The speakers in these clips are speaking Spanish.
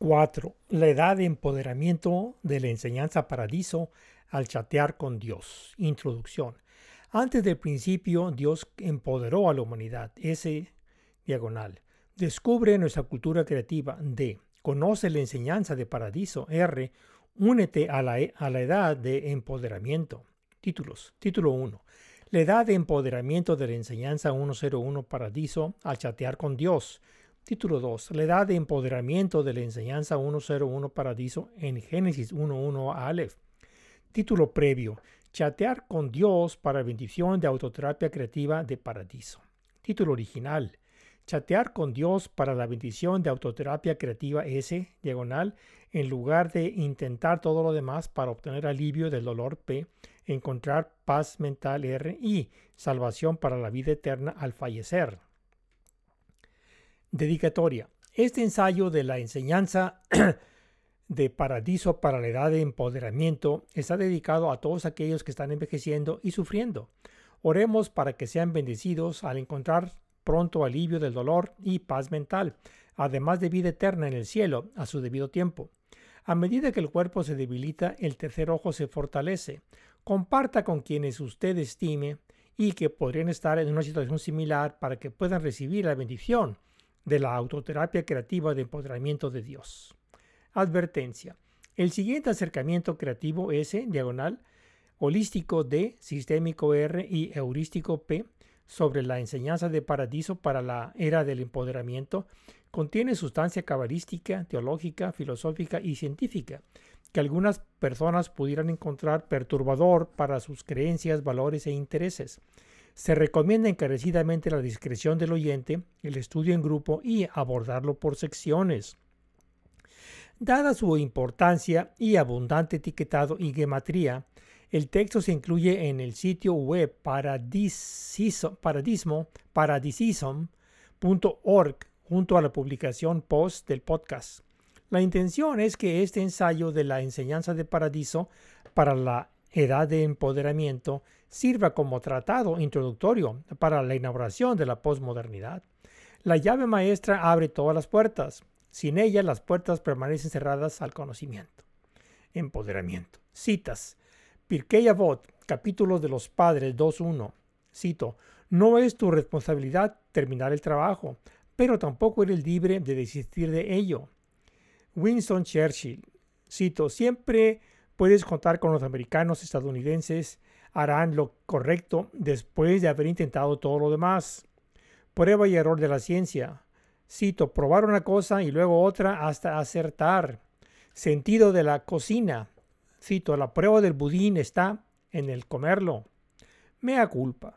4. La edad de empoderamiento de la enseñanza paradiso al chatear con Dios. Introducción. Antes del principio, Dios empoderó a la humanidad. S diagonal. Descubre nuestra cultura creativa. D. Conoce la enseñanza de paradiso. R. Únete a la, a la edad de empoderamiento. Títulos. Título 1. La edad de empoderamiento de la enseñanza 101 Paradiso al chatear con Dios. Título 2. La edad de empoderamiento de la enseñanza 101 Paradiso en Génesis 1.1 Aleph. Título previo. Chatear con Dios para bendición de autoterapia creativa de Paradiso. Título original. Chatear con Dios para la bendición de autoterapia creativa S, diagonal, en lugar de intentar todo lo demás para obtener alivio del dolor P, encontrar paz mental R y salvación para la vida eterna al fallecer. Dedicatoria. Este ensayo de la enseñanza de Paradiso para la Edad de Empoderamiento está dedicado a todos aquellos que están envejeciendo y sufriendo. Oremos para que sean bendecidos al encontrar pronto alivio del dolor y paz mental, además de vida eterna en el cielo a su debido tiempo. A medida que el cuerpo se debilita, el tercer ojo se fortalece. Comparta con quienes usted estime y que podrían estar en una situación similar para que puedan recibir la bendición de la autoterapia creativa de empoderamiento de Dios. Advertencia. El siguiente acercamiento creativo S, diagonal, holístico D, sistémico R y heurístico P sobre la enseñanza de paradiso para la era del empoderamiento contiene sustancia cabalística, teológica, filosófica y científica que algunas personas pudieran encontrar perturbador para sus creencias, valores e intereses. Se recomienda encarecidamente la discreción del oyente, el estudio en grupo y abordarlo por secciones. Dada su importancia y abundante etiquetado y gematría, el texto se incluye en el sitio web paradisism.org junto a la publicación post del podcast. La intención es que este ensayo de la enseñanza de paradiso para la edad de empoderamiento sirva como tratado introductorio para la inauguración de la posmodernidad. La llave maestra abre todas las puertas. Sin ella las puertas permanecen cerradas al conocimiento. Empoderamiento. Citas. Pirkei Avot, capítulos de los padres 2.1. Cito, no es tu responsabilidad terminar el trabajo, pero tampoco eres libre de desistir de ello. Winston Churchill, cito, siempre puedes contar con los americanos estadounidenses harán lo correcto después de haber intentado todo lo demás. Prueba y error de la ciencia. Cito, probar una cosa y luego otra hasta acertar. Sentido de la cocina. Cito, la prueba del budín está en el comerlo. Mea culpa.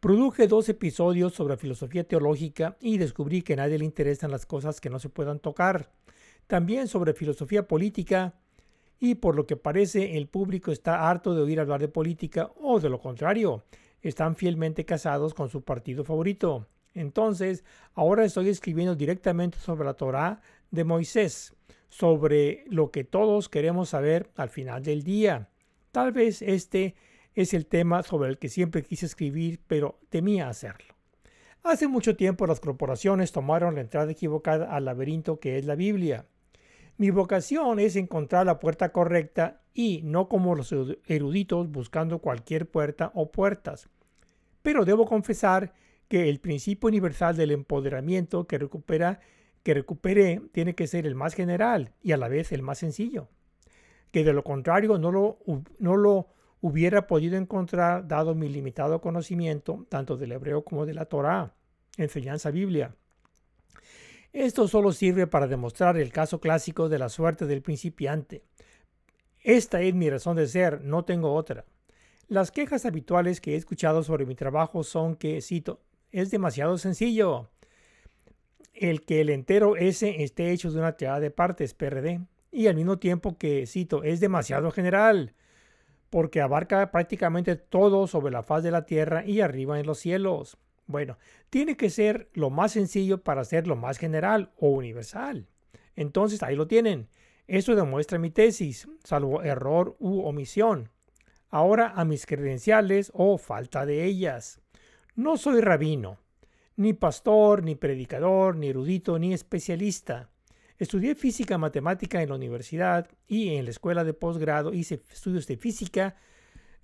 Produje dos episodios sobre filosofía teológica y descubrí que a nadie le interesan las cosas que no se puedan tocar. También sobre filosofía política y por lo que parece el público está harto de oír hablar de política o de lo contrario, están fielmente casados con su partido favorito. Entonces, ahora estoy escribiendo directamente sobre la Torá de Moisés, sobre lo que todos queremos saber al final del día. Tal vez este es el tema sobre el que siempre quise escribir, pero temía hacerlo. Hace mucho tiempo las corporaciones tomaron la entrada equivocada al laberinto que es la Biblia. Mi vocación es encontrar la puerta correcta y no como los eruditos buscando cualquier puerta o puertas. Pero debo confesar que el principio universal del empoderamiento que recupera que recuperé tiene que ser el más general y a la vez el más sencillo. Que de lo contrario no lo, no lo hubiera podido encontrar dado mi limitado conocimiento tanto del hebreo como de la Torá, enseñanza biblia. Esto solo sirve para demostrar el caso clásico de la suerte del principiante. Esta es mi razón de ser, no tengo otra. Las quejas habituales que he escuchado sobre mi trabajo son que, cito, es demasiado sencillo. El que el entero S esté hecho de una tirada de partes PRD y al mismo tiempo que, cito, es demasiado general, porque abarca prácticamente todo sobre la faz de la tierra y arriba en los cielos. Bueno, tiene que ser lo más sencillo para ser lo más general o universal. Entonces ahí lo tienen. Eso demuestra mi tesis, salvo error u omisión. Ahora a mis credenciales o falta de ellas. No soy rabino, ni pastor, ni predicador, ni erudito, ni especialista. Estudié física matemática en la universidad y en la escuela de posgrado hice estudios de física,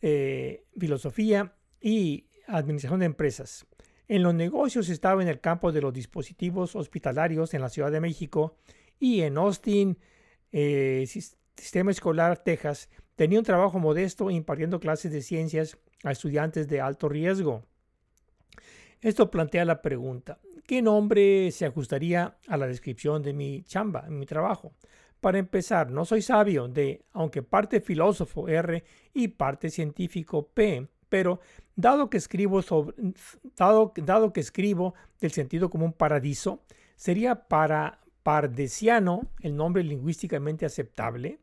eh, filosofía y administración de empresas. En los negocios estaba en el campo de los dispositivos hospitalarios en la Ciudad de México y en Austin, eh, Sistema Escolar, Texas, tenía un trabajo modesto impartiendo clases de ciencias a estudiantes de alto riesgo. Esto plantea la pregunta, ¿qué nombre se ajustaría a la descripción de mi chamba, mi trabajo? Para empezar, no soy sabio de, aunque parte filósofo R y parte científico P, pero dado que escribo sobre, dado, dado que escribo del sentido como un paradiso, sería para pardesiano el nombre lingüísticamente aceptable.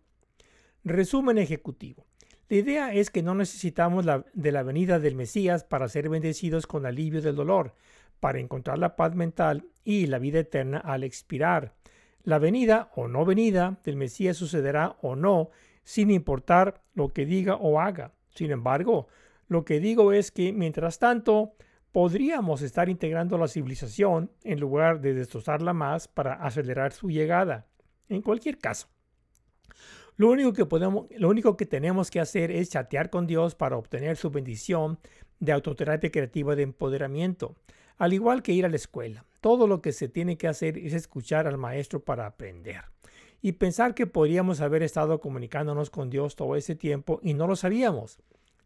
Resumen ejecutivo. La idea es que no necesitamos la, de la venida del Mesías para ser bendecidos con alivio del dolor, para encontrar la paz mental y la vida eterna al expirar. La venida o no venida del Mesías sucederá o no, sin importar lo que diga o haga. Sin embargo, lo que digo es que, mientras tanto, podríamos estar integrando la civilización en lugar de destrozarla más para acelerar su llegada. En cualquier caso, lo único, que podemos, lo único que tenemos que hacer es chatear con Dios para obtener su bendición de autoterapia creativa de empoderamiento, al igual que ir a la escuela. Todo lo que se tiene que hacer es escuchar al maestro para aprender. Y pensar que podríamos haber estado comunicándonos con Dios todo ese tiempo y no lo sabíamos.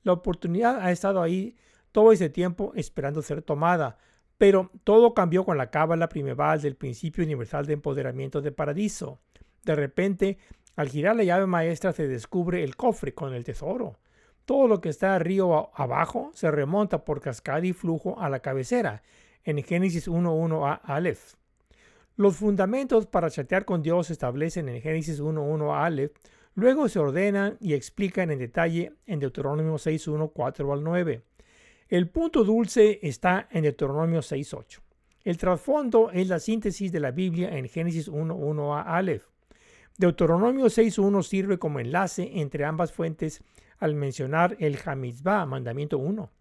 La oportunidad ha estado ahí todo ese tiempo esperando ser tomada, pero todo cambió con la cábala primeval del principio universal de empoderamiento de paradiso. De repente, al girar la llave maestra se descubre el cofre con el tesoro. Todo lo que está río abajo se remonta por cascada y flujo a la cabecera, en Génesis 1.1 a Aleph. Los fundamentos para chatear con Dios se establecen en Génesis 1.1 a Aleph, luego se ordenan y explican en detalle en Deuteronomio 6.1, 4 al 9. El punto dulce está en Deuteronomio 6.8. El trasfondo es la síntesis de la Biblia en Génesis 1.1 a Aleph. Deuteronomio 6.1 sirve como enlace entre ambas fuentes al mencionar el Hamizbah, mandamiento 1.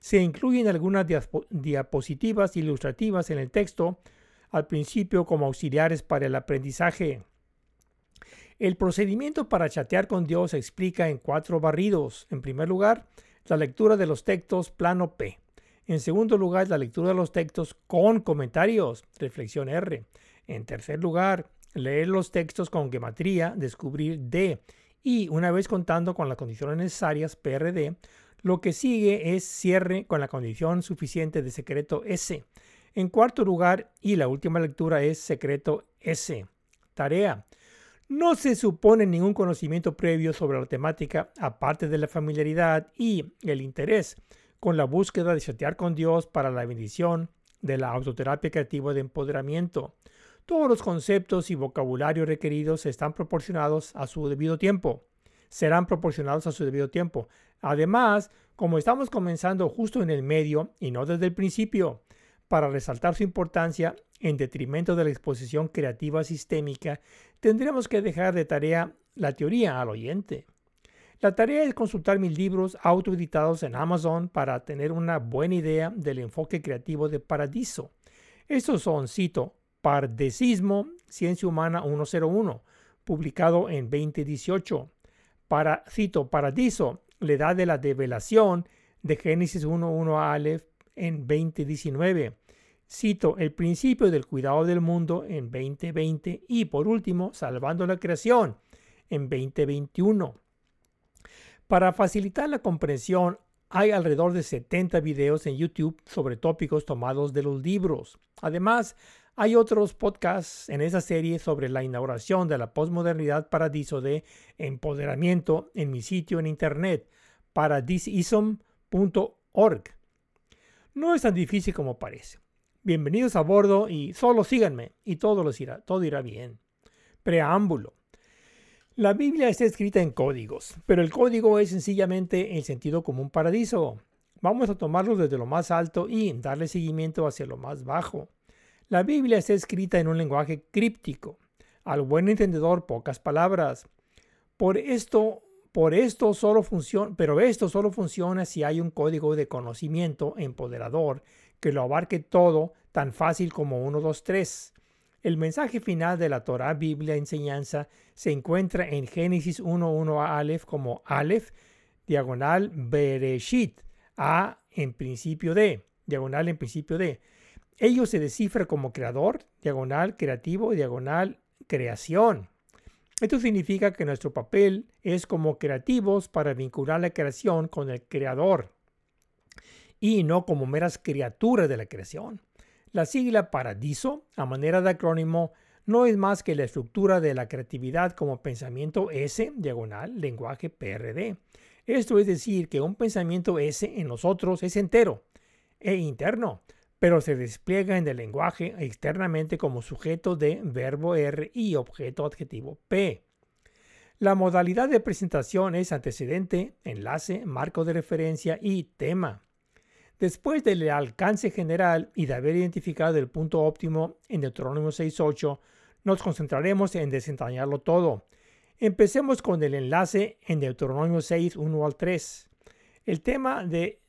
Se incluyen algunas diapositivas ilustrativas en el texto al principio como auxiliares para el aprendizaje. El procedimiento para chatear con Dios se explica en cuatro barridos. En primer lugar, la lectura de los textos plano P. En segundo lugar, la lectura de los textos con comentarios, reflexión R. En tercer lugar, leer los textos con gematría, descubrir D. Y una vez contando con las condiciones necesarias, PRD, lo que sigue es cierre con la condición suficiente de secreto S. En cuarto lugar, y la última lectura es secreto S. Tarea. No se supone ningún conocimiento previo sobre la temática aparte de la familiaridad y el interés con la búsqueda de chatear con Dios para la bendición de la autoterapia creativa de empoderamiento. Todos los conceptos y vocabulario requeridos están proporcionados a su debido tiempo. Serán proporcionados a su debido tiempo. Además, como estamos comenzando justo en el medio y no desde el principio, para resaltar su importancia en detrimento de la exposición creativa sistémica, tendremos que dejar de tarea la teoría al oyente. La tarea es consultar mis libros autoeditados en Amazon para tener una buena idea del enfoque creativo de Paradiso. Estos son, cito, Pardecismo, Ciencia Humana 101, publicado en 2018. Para, cito, Paradiso, la edad de la develación de Génesis 1.1 a Aleph en 2019. Cito el principio del cuidado del mundo en 2020 y por último, salvando la creación en 2021. Para facilitar la comprensión, hay alrededor de 70 videos en YouTube sobre tópicos tomados de los libros. Además, hay otros podcasts en esa serie sobre la inauguración de la posmodernidad paradiso de empoderamiento en mi sitio en internet paradisism.org. No es tan difícil como parece. Bienvenidos a bordo y solo síganme y todo, irá, todo irá bien. Preámbulo. La Biblia está escrita en códigos, pero el código es sencillamente el sentido común paradiso. Vamos a tomarlo desde lo más alto y darle seguimiento hacia lo más bajo. La Biblia está escrita en un lenguaje críptico. Al buen entendedor, pocas palabras. Por esto, por esto solo funciona, pero esto solo funciona si hay un código de conocimiento empoderador que lo abarque todo tan fácil como 1, 2, 3. El mensaje final de la Torah, Biblia, enseñanza, se encuentra en Génesis 1.1 a Aleph como Aleph, diagonal Bereshit, A en principio de, diagonal en principio de. Ello se descifra como creador, diagonal creativo, diagonal creación. Esto significa que nuestro papel es como creativos para vincular la creación con el creador y no como meras criaturas de la creación. La sigla Paradiso, a manera de acrónimo, no es más que la estructura de la creatividad como pensamiento S, diagonal, lenguaje PRD. Esto es decir, que un pensamiento S en nosotros es entero e interno, pero se despliega en el lenguaje externamente como sujeto de verbo R y objeto adjetivo P. La modalidad de presentación es antecedente, enlace, marco de referencia y tema. Después del alcance general y de haber identificado el punto óptimo en Deuteronomio 6.8, nos concentraremos en desentrañarlo todo. Empecemos con el enlace en Deuteronomio 6, 1 al 3. El tema de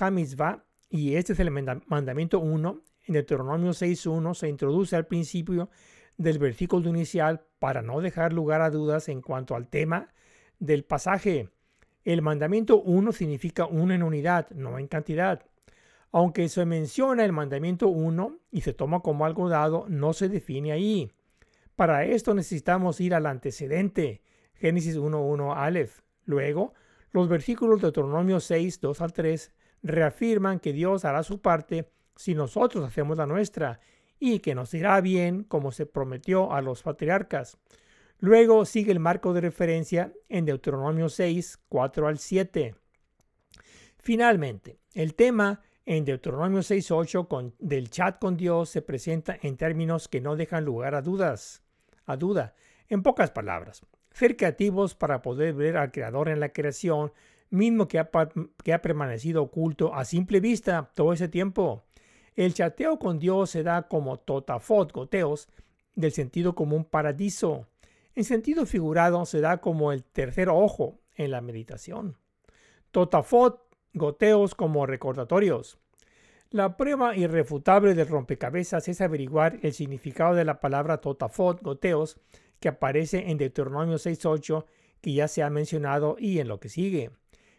HaMitzvah y este es el mandamiento 1. En Deuteronomio 6.1 se introduce al principio del versículo inicial para no dejar lugar a dudas en cuanto al tema del pasaje. El mandamiento 1 significa uno en unidad, no en cantidad. Aunque se menciona el mandamiento 1 y se toma como algo dado, no se define ahí. Para esto necesitamos ir al antecedente, Génesis 1.1 Aleph. Luego, los versículos de Deuteronomio 6, 2 al 3 reafirman que Dios hará su parte si nosotros hacemos la nuestra y que nos irá bien como se prometió a los patriarcas. Luego sigue el marco de referencia en Deuteronomio 6, 4 al 7. Finalmente, el tema en Deuteronomio 6, 8 con, del chat con Dios se presenta en términos que no dejan lugar a dudas, a duda. En pocas palabras, ser creativos para poder ver al Creador en la creación mismo que ha, permanecido oculto a simple vista todo ese tiempo. El chateo con Dios se da como totafot, goteos, del sentido como un paradiso. En sentido figurado se da como el tercer ojo en la meditación. Totafot, goteos como recordatorios. La prueba irrefutable del rompecabezas es averiguar el significado de la palabra totafot, goteos, que aparece en Deuteronomio 6.8, que ya se ha mencionado, y en lo que sigue.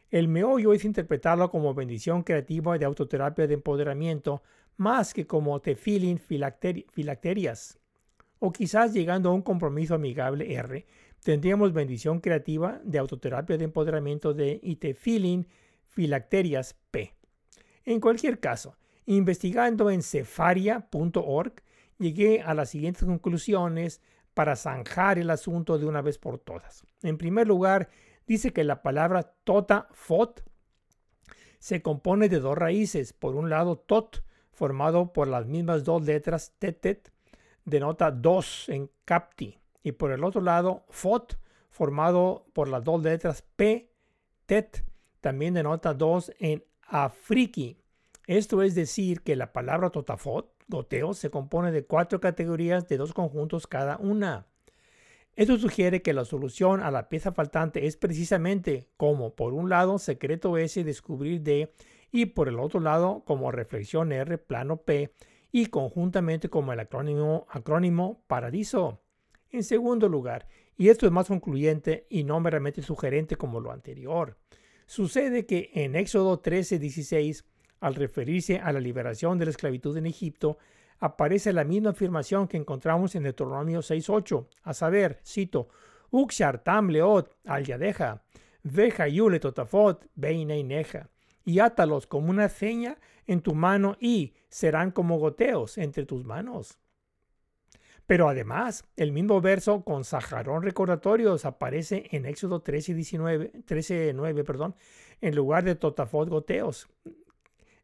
El meollo es interpretarlo como bendición creativa de autoterapia de empoderamiento más que como tefilin filacterias. O quizás llegando a un compromiso amigable R, tendríamos bendición creativa de autoterapia de empoderamiento de tefilin filacterias P. En cualquier caso, investigando en cefaria.org, llegué a las siguientes conclusiones para zanjar el asunto de una vez por todas. En primer lugar, dice que la palabra tota fot se compone de dos raíces. Por un lado, tot, formado por las mismas dos letras tetet, denota dos en capti. Y por el otro lado, fot, formado por las dos letras p, tet, también denota dos en afriki. Esto es decir que la palabra totafot, goteo, se compone de cuatro categorías de dos conjuntos cada una. Esto sugiere que la solución a la pieza faltante es precisamente como, por un lado, secreto S, descubrir D, y por el otro lado, como reflexión R, plano P, y conjuntamente como el acrónimo, acrónimo paradiso. En segundo lugar, y esto es más concluyente y no meramente sugerente como lo anterior, sucede que en Éxodo 13:16, al referirse a la liberación de la esclavitud en Egipto, aparece la misma afirmación que encontramos en Deuteronomio 6.8, a saber, cito, Uxar tam leot al yadeja, veja yule totafot beineineja, y átalos como una seña en tu mano y serán como goteos entre tus manos. Pero además, el mismo verso con sajarón recordatorios aparece en Éxodo 13.9, perdón, en lugar de totafot goteos,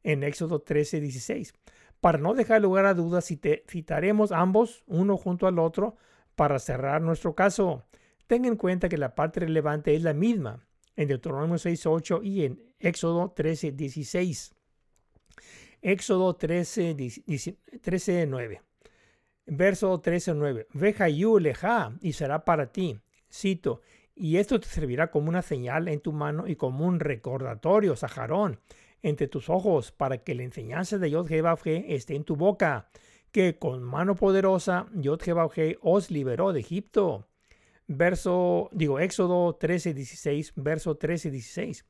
en Éxodo 13.16. Para no dejar lugar a dudas, citaremos ambos uno junto al otro para cerrar nuestro caso. Ten en cuenta que la parte relevante es la misma en Deuteronomio 6.8 y en Éxodo 13.16. Éxodo 13.9. Verso 13.9. Veja yu leja y será para ti. Cito. Y esto te servirá como una señal en tu mano y como un recordatorio, Sajarón, entre tus ojos para que la enseñanza de Yod esté en tu boca, que con mano poderosa Yod os liberó de Egipto. Verso, digo, Éxodo 13, 16, verso 13, 16.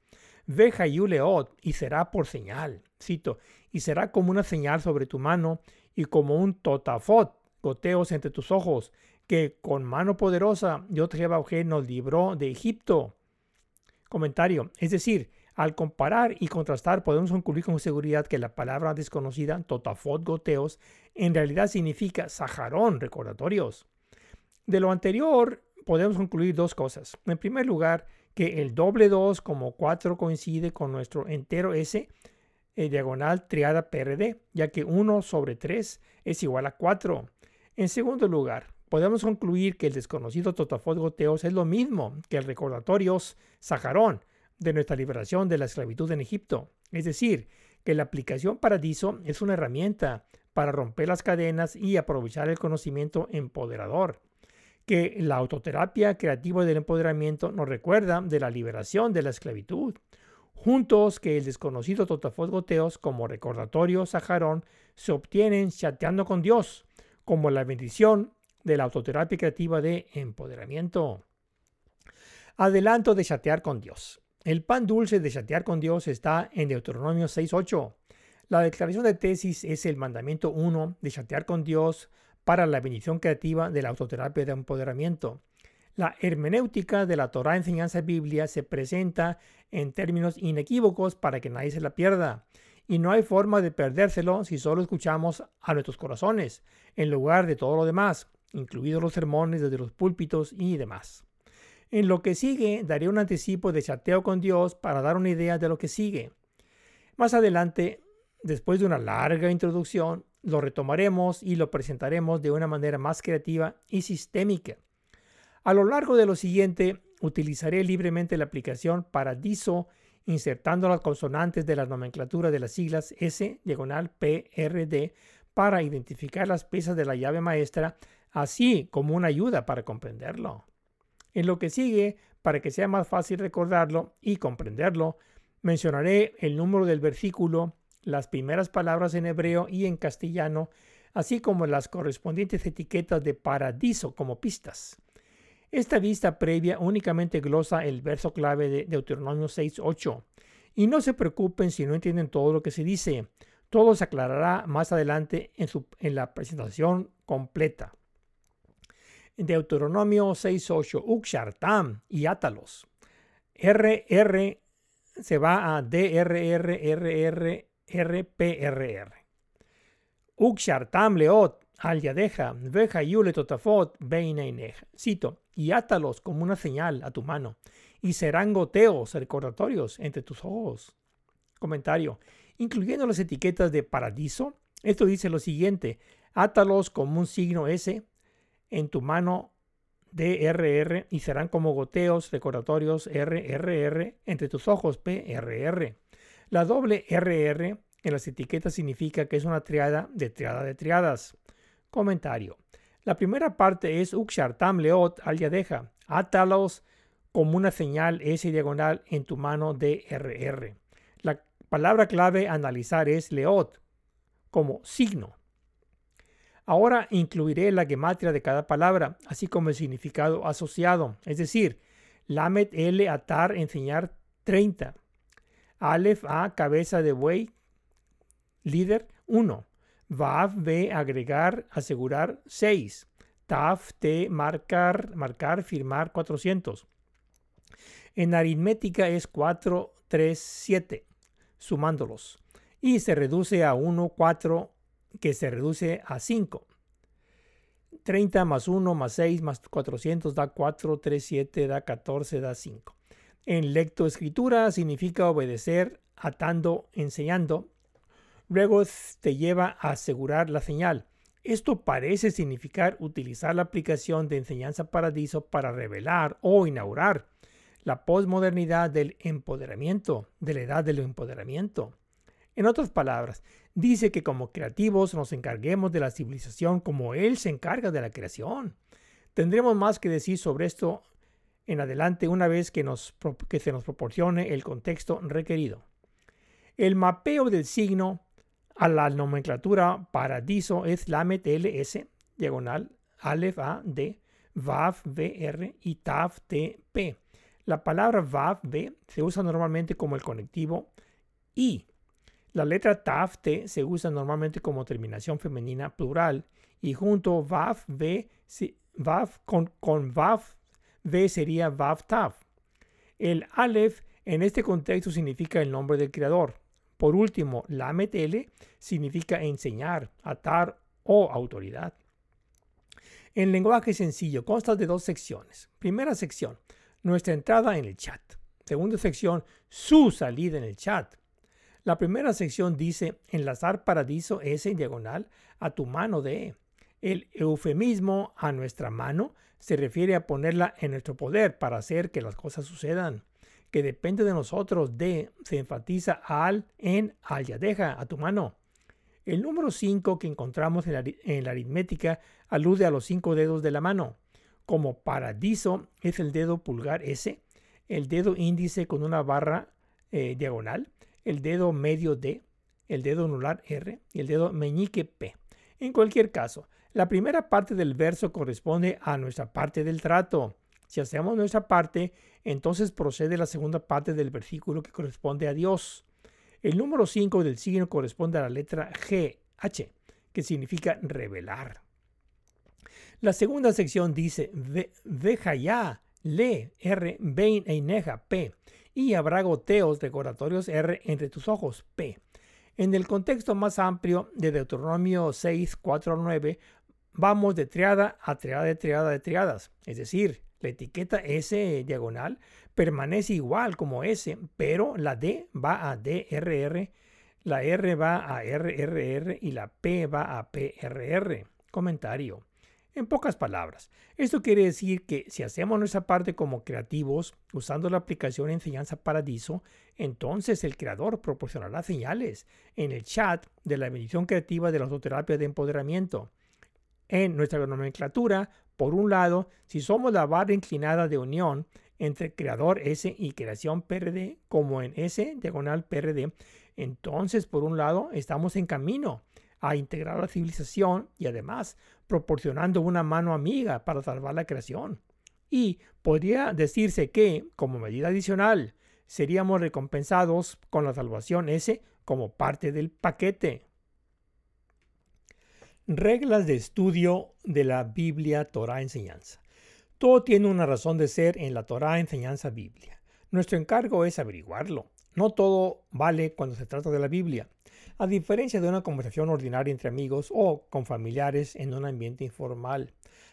Ve Leot y será por señal, cito, y será como una señal sobre tu mano y como un totafot, goteos entre tus ojos, que con mano poderosa Yod nos libró de Egipto. Comentario, es decir, al comparar y contrastar, podemos concluir con seguridad que la palabra desconocida, totafot goteos, en realidad significa sajarón, recordatorios. De lo anterior, podemos concluir dos cosas. En primer lugar, que el doble 2 como 4 coincide con nuestro entero S, eh, diagonal triada PRD, ya que 1 sobre 3 es igual a 4. En segundo lugar, podemos concluir que el desconocido totafot goteos es lo mismo que el recordatorios sajarón, de nuestra liberación de la esclavitud en Egipto. Es decir, que la aplicación Paradiso es una herramienta para romper las cadenas y aprovechar el conocimiento empoderador. Que la autoterapia creativa del empoderamiento nos recuerda de la liberación de la esclavitud. Juntos que el desconocido Totafot Goteos como recordatorio Sajarón se obtienen chateando con Dios, como la bendición de la autoterapia creativa de empoderamiento. Adelanto de chatear con Dios. El pan dulce de chatear con Dios está en Deuteronomio 6.8. La declaración de tesis es el mandamiento 1 de chatear con Dios para la bendición creativa de la autoterapia de empoderamiento. La hermenéutica de la Torah enseñanza Biblia se presenta en términos inequívocos para que nadie se la pierda. Y no hay forma de perdérselo si solo escuchamos a nuestros corazones, en lugar de todo lo demás, incluidos los sermones desde los púlpitos y demás. En lo que sigue, daré un anticipo de chateo con Dios para dar una idea de lo que sigue. Más adelante, después de una larga introducción, lo retomaremos y lo presentaremos de una manera más creativa y sistémica. A lo largo de lo siguiente, utilizaré libremente la aplicación Paradiso insertando las consonantes de la nomenclatura de las siglas S, diagonal PRD, para identificar las piezas de la llave maestra, así como una ayuda para comprenderlo. En lo que sigue, para que sea más fácil recordarlo y comprenderlo, mencionaré el número del versículo, las primeras palabras en hebreo y en castellano, así como las correspondientes etiquetas de paradiso como pistas. Esta vista previa únicamente glosa el verso clave de Deuteronomio 6.8. Y no se preocupen si no entienden todo lo que se dice. Todo se aclarará más adelante en, en la presentación completa. Deuteronomio 6.8, Ukshartam y Átalos. RR se va a DRRRRRPRR. Ukshartam leot al yadeja, veja yule totafot Cito, y átalos como una señal a tu mano, y serán goteos recordatorios entre tus ojos. Comentario. Incluyendo las etiquetas de paradiso, esto dice lo siguiente: átalos como un signo S en tu mano DRR y serán como goteos recordatorios RRR entre tus ojos PRR. La doble RR en las etiquetas significa que es una triada de triada de triadas. Comentario. La primera parte es Ukshartam Leot al Yadeja. Átalos como una señal S diagonal en tu mano DRR. La palabra clave a analizar es Leot como signo. Ahora incluiré la gematria de cada palabra, así como el significado asociado, es decir, Lamet L atar enseñar 30. Aleph A cabeza de buey líder 1. Vav B agregar asegurar 6. Taf T marcar marcar firmar 400. En aritmética es 4 3 7 sumándolos y se reduce a 1 4 que se reduce a 5. 30 más 1 más 6 más 400 da 4, 3, 7 da 14, da 5. En lectoescritura significa obedecer, atando, enseñando. Luego te lleva a asegurar la señal. Esto parece significar utilizar la aplicación de enseñanza paradiso para revelar o inaugurar la posmodernidad del empoderamiento, de la edad del empoderamiento. En otras palabras, dice que como creativos nos encarguemos de la civilización como Él se encarga de la creación. Tendremos más que decir sobre esto en adelante una vez que, se nos proporcione el contexto requerido. El mapeo del signo a la nomenclatura paradiso es Lamet LS, diagonal, Aleph A, D, Vav, R y Tav, T, P. La palabra Vav, B se usa normalmente como el conectivo I. La letra Tav, T se usa normalmente como terminación femenina plural y junto Vav, B, Vav con, con Vav, B sería Vav, Tav. El Aleph en este contexto significa el nombre del creador. Por último, la L significa enseñar, atar o autoridad. En lenguaje sencillo consta de dos secciones. Primera sección, nuestra entrada en el chat. Segunda sección, su salida en el chat. La primera sección dice enlazar paradiso S en diagonal a tu mano de. El eufemismo a nuestra mano se refiere a ponerla en nuestro poder para hacer que las cosas sucedan que depende de nosotros de se enfatiza al en al ya deja a tu mano. El número 5 que encontramos en la, aritmética alude a los cinco dedos de la mano. Como paradiso es el dedo pulgar S, el dedo índice con una barra eh, diagonal, el dedo medio D, el dedo anular R y el dedo meñique P. En cualquier caso, la primera parte del verso corresponde a nuestra parte del trato. Si hacemos nuestra parte, entonces procede la segunda parte del versículo que corresponde a Dios. El número 5 del signo corresponde a la letra G, H, que significa revelar. La segunda sección dice, deja ya, le, R, vein eineja, P, y habrá goteos decoratorios R entre tus ojos, P. En el contexto más amplio de Deuteronomio 6, 4 9, vamos de triada a triada de triada de triadas, es decir, la etiqueta S diagonal permanece igual como S, pero la D va a DRR, la R va a RRR y la P va a PRR. Comentario. En pocas palabras, esto quiere decir que si hacemos nuestra parte como creativos usando la aplicación Enseñanza Paradiso, entonces el creador proporcionará señales en el chat de la medición creativa de la autoterapia de empoderamiento. En nuestra nomenclatura por un lado, si somos la barra inclinada de unión entre creador S y creación PRD, como en S diagonal PRD, entonces por un lado estamos en camino a integrar la civilización y además proporcionando una mano amiga para salvar la creación. Y podría decirse que, como medida adicional, seríamos recompensados con la salvación S como parte del paquete. Reglas de estudio de la Biblia, Torah, enseñanza. Todo tiene una razón de ser en la Torah, enseñanza, Biblia. Nuestro encargo es averiguarlo. No todo vale cuando se trata de la Biblia. A diferencia de una conversación ordinaria entre amigos o con familiares en un ambiente informal,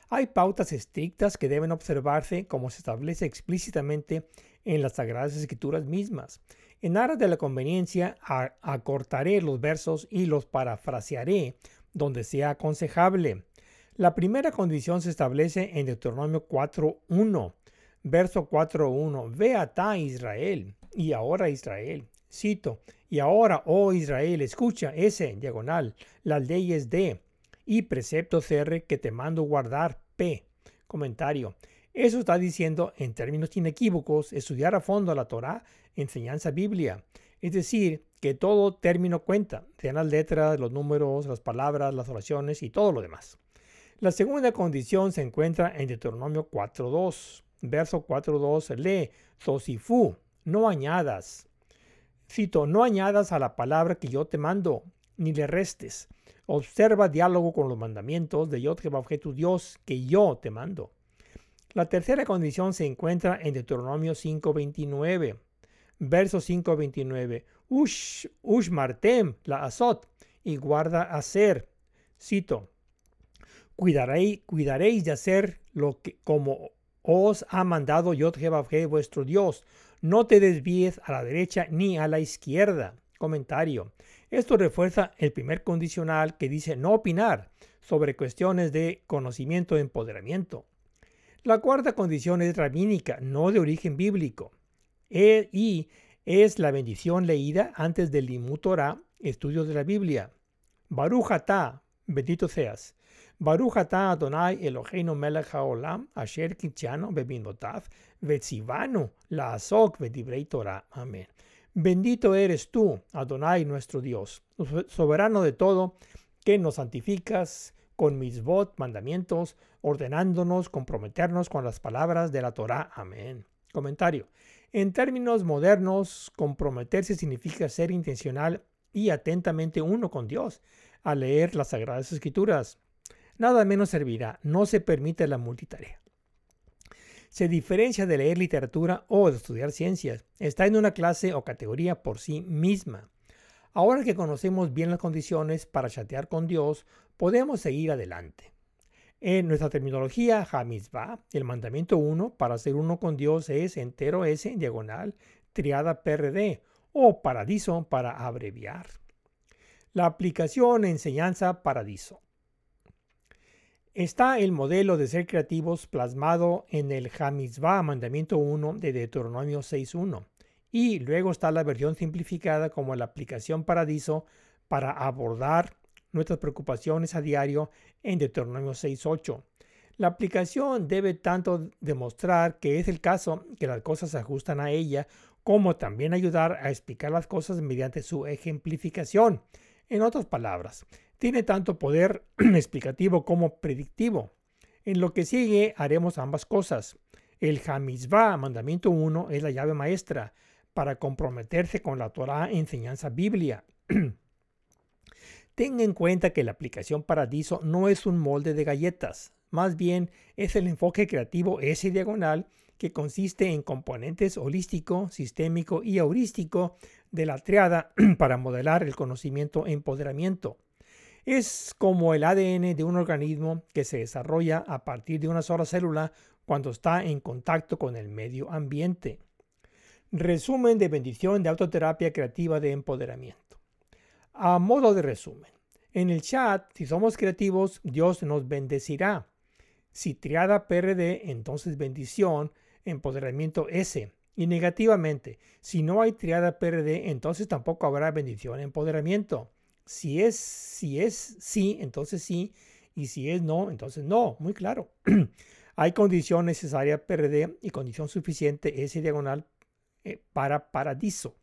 hay pautas estrictas que deben observarse como se establece explícitamente en las Sagradas Escrituras mismas. En aras de la conveniencia, acortaré los versos y los parafrasearé donde sea aconsejable. La primera condición se establece en Deuteronomio 4.1, verso 4.1. Ve a Israel, y ahora Israel. Cito, y ahora, oh Israel, escucha ese, diagonal, las leyes de, y preceptos R que te mando guardar, P. Comentario. Eso está diciendo, en términos inequívocos, estudiar a fondo la Torah, enseñanza Biblia. Es decir, que todo término cuenta, sean las letras, los números, las palabras, las oraciones y todo lo demás. La segunda condición se encuentra en Deuteronomio 4.2. Verso 4.2 lee, Sosifu, no añadas. Cito, no añadas a la palabra que yo te mando, ni le restes. Observa diálogo con los mandamientos de Yod tu Dios, que yo te mando. La tercera condición se encuentra en Deuteronomio 5.29 verso 5.29. Ush, ush martem la azot y guarda hacer. Cito. Cuidaréis de hacer lo que como os ha mandado Yod vuestro Dios. No te desvíes a la derecha ni a la izquierda. Comentario. Esto refuerza el primer condicional que dice no opinar sobre cuestiones de conocimiento e empoderamiento. La cuarta condición es rabínica, no de origen bíblico. E, y es la bendición leída antes del Limutorah, estudios de la Biblia. Barujata, bendito seas. Barujata Adonai Eloheinu melech haolam, asher kitchano bebinotav, vetzivanu la azok vedibrei Torah. Amén. Bendito eres tú, Adonai nuestro Dios, soberano de todo, que nos santificas con mis votos, mandamientos, ordenándonos comprometernos con las palabras de la Torah. Amén. Comentario. En términos modernos, comprometerse significa ser intencional y atentamente uno con Dios al leer las Sagradas Escrituras. Nada menos servirá, no se permite la multitarea. Se diferencia de leer literatura o de estudiar ciencias. Está en una clase o categoría por sí misma. Ahora que conocemos bien las condiciones para chatear con Dios, podemos seguir adelante. En nuestra terminología Hamizba, el mandamiento 1 para ser uno con Dios es entero S diagonal triada PRD o paradiso para abreviar. La aplicación enseñanza paradiso. Está el modelo de ser creativos plasmado en el Hamizba mandamiento 1 de Deuteronomio 6.1 y luego está la versión simplificada como la aplicación paradiso para abordar nuestras preocupaciones a diario en Deuteronomio 6.8. La aplicación debe tanto demostrar que es el caso que las cosas se ajustan a ella, como también ayudar a explicar las cosas mediante su ejemplificación. En otras palabras, tiene tanto poder explicativo como predictivo. En lo que sigue haremos ambas cosas. El Hamizvah, mandamiento 1, es la llave maestra para comprometerse con la Torah enseñanza Biblia. Tenga en cuenta que la aplicación Paradiso no es un molde de galletas, más bien es el enfoque creativo S diagonal que consiste en componentes holístico, sistémico y heurístico de la triada para modelar el conocimiento empoderamiento. Es como el ADN de un organismo que se desarrolla a partir de una sola célula cuando está en contacto con el medio ambiente. Resumen de bendición de autoterapia creativa de empoderamiento. A modo de resumen, en el chat, si somos creativos, Dios nos bendecirá. Si triada PRD, entonces bendición, empoderamiento S. Y negativamente, si no hay triada PRD, entonces tampoco habrá bendición, empoderamiento. Si es, si es sí, entonces sí. Y si es no, entonces no. Muy claro. hay condición necesaria PRD y condición suficiente S diagonal eh, para paradiso.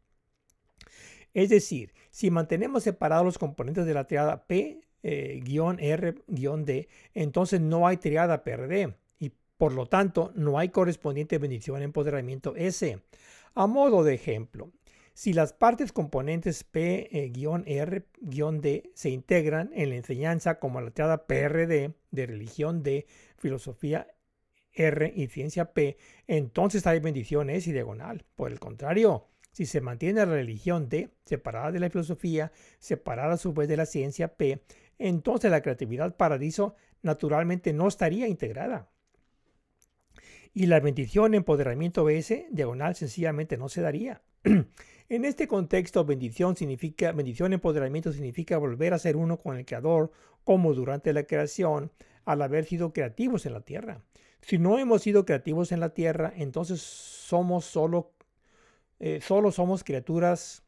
Es decir, si mantenemos separados los componentes de la triada P-R-D, eh, entonces no hay triada PRD y por lo tanto no hay correspondiente bendición empoderamiento S. A modo de ejemplo, si las partes componentes P-R-D se integran en la enseñanza como la triada PRD de religión D, filosofía R y ciencia P, entonces hay bendición S y diagonal. Por el contrario, si se mantiene la religión D separada de la filosofía, separada a su vez de la ciencia P, entonces la creatividad paradiso naturalmente no estaría integrada. Y la bendición empoderamiento BS diagonal sencillamente no se daría. en este contexto, bendición significa, bendición empoderamiento significa volver a ser uno con el Creador, como durante la creación, al haber sido creativos en la tierra. Si no hemos sido creativos en la tierra, entonces somos solo eh, solo somos criaturas,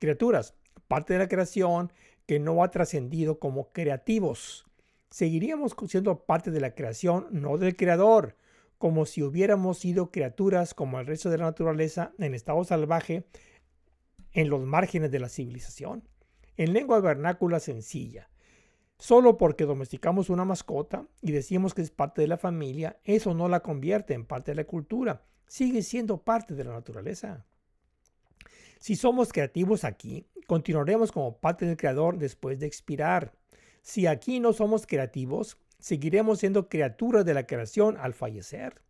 criaturas, parte de la creación que no ha trascendido como creativos. Seguiríamos siendo parte de la creación, no del creador, como si hubiéramos sido criaturas como el resto de la naturaleza en estado salvaje en los márgenes de la civilización. En lengua vernácula sencilla, Solo porque domesticamos una mascota y decimos que es parte de la familia, eso no la convierte en parte de la cultura. Sigue siendo parte de la naturaleza. Si somos creativos aquí, continuaremos como parte del creador después de expirar. Si aquí no somos creativos, seguiremos siendo criaturas de la creación al fallecer.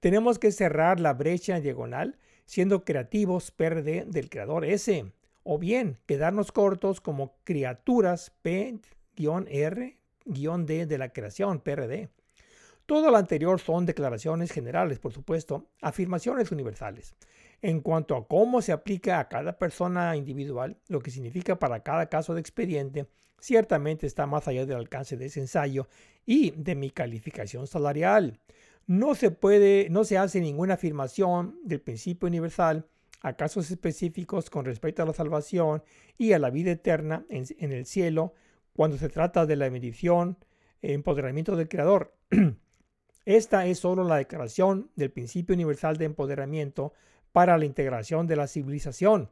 Tenemos que cerrar la brecha diagonal siendo creativos PRD del creador S, o bien quedarnos cortos como criaturas P-R-D de la creación PRD. Todo lo anterior son declaraciones generales, por supuesto, afirmaciones universales en cuanto a cómo se aplica a cada persona individual, lo que significa para cada caso de expediente, ciertamente está más allá del alcance de ese ensayo y de mi calificación salarial. No se puede, no se hace ninguna afirmación del principio universal a casos específicos con respecto a la salvación y a la vida eterna en, el cielo cuando se trata de la bendición e empoderamiento del Creador. Esta es solo la declaración del principio universal de empoderamiento para la integración de la civilización.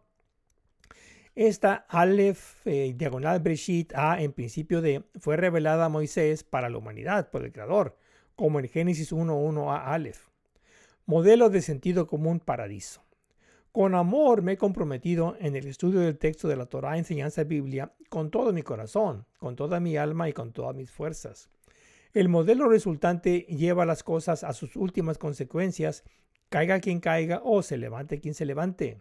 Esta Aleph eh, diagonal Breshit A en principio de fue revelada a Moisés para la humanidad por el Creador, como en Génesis 1.1 a Aleph. Modelo de sentido común paradiso. Con amor me he comprometido en el estudio del texto de la Torah enseñanza Biblia con todo mi corazón, con toda mi alma y con todas mis fuerzas. El modelo resultante lleva las cosas a sus últimas consecuencias, caiga quien caiga o se levante quien se levante.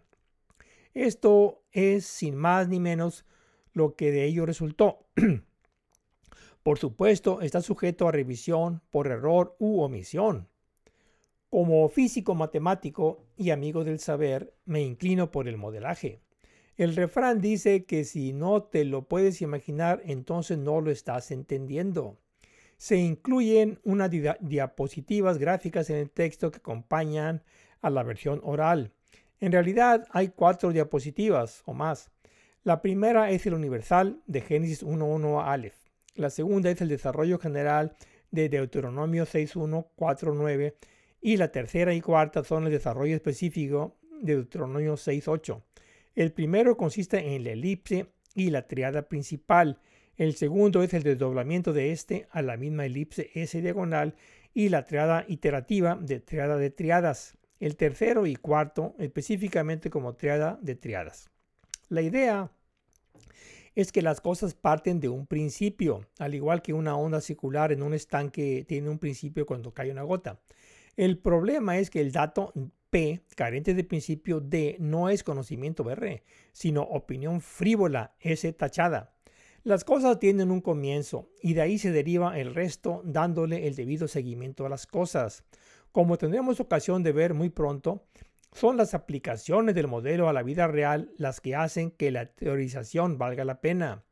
Esto es sin más ni menos lo que de ello resultó. por supuesto, está sujeto a revisión por error u omisión. Como físico matemático y amigo del saber, me inclino por el modelaje. El refrán dice que si no te lo puedes imaginar, entonces no lo estás entendiendo. Se incluyen unas diapositivas gráficas en el texto que acompañan a la versión oral. En realidad hay cuatro diapositivas o más. La primera es el universal de Génesis 1.1 a Aleph. La segunda es el desarrollo general de Deuteronomio 6.1, 4.9. Y la tercera y cuarta son el desarrollo específico de Deuteronomio 6.8. El primero consiste en la elipse y la triada principal. El segundo es el desdoblamiento de este a la misma elipse S diagonal y la triada iterativa de triada de triadas. El tercero y cuarto específicamente como triada de triadas. La idea es que las cosas parten de un principio, al igual que una onda circular en un estanque tiene un principio cuando cae una gota. El problema es que el dato P, carente de principio D, no es conocimiento R, sino opinión frívola S tachada. Las cosas tienen un comienzo y de ahí se deriva el resto dándole el debido seguimiento a las cosas. Como tendremos ocasión de ver muy pronto, son las aplicaciones del modelo a la vida real las que hacen que la teorización valga la pena.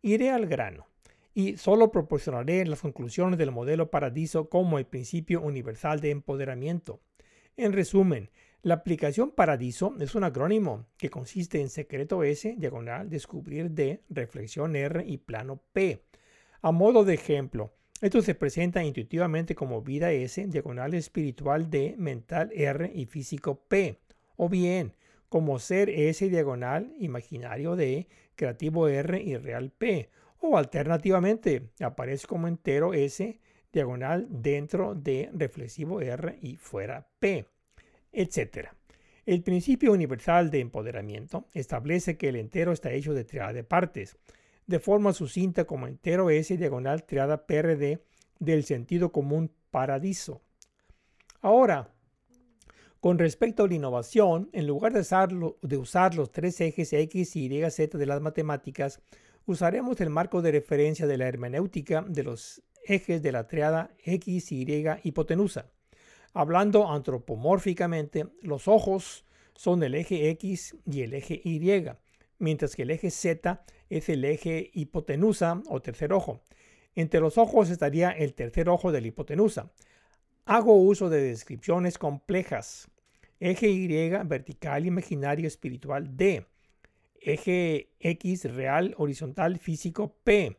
Iré al grano y solo proporcionaré las conclusiones del modelo Paradiso como el principio universal de empoderamiento. En resumen, la aplicación Paradiso es un acrónimo que consiste en secreto S, diagonal, descubrir D, reflexión R y plano P. A modo de ejemplo, esto se presenta intuitivamente como vida S, diagonal espiritual D, mental R y físico P. O bien, como ser S, diagonal, imaginario D, creativo R y real P. O alternativamente, aparece como entero S, diagonal dentro de reflexivo R y fuera P etc. El principio universal de empoderamiento establece que el entero está hecho de triada de partes, de forma sucinta como entero S diagonal triada PRD del sentido común paradiso. Ahora, con respecto a la innovación, en lugar de usar, los tres ejes X, Y, Z de las matemáticas, usaremos el marco de referencia de la hermenéutica de los ejes de la triada X, Y hipotenusa. Hablando antropomórficamente, los ojos son el eje X y el eje Y, mientras que el eje Z es el eje hipotenusa o tercer ojo. Entre los ojos estaría el tercer ojo de la hipotenusa. Hago uso de descripciones complejas. Eje Y vertical, imaginario, espiritual D. Eje X real, horizontal, físico P.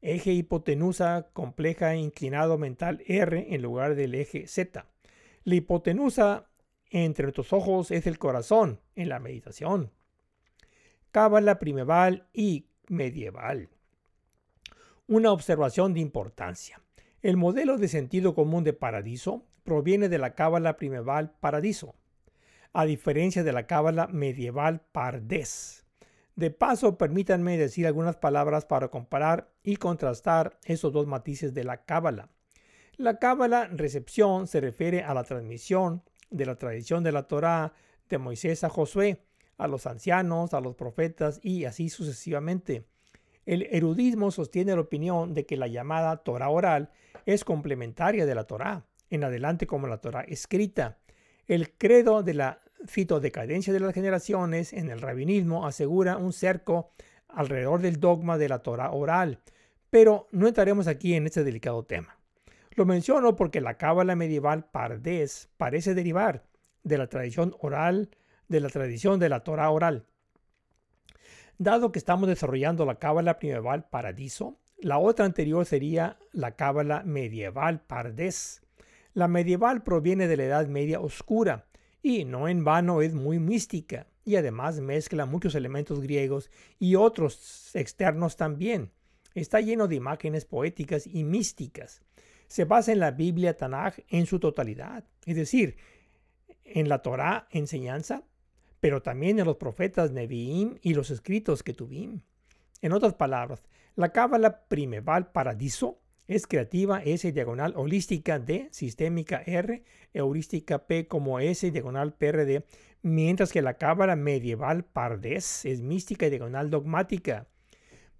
Eje hipotenusa compleja, inclinado, mental R en lugar del eje Z. La hipotenusa entre nuestros ojos es el corazón en la meditación. Cábala primeval y medieval. Una observación de importancia. El modelo de sentido común de paradiso proviene de la cábala primeval paradiso, a diferencia de la cábala medieval pardes. De paso, permítanme decir algunas palabras para comparar y contrastar esos dos matices de la cábala. La cábala recepción se refiere a la transmisión de la tradición de la Torá de Moisés a Josué, a los ancianos, a los profetas y así sucesivamente. El erudismo sostiene la opinión de que la llamada Torá oral es complementaria de la Torá, en adelante como la Torá escrita. El credo de la fitodecadencia de las generaciones en el rabinismo asegura un cerco alrededor del dogma de la Torá oral, pero no entraremos aquí en este delicado tema. Lo menciono porque la cábala medieval pardés parece derivar de la tradición oral, de la tradición de la Torah oral. Dado que estamos desarrollando la cábala medieval paradiso, la otra anterior sería la cábala medieval pardés. La medieval proviene de la Edad Media oscura y no en vano es muy mística y además mezcla muchos elementos griegos y otros externos también. Está lleno de imágenes poéticas y místicas. Se basa en la Biblia Tanaj en su totalidad, es decir, en la Torá enseñanza, pero también en los profetas Nevi'im y los escritos que tuvimos. En otras palabras, la cábala primeval paradiso es creativa S diagonal holística D, sistémica R, heurística P como S diagonal PRD, mientras que la cábala medieval pardes es mística y diagonal dogmática.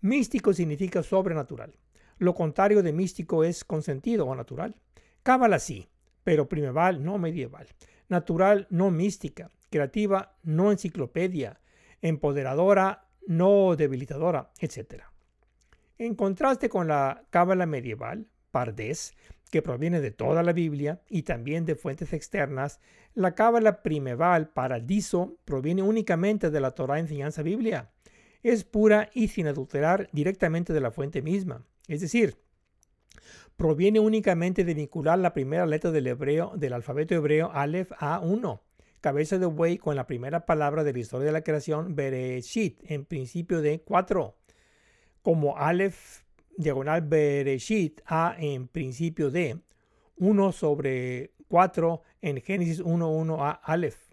Místico significa sobrenatural. Lo contrario de místico es consentido o natural. Cábala sí, pero primeval no medieval. Natural no mística. Creativa no enciclopedia. Empoderadora no debilitadora, etc. En contraste con la cábala medieval, Pardes, que proviene de toda la Biblia y también de fuentes externas, la cábala primeval, Paradiso, proviene únicamente de la Torah enseñanza Biblia. Es pura y sin adulterar directamente de la fuente misma. Es decir, proviene únicamente de vincular la primera letra del hebreo del alfabeto hebreo Aleph A1 cabeza de buey con la primera palabra de la historia de la creación, Bereshit, en principio de 4, como Aleph diagonal Bereshit, A en principio de 1 sobre 4 en Génesis 1.1 a Aleph.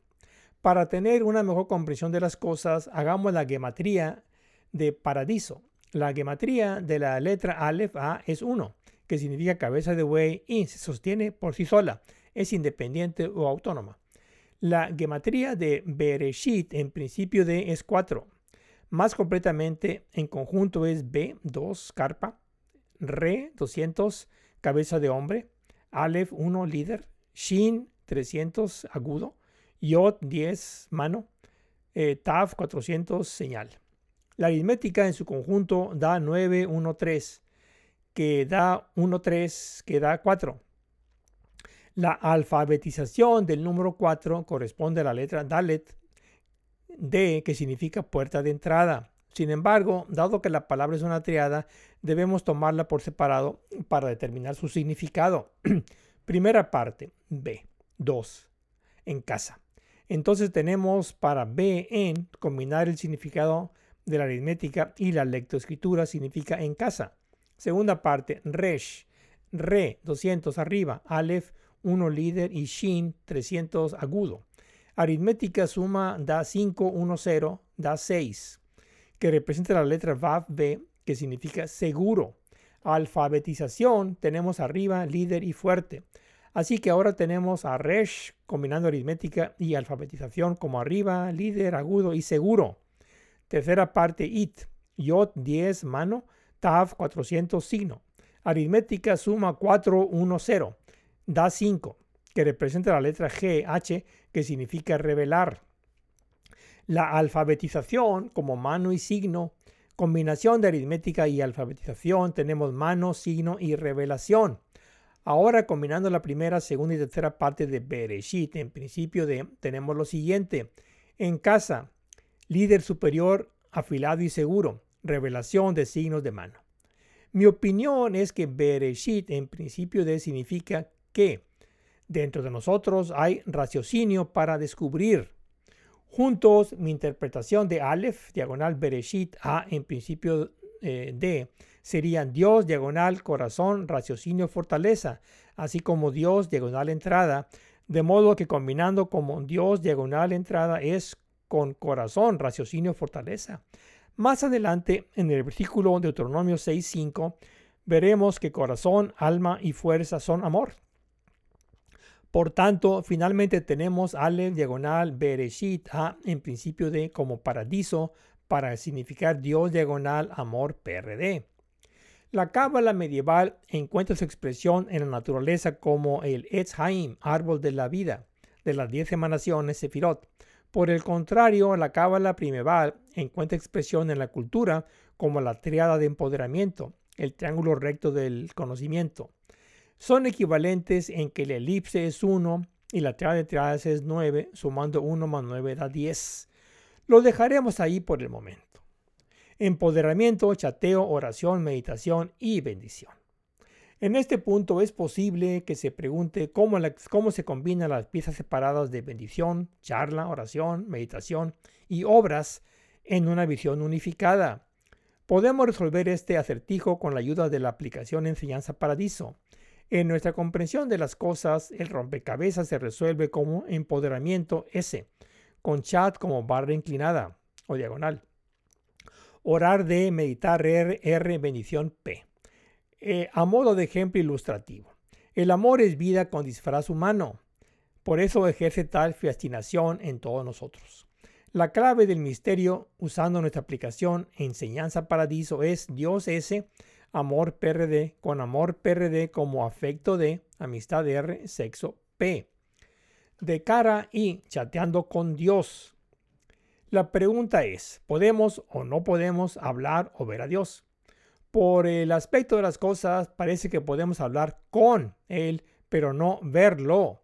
Para tener una mejor comprensión de las cosas, hagamos la gematría de paradiso. La gematría de la letra Aleph A es 1, que significa cabeza de buey y se sostiene por sí sola, es independiente o autónoma. La gematría de Bereshit en principio de es 4. Más completamente en conjunto es B, 2, carpa, Re, 200, cabeza de hombre, Aleph, 1, líder, Shin, 300, agudo, Yod, 10, mano, eh, Tav, 400, señal. La aritmética en su conjunto da 9, 1, 3, que da 1, 3, que da 4. La alfabetización del número 4 corresponde a la letra Dalet, D, que significa puerta de entrada. Sin embargo, dado que la palabra es una triada, debemos tomarla por separado para determinar su significado. Primera parte, B, 2, en casa. Entonces tenemos para B en combinar el significado de la aritmética y la lectoescritura significa en casa. Segunda parte, resh, re, 200 arriba, alef, 1 líder y Shin 300 agudo. Aritmética suma da 5, 1, 0, da 6, que representa la letra Vav B, que significa seguro. Alfabetización tenemos arriba líder y fuerte. Así que ahora tenemos a Resh combinando aritmética y alfabetización como arriba, líder, agudo y seguro. Tercera parte It, Yod 10 mano, Tav 400 signo. Aritmética suma 4, 1, 0 da 5, que representa la letra G, H, que significa revelar. La alfabetización como mano y signo, combinación de aritmética y alfabetización, tenemos mano, signo y revelación. Ahora combinando la primera, segunda y tercera parte de Bereshit, en principio de, tenemos lo siguiente. En casa, líder superior, afilado y seguro, revelación de signos de mano. Mi opinión es que Bereshit en principio de significa que dentro de nosotros hay raciocinio para descubrir. Juntos, mi interpretación de Aleph, diagonal Bereshit, A en principio eh, D, serían Dios, diagonal, corazón, raciocinio, fortaleza, así como Dios, diagonal, entrada, de modo que combinando como Dios, diagonal, entrada es con corazón, raciocinio, fortaleza. Más adelante, en el versículo de Deuteronomio 6.5, veremos que corazón, alma y fuerza son amor. Por tanto, finalmente tenemos Aleph diagonal Bereshit A en principio de como paradiso para significar Dios diagonal amor PRD. La cábala medieval encuentra su expresión en la naturaleza como el Etz Haim, árbol de la vida, de las diez emanaciones Sefirot. Por el contrario, la cábala primeval encuentra expresión en la cultura como la triada de empoderamiento, el triángulo recto del conocimiento son equivalentes en que la elipse es 1 y la triada de triadas es 9, sumando 1 más 9 da 10. Lo dejaremos ahí por el momento. Empoderamiento, chateo, oración, meditación y bendición. En este punto es posible que se pregunte cómo, cómo se combinan las piezas separadas de bendición, charla, oración, meditación y obras en una visión unificada. Podemos resolver este acertijo con la ayuda de la aplicación Enseñanza Paradiso. En nuestra comprensión de las cosas, el rompecabezas se resuelve como empoderamiento S, con chat como barra inclinada o diagonal. Orar de meditar R, R bendición P. Eh, a modo de ejemplo ilustrativo, el amor es vida con disfraz humano. Por eso ejerce tal fascinación en todos nosotros. La clave del misterio usando nuestra aplicación Enseñanza Paradiso es Dios S, amor PRD, con amor PRD como afecto de, amistad R, sexo P. De cara y chateando con Dios. La pregunta es, ¿podemos o no podemos hablar o ver a Dios? Por el aspecto de las cosas, parece que podemos hablar con Él, pero no verlo.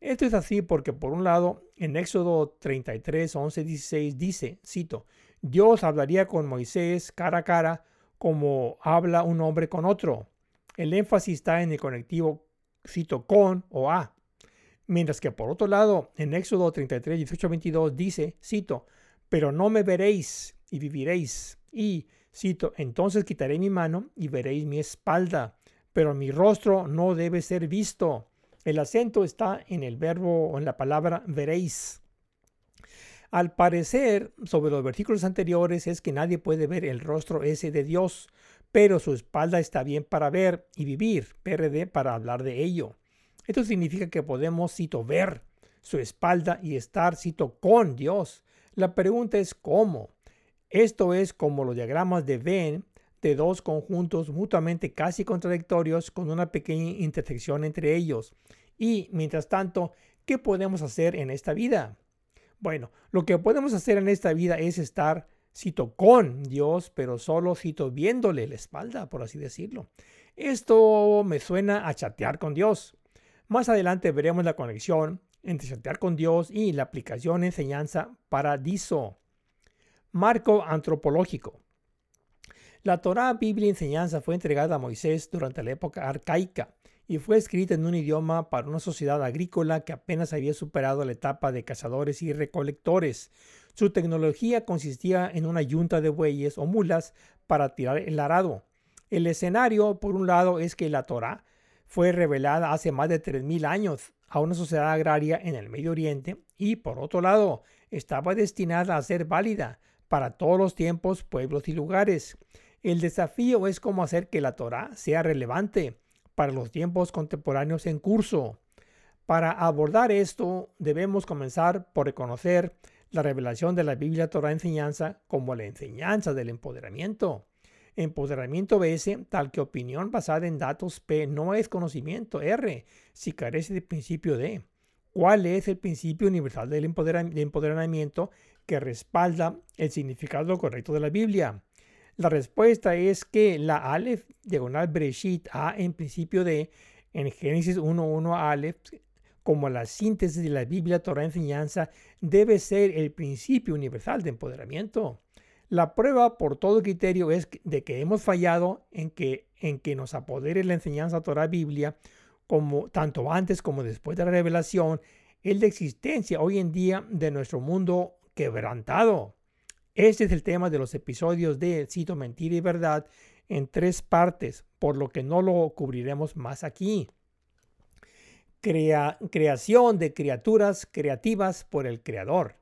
Esto es así porque, por un lado, en Éxodo 33, 11, 16 dice, cito, Dios hablaría con Moisés cara a cara como habla un hombre con otro. El énfasis está en el conectivo, cito, con o a. Mientras que por otro lado, en Éxodo 33, 18, 22 dice, cito, pero no me veréis y viviréis. Y, cito, entonces quitaré mi mano y veréis mi espalda, pero mi rostro no debe ser visto. El acento está en el verbo o en la palabra veréis. Al parecer, sobre los versículos anteriores es que nadie puede ver el rostro ese de Dios, pero su espalda está bien para ver y vivir, PRD para hablar de ello. Esto significa que podemos, cito, ver su espalda y estar, cito, con Dios. La pregunta es cómo. Esto es como los diagramas de Venn de dos conjuntos mutuamente casi contradictorios con una pequeña intersección entre ellos. Y, mientras tanto, ¿qué podemos hacer en esta vida? Bueno, lo que podemos hacer en esta vida es estar, cito, con Dios, pero solo, cito, viéndole la espalda, por así decirlo. Esto me suena a chatear con Dios. Más adelante veremos la conexión entre chatear con Dios y la aplicación enseñanza paradiso. Marco antropológico. La Torá, Biblia y enseñanza fue entregada a Moisés durante la época arcaica y fue escrita en un idioma para una sociedad agrícola que apenas había superado la etapa de cazadores y recolectores. Su tecnología consistía en una yunta de bueyes o mulas para tirar el arado. El escenario, por un lado, es que la Torá fue revelada hace más de 3.000 años a una sociedad agraria en el Medio Oriente y, por otro lado, estaba destinada a ser válida para todos los tiempos, pueblos y lugares. El desafío es cómo hacer que la Torah sea relevante para los tiempos contemporáneos en curso. Para abordar esto, debemos comenzar por reconocer la revelación de la Biblia Torah enseñanza como la enseñanza del empoderamiento. Empoderamiento S, tal que opinión basada en datos P, no es conocimiento R, si carece del principio D. ¿Cuál es el principio universal del empoderamiento que respalda el significado correcto de la Biblia? La respuesta es que la Aleph diagonal Breshit A en principio de en Génesis 1.1 Aleph como la síntesis de la Biblia Torah enseñanza debe ser el principio universal de empoderamiento. La prueba por todo criterio es de que hemos fallado en que, en que nos apodere la enseñanza Torah Biblia como tanto antes como después de la revelación, el de existencia hoy en día de nuestro mundo quebrantado. Este es el tema de los episodios de Cito Mentira y Verdad en tres partes, por lo que no lo cubriremos más aquí. creación de criaturas creativas por el Creador.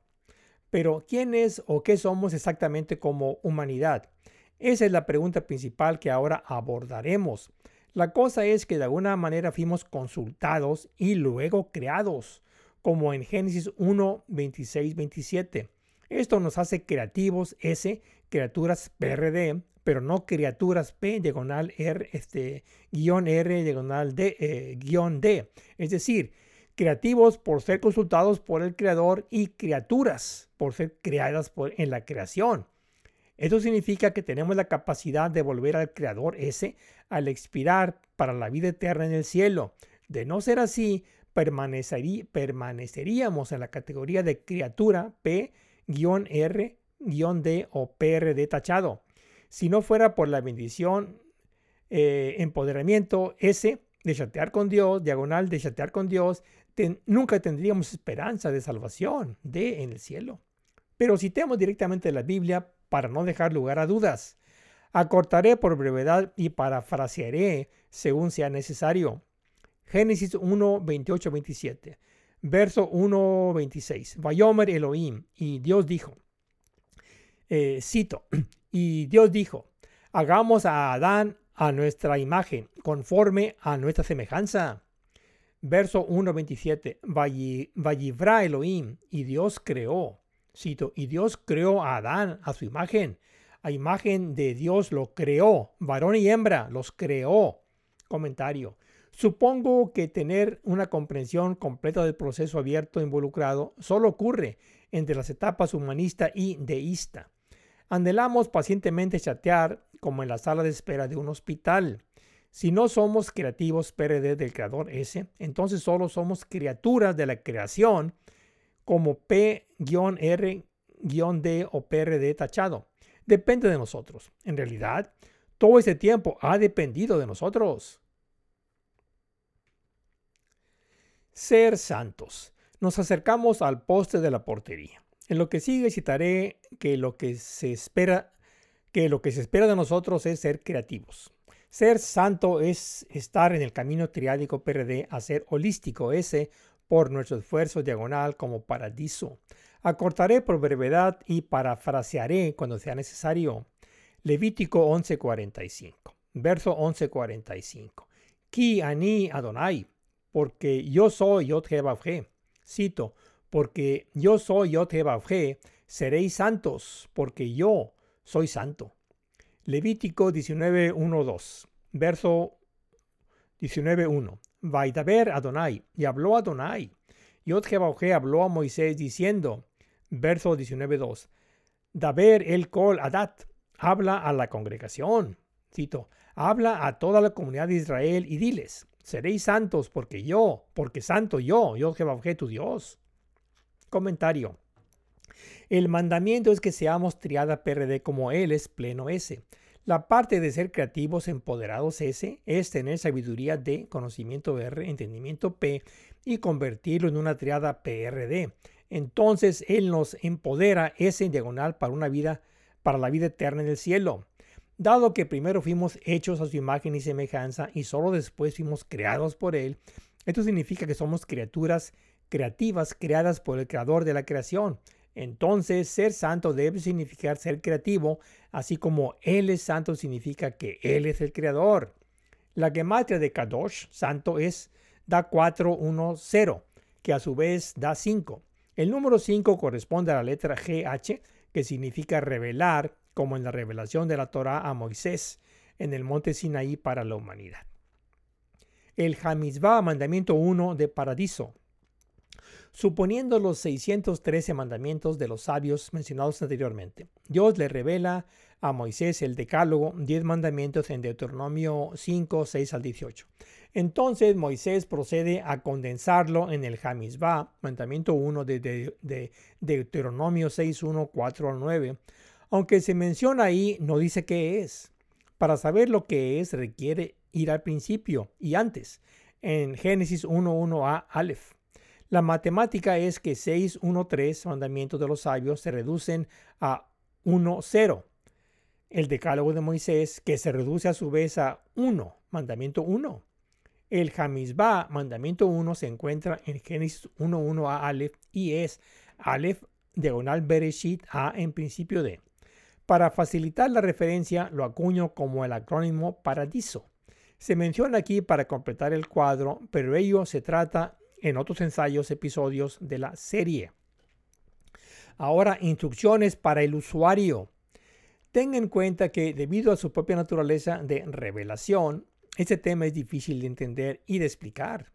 Pero, ¿quién es o qué somos exactamente como humanidad? Esa es la pregunta principal que ahora abordaremos. La cosa es que de alguna manera fuimos consultados y luego creados, como en Génesis 1, 26, 27. Esto nos hace creativos S, criaturas PRD, pero no criaturas P diagonal R, este, guion R diagonal D, eh, guion D. Es decir, creativos por ser consultados por el creador y criaturas por ser creadas en la creación. Esto significa que tenemos la capacidad de volver al creador S al expirar para la vida eterna en el cielo. De no ser así, permaneceríamos en la categoría de criatura P R, D o PRD tachado. Si no fuera por la bendición, eh, empoderamiento S de chatear con Dios, diagonal de chatear con Dios, nunca tendríamos esperanza de salvación D en el cielo. pero citemos directamente la Biblia para no dejar lugar a dudas. Acortaré por brevedad y parafrasearé según sea necesario. Génesis 1, 28, 27. Verso 1, 26. Vayomer Elohim. Y Dios dijo. Eh, cito. Y Dios dijo. Hagamos a Adán a nuestra imagen, conforme a nuestra semejanza. Verso 1, 27. Vayivra Elohim. Y Dios creó. Cito. Y Dios creó a Adán a su imagen a imagen de Dios lo creó, varón y hembra los creó. Comentario. Supongo que tener una comprensión completa del proceso abierto involucrado solo ocurre entre las etapas humanista y deísta. Anhelamos pacientemente chatear como en la sala de espera de un hospital. Si no somos creativos PRD del creador S, entonces solo somos criaturas de la creación como P-R-D o PRD tachado depende de nosotros. En realidad, todo ese tiempo ha dependido de nosotros. Ser santos. Nos acercamos al poste de la portería. En lo que sigue citaré que lo que se espera que lo que se espera de nosotros es ser creativos. Ser santo es estar en el camino triádico PRD a ser holístico ese por nuestro esfuerzo diagonal como paradiso. Acortaré por brevedad y parafrasearé cuando sea necesario. Levítico 11:45, verso 11:45. Ki ani Adonai, porque yo soy Yod Cito, porque yo soy Yod seréis santos, porque yo soy santo. Levítico 19:1-2, verso 19:1. Vaidaber Adonai, y habló Adonai. Yod habló a Moisés diciendo, verso 19.2. Daber el Kol Adat habla a la congregación. Cito, habla a toda la comunidad de Israel y diles, seréis santos porque yo, porque santo yo, yo Jehová tu Dios. Comentario. El mandamiento es que seamos triada PRD como Él es pleno S. La parte de ser creativos, empoderados S, es tener sabiduría D, conocimiento R, entendimiento P y convertirlo en una triada PRD entonces Él nos empodera ese diagonal para una vida, para la vida eterna en el cielo. Dado que primero fuimos hechos a su imagen y semejanza y solo después fuimos creados por Él, esto significa que somos criaturas creativas creadas por el creador de la creación. Entonces, ser santo debe significar ser creativo, así como Él es santo significa que Él es el creador. La gematria de Kadosh, santo, es da 4, 1, 0, que a su vez da 5. El número 5 corresponde a la letra GH, que significa revelar, como en la revelación de la Torah a Moisés en el monte Sinaí para la humanidad. El Hamizvah, mandamiento 1 de paradiso. Suponiendo los 613 mandamientos de los sabios mencionados anteriormente, Dios le revela a Moisés el decálogo, 10 mandamientos en Deuteronomio 5, 6 al 18. Entonces Moisés procede a condensarlo en el Hamizbah, mandamiento 1 de, Deuteronomio 6, 1, 4 al 9. Aunque se menciona ahí, no dice qué es. Para saber lo que es, requiere ir al principio y antes, en Génesis 1, 1 a Aleph. La matemática es que 6, 1, 3 mandamientos de los sabios se reducen a 1, 0. El decálogo de Moisés, que se reduce a su vez a 1, mandamiento 1. El Hamizbah, mandamiento 1, se encuentra en Génesis 1.1 a Aleph y es Aleph diagonal Bereshit A en principio de. Para facilitar la referencia, lo acuño como el acrónimo Paradiso. Se menciona aquí para completar el cuadro, pero ello se trata en otros ensayos, episodios de la serie. Ahora, instrucciones para el usuario. Tenga en cuenta que debido a su propia naturaleza de revelación, este tema es difícil de entender y de explicar.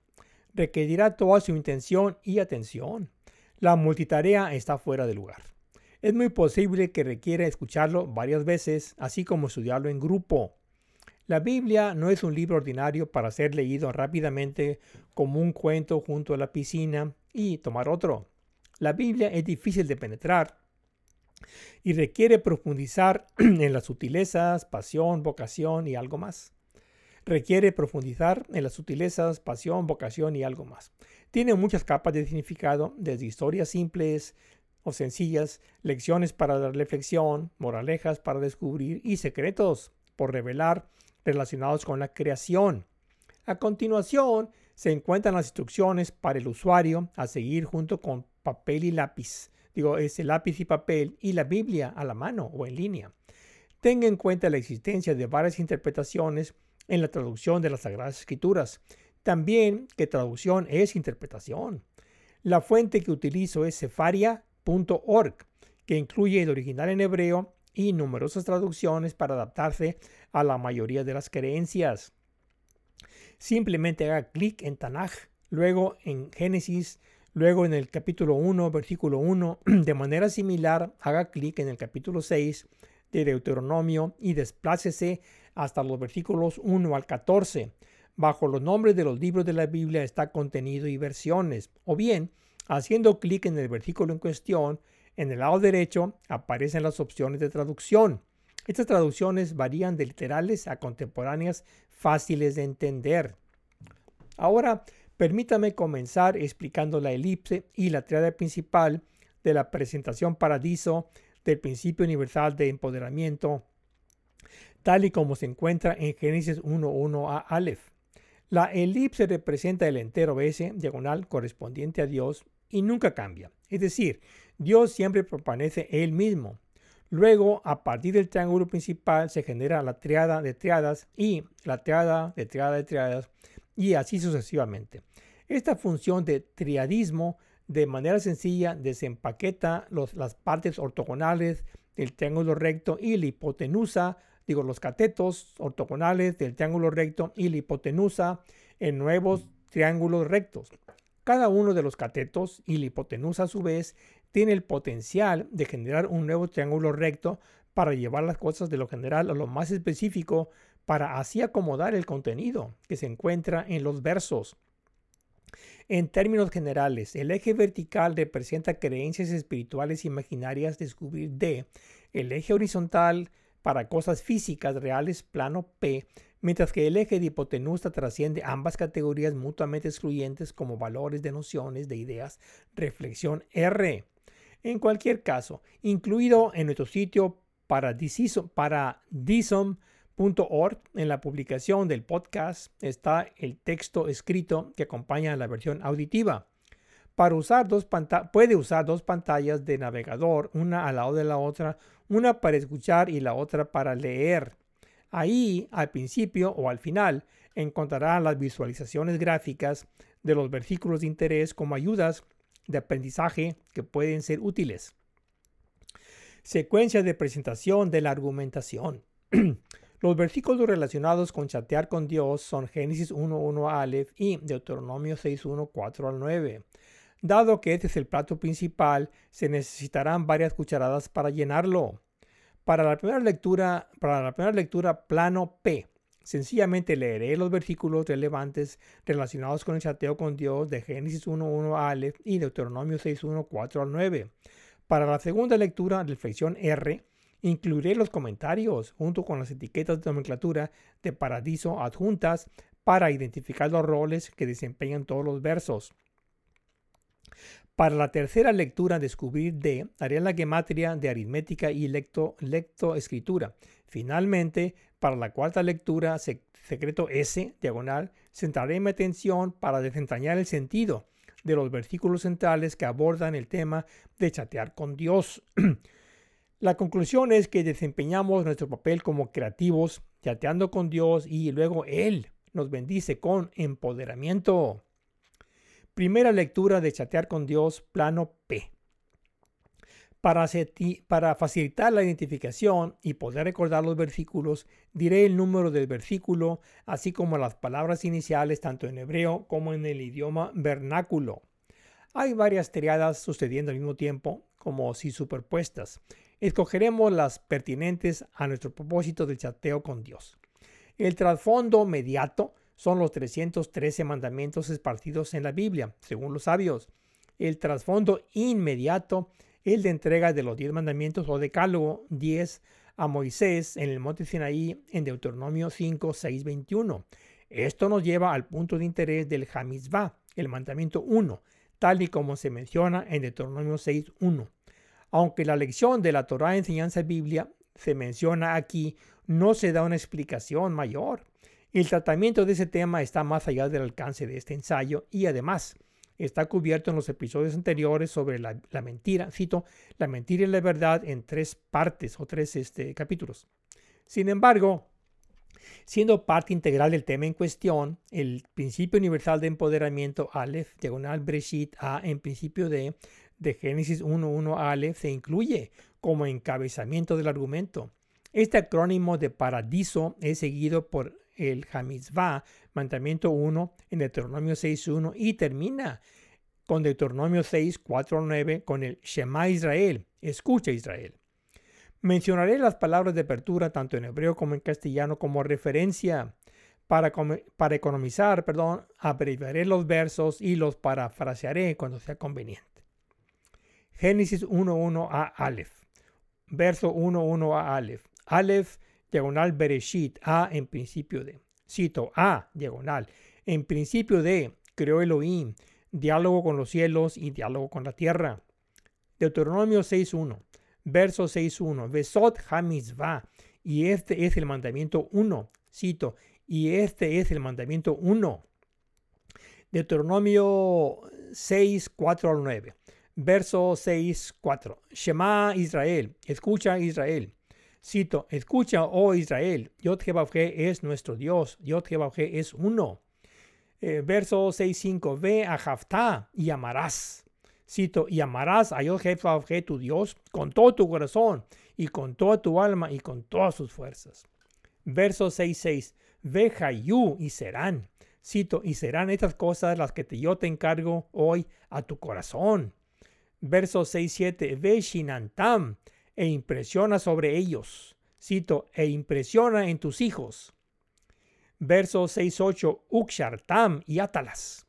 Requerirá toda su intención y atención. La multitarea está fuera de lugar. Es muy posible que requiera escucharlo varias veces, así como estudiarlo en grupo. La Biblia no es un libro ordinario para ser leído rápidamente como un cuento junto a la piscina y tomar otro. La Biblia es difícil de penetrar y requiere profundizar en las sutilezas, pasión, vocación y algo más requiere profundizar en las sutilezas, pasión, vocación y algo más. Tiene muchas capas de significado, desde historias simples, o sencillas, lecciones para la reflexión, moralejas para descubrir y secretos por revelar relacionados con la creación. A continuación, se encuentran las instrucciones para el usuario a seguir junto con papel y lápiz. Digo, ese lápiz y papel y la Biblia a la mano o en línea. Tenga en cuenta la existencia de varias interpretaciones en la traducción de las Sagradas Escrituras. También que traducción es interpretación. La fuente que utilizo es cefaria.org, que incluye el original en hebreo y numerosas traducciones para adaptarse a la mayoría de las creencias. Simplemente haga clic en Tanaj, luego en Génesis, luego en el capítulo 1, versículo 1. De manera similar, haga clic en el capítulo 6 de Deuteronomio y desplácese hasta los versículos 1 al 14. Bajo los nombres de los libros de la Biblia está contenido y versiones. O bien, haciendo clic en el versículo en cuestión, en el lado derecho aparecen las opciones de traducción. Estas traducciones varían de literales a contemporáneas fáciles de entender. Ahora, permítame comenzar explicando la elipse y la triada principal de la presentación paradiso del principio universal de empoderamiento, tal y como se encuentra en Génesis 1.1 a Aleph. La elipse representa el entero S diagonal correspondiente a Dios y nunca cambia. Es decir, Dios siempre permanece Él mismo. Luego, a partir del triángulo principal se genera la triada de triadas y la triada de triada de triadas y así sucesivamente. Esta función de triadismo de manera sencilla desempaqueta las partes ortogonales del triángulo recto y la hipotenusa, digo los catetos ortogonales del triángulo recto y la hipotenusa en nuevos triángulos rectos. Cada uno de los catetos y la hipotenusa a su vez tiene el potencial de generar un nuevo triángulo recto para llevar las cosas de lo general a lo más específico para así acomodar el contenido que se encuentra en los versos. En términos generales, el eje vertical representa creencias espirituales imaginarias descubrir D, el eje horizontal para cosas físicas reales plano P, mientras que el eje de hipotenusa trasciende ambas categorías mutuamente excluyentes como valores de nociones, de ideas, reflexión R. En cualquier caso, incluido en nuestro sitio paradisom.org, en la publicación del podcast está el texto escrito que acompaña a la versión auditiva. Para usar dos puede usar dos pantallas de navegador, una al lado de la otra, una para escuchar y la otra para leer. Ahí, al principio o al final, encontrará las visualizaciones gráficas de los versículos de interés como ayudas de aprendizaje que pueden ser útiles. Secuencia de presentación de la argumentación. Los versículos relacionados con chatear con Dios son Génesis 1.1 a Aleph y Deuteronomio 6.1 4 al 9. Dado que este es el plato principal, se necesitarán varias cucharadas para llenarlo. Para la primera lectura, para la primera lectura plano P, sencillamente leeré los versículos relevantes relacionados con el chateo con Dios de Génesis 1.1 a Aleph y Deuteronomio 6.1 4 al 9. Para la segunda lectura, reflexión R, incluiré los comentarios junto con las etiquetas de nomenclatura de Paradiso adjuntas para identificar los roles que desempeñan todos los versos. Para la tercera lectura, descubrir D, haré la gematria de aritmética y lecto, escritura. Finalmente, para la cuarta lectura, secreto S, diagonal, centraré mi atención para desentrañar el sentido de los versículos centrales que abordan el tema de chatear con Dios. la conclusión es que desempeñamos nuestro papel como creativos, chateando con Dios y luego Él nos bendice con empoderamiento. Primera lectura de Chatear con Dios, plano P. Para, facilitar la identificación y poder recordar los versículos, diré el número del versículo, así como las palabras iniciales tanto en hebreo como en el idioma vernáculo. Hay varias triadas sucediendo al mismo tiempo, como si superpuestas. Escogeremos las pertinentes a nuestro propósito de chateo con Dios. El trasfondo mediato son los 313 mandamientos esparcidos en la Biblia, según los sabios. El trasfondo inmediato, el de entrega de los 10 mandamientos o decálogo 10 a Moisés en el monte Sinaí en Deuteronomio 5, 6, 21. Esto nos lleva al punto de interés del Hamizvah, el mandamiento 1, tal y como se menciona en Deuteronomio 6, 1. Aunque la lección de la Torah enseñanza Biblia se menciona aquí, no se da una explicación mayor. El tratamiento de ese tema está más allá del alcance de este ensayo y además está cubierto en los episodios anteriores sobre la, mentira, cito, la mentira y la verdad en tres partes o tres este, capítulos. Sin embargo, siendo parte integral del tema en cuestión, el principio universal de empoderamiento Aleph, diagonal Breshit A en principio de, de Génesis 1.1 Aleph se incluye como encabezamiento del argumento. Este acrónimo de paradiso es seguido por el Hamizvah, mandamiento 1 en Deuteronomio 6.1 y termina con Deuteronomio 6, 4 9 con el Shema Israel, escucha Israel. Mencionaré las palabras de apertura tanto en hebreo como en castellano como referencia. Para, para economizar, perdón, abreviaré los versos y los parafrasearé cuando sea conveniente. Génesis 1.1 a Aleph. Verso 1.1 a Aleph. Aleph, diagonal Bereshit, A en principio de. Cito, A, diagonal. En principio de, creó Elohim, diálogo con los cielos y diálogo con la tierra. Deuteronomio 6.1 verso 6.1, Besot Hamizvah, y este es el mandamiento 1, cito, y este es el mandamiento 1. Deuteronomio 6, 4 al 9, verso 6, 4, Shema Israel, escucha Israel. Cito, escucha, oh Israel, Yod es nuestro Dios, Yod es uno. Eh, verso 6, 5, ve a Jaftá y amarás. Cito, y amarás a Dios jefe tu Dios con todo tu corazón y con toda tu alma y con todas sus fuerzas. Verso 6.6. Ve Hayú y serán. Cito, y serán estas cosas las que yo te encargo hoy a tu corazón. Verso 6.7. Ve Shinantam e impresiona sobre ellos. Cito, e impresiona en tus hijos. Verso 6.8. Ukshartam y átalas.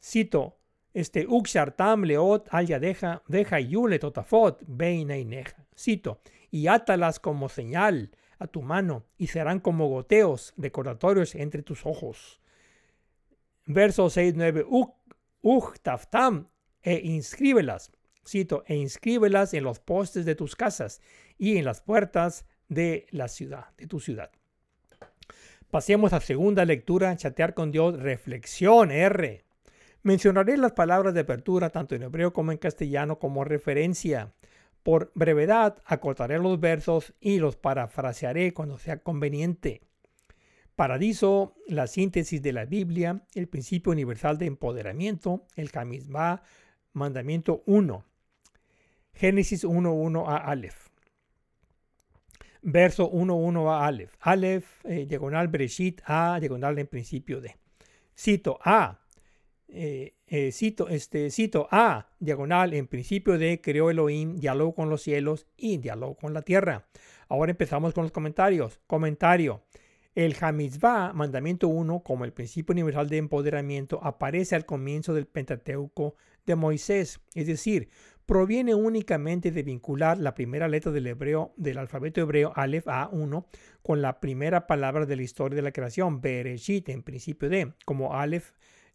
Cito, este Uxartam leot al deja, deja yule totafot beina neja. Cito, y átalas como señal a tu mano y serán como goteos recordatorios entre tus ojos. Verso 6, 9. taftam e inscríbelas. Cito, e inscríbelas en los postes de tus casas y en las puertas de la ciudad, de tu ciudad. Pasemos a segunda lectura, chatear con Dios, reflexión R. Mencionaré las palabras de apertura tanto en hebreo como en castellano como referencia. Por brevedad, acortaré los versos y los parafrasearé cuando sea conveniente. Paradiso, la síntesis de la Biblia, el principio universal de empoderamiento, el Hamizbah, mandamiento 1. Génesis 1.1 a Aleph. Verso 1.1 a Aleph. Aleph, eh, diagonal Breshit, A, diagonal en principio de. Cito A. Eh, eh, cito, este, cito A, diagonal, en principio de creó Elohim, diálogo con los cielos y diálogo con la tierra. Ahora empezamos con los comentarios. Comentario. El Hamizvah, mandamiento 1, como el principio universal de empoderamiento, aparece al comienzo del Pentateuco de Moisés, es decir, proviene únicamente de vincular la primera letra del hebreo del alfabeto hebreo Aleph A1 con la primera palabra de la historia de la creación, Bereshit, en principio de, como Aleph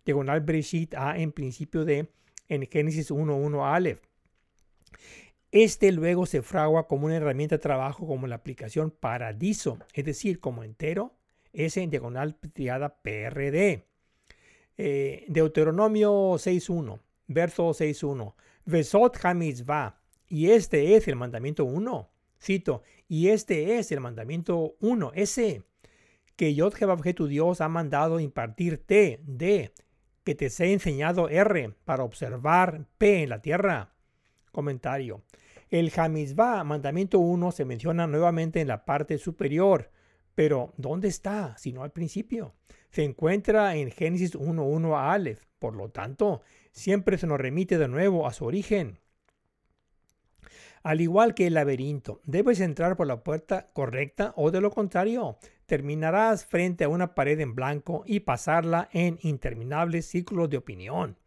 diagonal Breshit A en principio de en Génesis 1.1 Aleph. Este luego se fragua como una herramienta de trabajo como la aplicación Paradiso, es decir, como entero, S en diagonal triada PRD. Eh, Deuteronomio 6.1, verso 6.1. Vesot va y este es el mandamiento 1. Cito, y este es el mandamiento 1, ese que Yod Jehová tu Dios ha mandado impartirte de que te sea enseñado R para observar P en la tierra. Comentario. El Hamizvah, mandamiento 1, se menciona nuevamente en la parte superior, pero ¿dónde está? Si no al principio. Se encuentra en Génesis 1.1 a Aleph, por lo tanto, siempre se nos remite de nuevo a su origen. Al igual que el laberinto, debes entrar por la puerta correcta o de lo contrario, terminarás frente a una pared en blanco y pasarla en interminables círculos de opinión.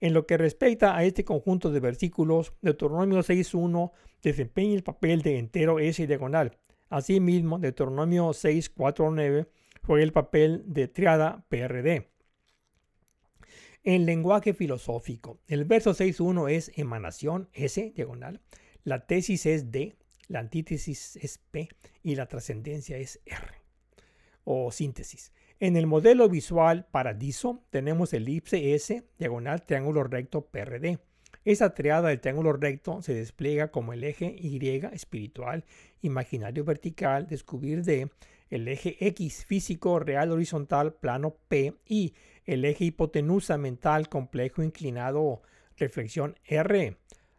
En lo que respecta a este conjunto de versículos, Deuteronomio 6.1 desempeña el papel de entero S diagonal. Asimismo, Deuteronomio 6.4.9 juega el papel de triada PRD. En lenguaje filosófico, el verso 6.1 es emanación S diagonal La tesis es D, la antítesis es P y la trascendencia es R o síntesis. En el modelo visual paradiso tenemos elipse S, diagonal triángulo recto PRD. Esa triada del triángulo recto se despliega como el eje Y espiritual, imaginario vertical, descubrir D, el eje X físico real horizontal plano P y el eje hipotenusa mental complejo inclinado reflexión R.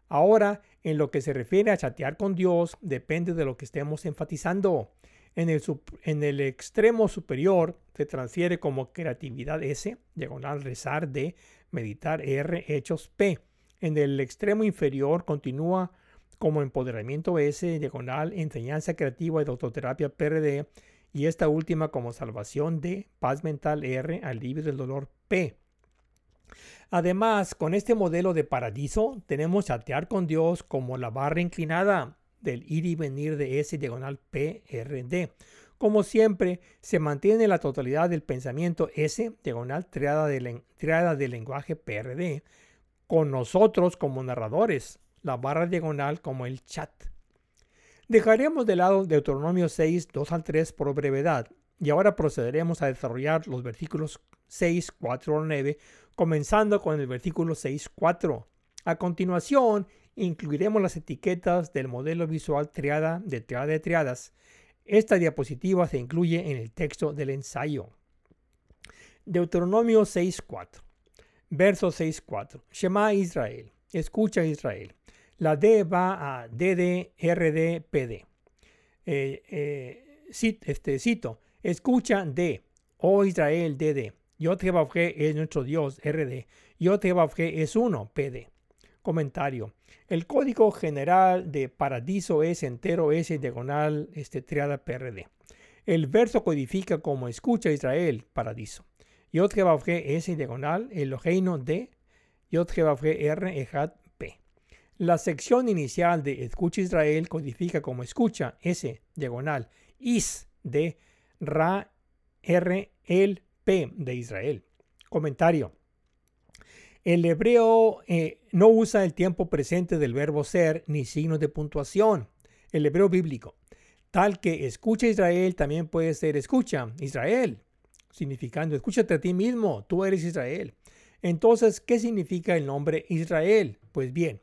Ahora, en lo que se refiere a chatear con Dios, depende de lo que estemos enfatizando. En el, en el extremo superior se transfiere como creatividad S, diagonal rezar D, meditar R, hechos P. En el extremo inferior continúa como empoderamiento S, diagonal, enseñanza creativa y autoterapia PRD, y esta última como salvación D, paz mental R, alivio del dolor P. Además, con este modelo de paradiso, tenemos chatear con Dios como la barra inclinada del ir y venir de S diagonal PRD. Como siempre, se mantiene la totalidad del pensamiento S diagonal triada de, triada de lenguaje PRD, con nosotros como narradores, la barra diagonal como el chat. Dejaremos de lado Deuteronomio 6, 2 al 3 por brevedad, y ahora procederemos a desarrollar los versículos 6, 4 al 9 comenzando con el versículo 6.4. A continuación, incluiremos las etiquetas del modelo visual triada de triada de triadas. Esta diapositiva se incluye en el texto del ensayo. Deuteronomio 6.4. Verso 6.4. Shema Israel. Escucha Israel. La D va a DD, RD, PD. Eh, eh, este, cito. Escucha D. Oh Israel, DD. Yod es nuestro Dios, RD. Yod es uno, PD. Comentario. El código general de paradiso es entero S diagonal este, triada PRD. El verso codifica como escucha Israel, paradiso. Yod S diagonal, Eloheino D, Yod R, Ejat. La sección inicial de escucha Israel codifica como escucha S diagonal, Is D, Ra, R, El, P de Israel. Comentario. El hebreo eh, no usa el tiempo presente del verbo ser ni signos de puntuación. El hebreo bíblico. Tal que escucha Israel también puede ser escucha Israel, significando escúchate a ti mismo, tú eres Israel. Entonces, ¿qué significa el nombre Israel? Pues bien,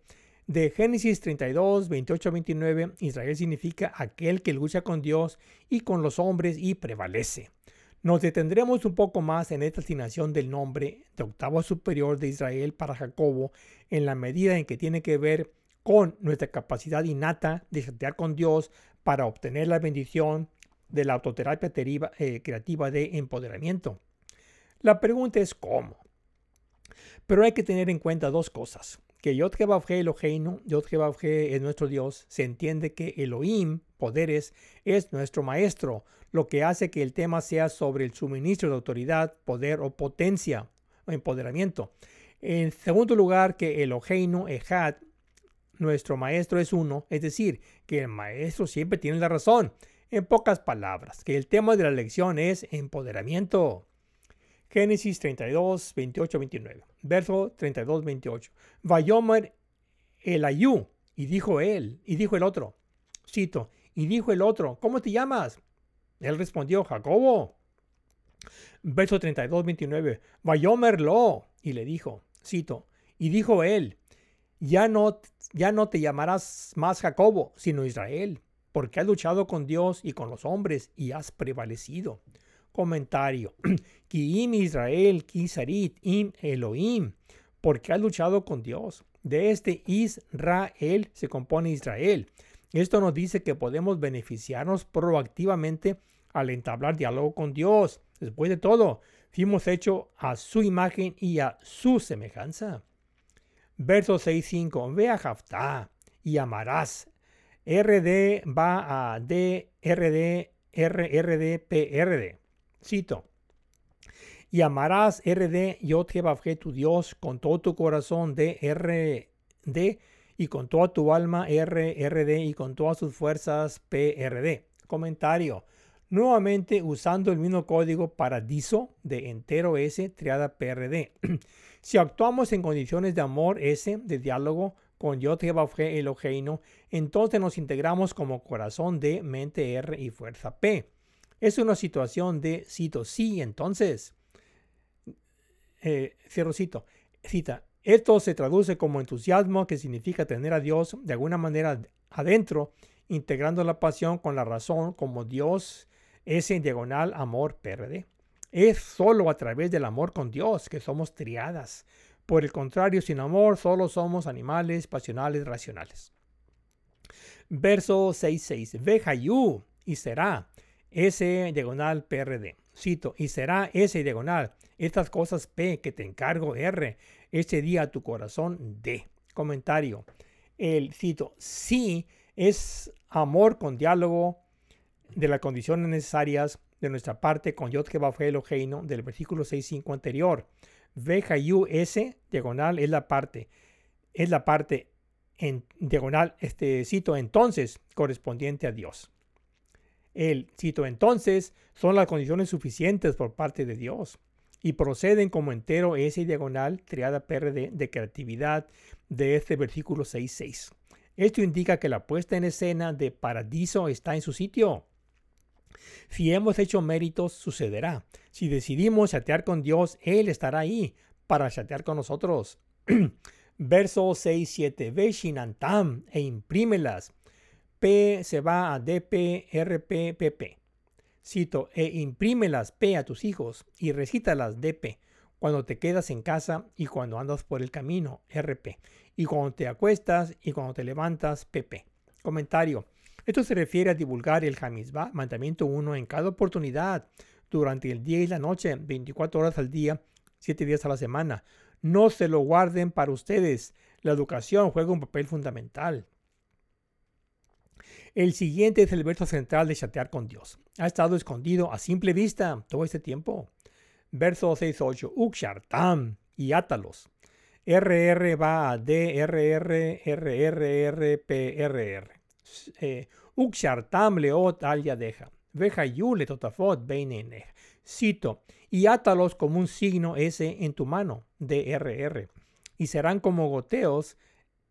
de Génesis 32, 28 a 29, Israel significa aquel que lucha con Dios y con los hombres y prevalece. Nos detendremos un poco más en esta asignación del nombre de octavo superior de Israel para Jacobo en la medida en que tiene que ver con nuestra capacidad innata de chatear con Dios para obtener la bendición de la autoterapia eh, creativa de empoderamiento. La pregunta es cómo. Pero hay que tener en cuenta dos cosas. Que Yod Eloheinu, Yod es nuestro Dios, se entiende que Elohim, poderes, es nuestro maestro, lo que hace que el tema sea sobre el suministro de autoridad, poder o potencia o empoderamiento. En segundo lugar, que Eloheinu, Ejad, nuestro maestro es uno, es decir, que el maestro siempre tiene la razón. En pocas palabras, que el tema de la lección es empoderamiento. Génesis 32, 28, 29. Verso 32, 28. Vayomer el ayú, y dijo él, y dijo el otro. Cito, y dijo el otro, ¿cómo te llamas? Él respondió, Jacobo. Verso 32, 29. Vayomer lo, y le dijo, cito, y dijo él, ya no, ya no te llamarás más Jacobo, sino Israel, porque has luchado con Dios y con los hombres y has prevalecido. Comentario. Kiim Israel, Kisarit, Im Elohim, porque has luchado con Dios. De este Israel se compone Israel. Esto nos dice que podemos beneficiarnos proactivamente al entablar diálogo con Dios. Después de todo, fuimos hechos a su imagen y a su semejanza. Verso 6.5. Ve a Jaftá y amarás. RD va a D, RD, R, PRD. Cito. Y amarás RD, yo te tu Dios con todo tu corazón, D, RD, y con toda tu alma, RRD, y con todas sus fuerzas, PRD. Comentario. Nuevamente usando el mismo código paradiso de entero S triada PRD. si actuamos en condiciones de amor S de diálogo con Yod el Eloheinu, entonces nos integramos como corazón de mente R y fuerza P. Es una situación de cito sí, entonces. Eh, cierro cito. Cita. Esto se traduce como entusiasmo, que significa tener a Dios de alguna manera adentro, integrando la pasión con la razón, como Dios es en diagonal amor PRD. Es solo a través del amor con Dios que somos triadas. Por el contrario, sin amor solo somos animales pasionales racionales. Verso 6.6. Vejayu y será S diagonal PRD. Cito, y será S diagonal. Estas cosas P que te encargo R. Este día tu corazón D. Comentario. El cito, sí es amor con diálogo de las condiciones necesarias de nuestra parte con Yod Eloheinu del versículo 6.5 anterior. Vejayu S diagonal es la parte. Es la parte en diagonal, este cito entonces correspondiente a Dios. El, cito entonces, son las condiciones suficientes por parte de Dios y proceden como entero ese diagonal triada PRD de creatividad de este versículo 6.6. Esto indica que la puesta en escena de paradiso está en su sitio. Si hemos hecho méritos, sucederá. Si decidimos chatear con Dios, Él estará ahí para chatear con nosotros. Verso 6, 7. Ve Shinantam e imprímelas P se va a DP, RP, PP. Cito, e imprímelas P a tus hijos y recítalas DP cuando te quedas en casa y cuando andas por el camino, RP. Y cuando te acuestas y cuando te levantas, PP. Comentario. Esto se refiere a divulgar el Hamizbah, mandamiento 1, en cada oportunidad, durante el día y la noche, 24 horas al día, 7 días a la semana. No se lo guarden para ustedes. La educación juega un papel fundamental. El siguiente es el verso central de chatear con Dios. Ha estado escondido a simple vista todo este tiempo. Verso 6-8. Ukshartam y átalos. RR va a DRR, RRR, PRR. Eh, Ukshartam leot al yadeja. Veja yule totafot beinene. Cito. Y átalos como un signo S en tu mano. DRR. Y serán como goteos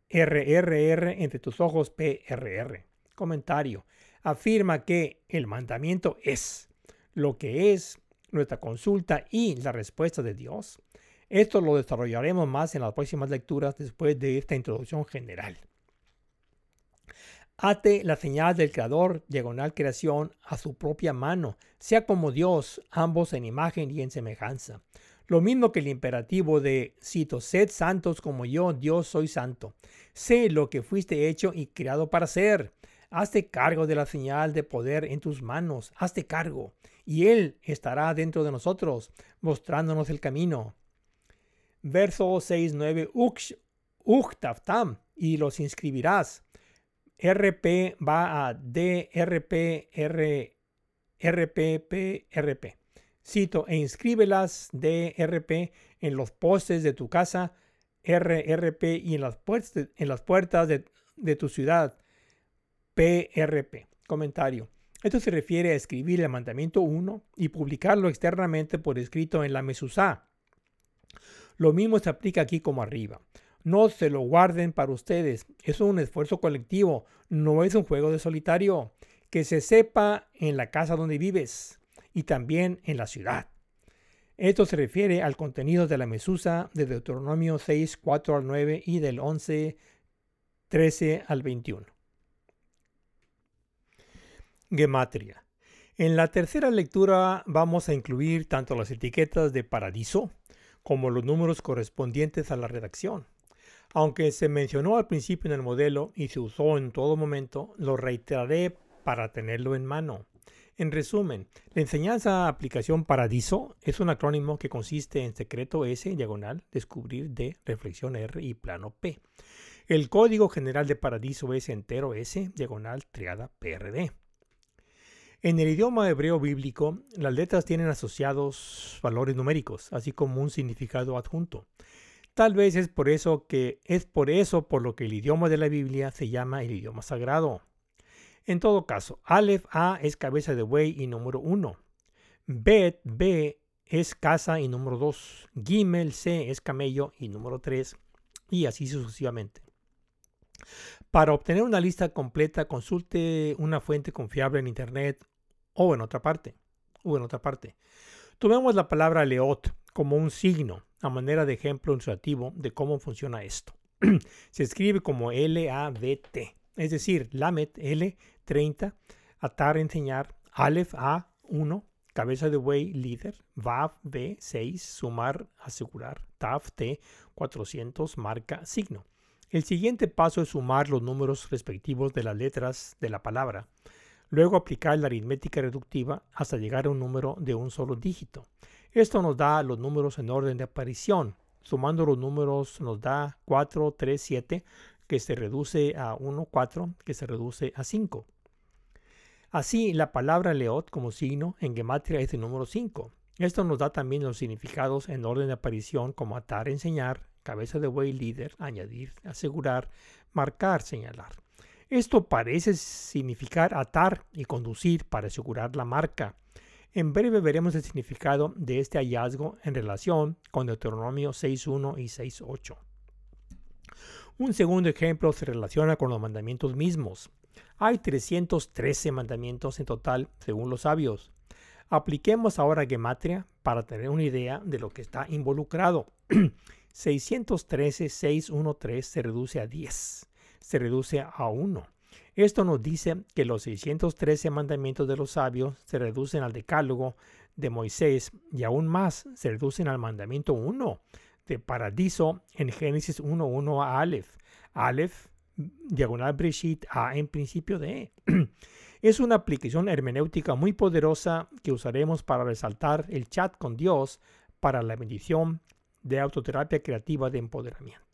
RRR entre tus ojos PRR comentario, afirma que el mandamiento es lo que es nuestra consulta y la respuesta de Dios. Esto lo desarrollaremos más en las próximas lecturas después de esta introducción general. Ate la señal del Creador, diagonal creación, a su propia mano, sea como Dios, ambos en imagen y en semejanza. Lo mismo que el imperativo de, cito, sed santos como yo, Dios, soy santo. Sé lo que fuiste hecho y creado para ser. Hazte cargo de la señal de poder en tus manos, hazte cargo, y Él estará dentro de nosotros, mostrándonos el camino. Verso 6, 9, Uchtaftam, y los inscribirás. RP va a DRP, R, RP. Cito, e inscríbelas DRP en los postes de tu casa, RRP, y en las puertas, en las puertas de tu ciudad PRP. Comentario. Esto se refiere a escribir el mandamiento 1 y publicarlo externamente por escrito en la Mesusá. Lo mismo se aplica aquí como arriba. No se lo guarden para ustedes. Es un esfuerzo colectivo, no es un juego de solitario. Que se sepa en la casa donde vives y también en la ciudad. Esto se refiere al contenido de la Mesusa de Deuteronomio 6, 4 al 9 y del 11, 13 al 21. Gematria. En la tercera lectura vamos a incluir tanto las etiquetas de paradiso como los números correspondientes a la redacción. Aunque se mencionó al principio en el modelo y se usó en todo momento, lo reiteraré para tenerlo en mano. En resumen, la enseñanza aplicación Paradiso es un acrónimo que consiste en secreto S, diagonal, descubrir D, reflexión R y plano P. El código general de Paradiso es entero S, diagonal, triada PRD. En el idioma hebreo bíblico, las letras tienen asociados valores numéricos, así como un significado adjunto. Tal vez es por eso que es por eso por lo que el idioma de la Biblia se llama el idioma sagrado. En todo caso, Aleph A es cabeza de buey y número 1. Bet B es casa y número 2. Gimel C es camello y número 3. Y así sucesivamente. Para obtener una lista completa, consulte una fuente confiable en Internet o en otra parte. O en otra parte. Tomemos la palabra leot como un signo, a manera de ejemplo ilustrativo de cómo funciona esto. Se escribe como L-A-V-T, es decir, Lamet L30, atar, enseñar, Aleph A1, cabeza de buey, líder, Vav B6, sumar, asegurar, Tav T 400, marca, signo. El siguiente paso es sumar los números respectivos de las letras de la palabra. Luego aplicar la aritmética reductiva hasta llegar a un número de un solo dígito. Esto nos da los números en orden de aparición. Sumando los números nos da 4, 3, 7, que se reduce a 1, 4, que se reduce a 5. Así, la palabra leot como signo en gematria es el número 5. Esto nos da también los significados en orden de aparición como atar, enseñar, cabeza de buey, líder, añadir, asegurar, marcar, señalar. Esto parece significar atar y conducir para asegurar la marca. En breve veremos el significado de este hallazgo en relación con Deuteronomio 6.1 y 6.8. Un segundo ejemplo se relaciona con los mandamientos mismos. Hay 313 mandamientos en total, según los sabios. Apliquemos ahora Gematria para tener una idea de lo que está involucrado. 613, 613 se reduce a 10, se reduce a 1. Esto nos dice que los 613 mandamientos de los sabios se reducen al decálogo de Moisés y aún más se reducen al mandamiento 1 de paradiso en Génesis 1.1 a Aleph. Aleph, diagonal Breshit, A en principio de. Es una aplicación hermenéutica muy poderosa que usaremos para resaltar el chat con Dios para la bendición de autoterapia creativa de empoderamiento.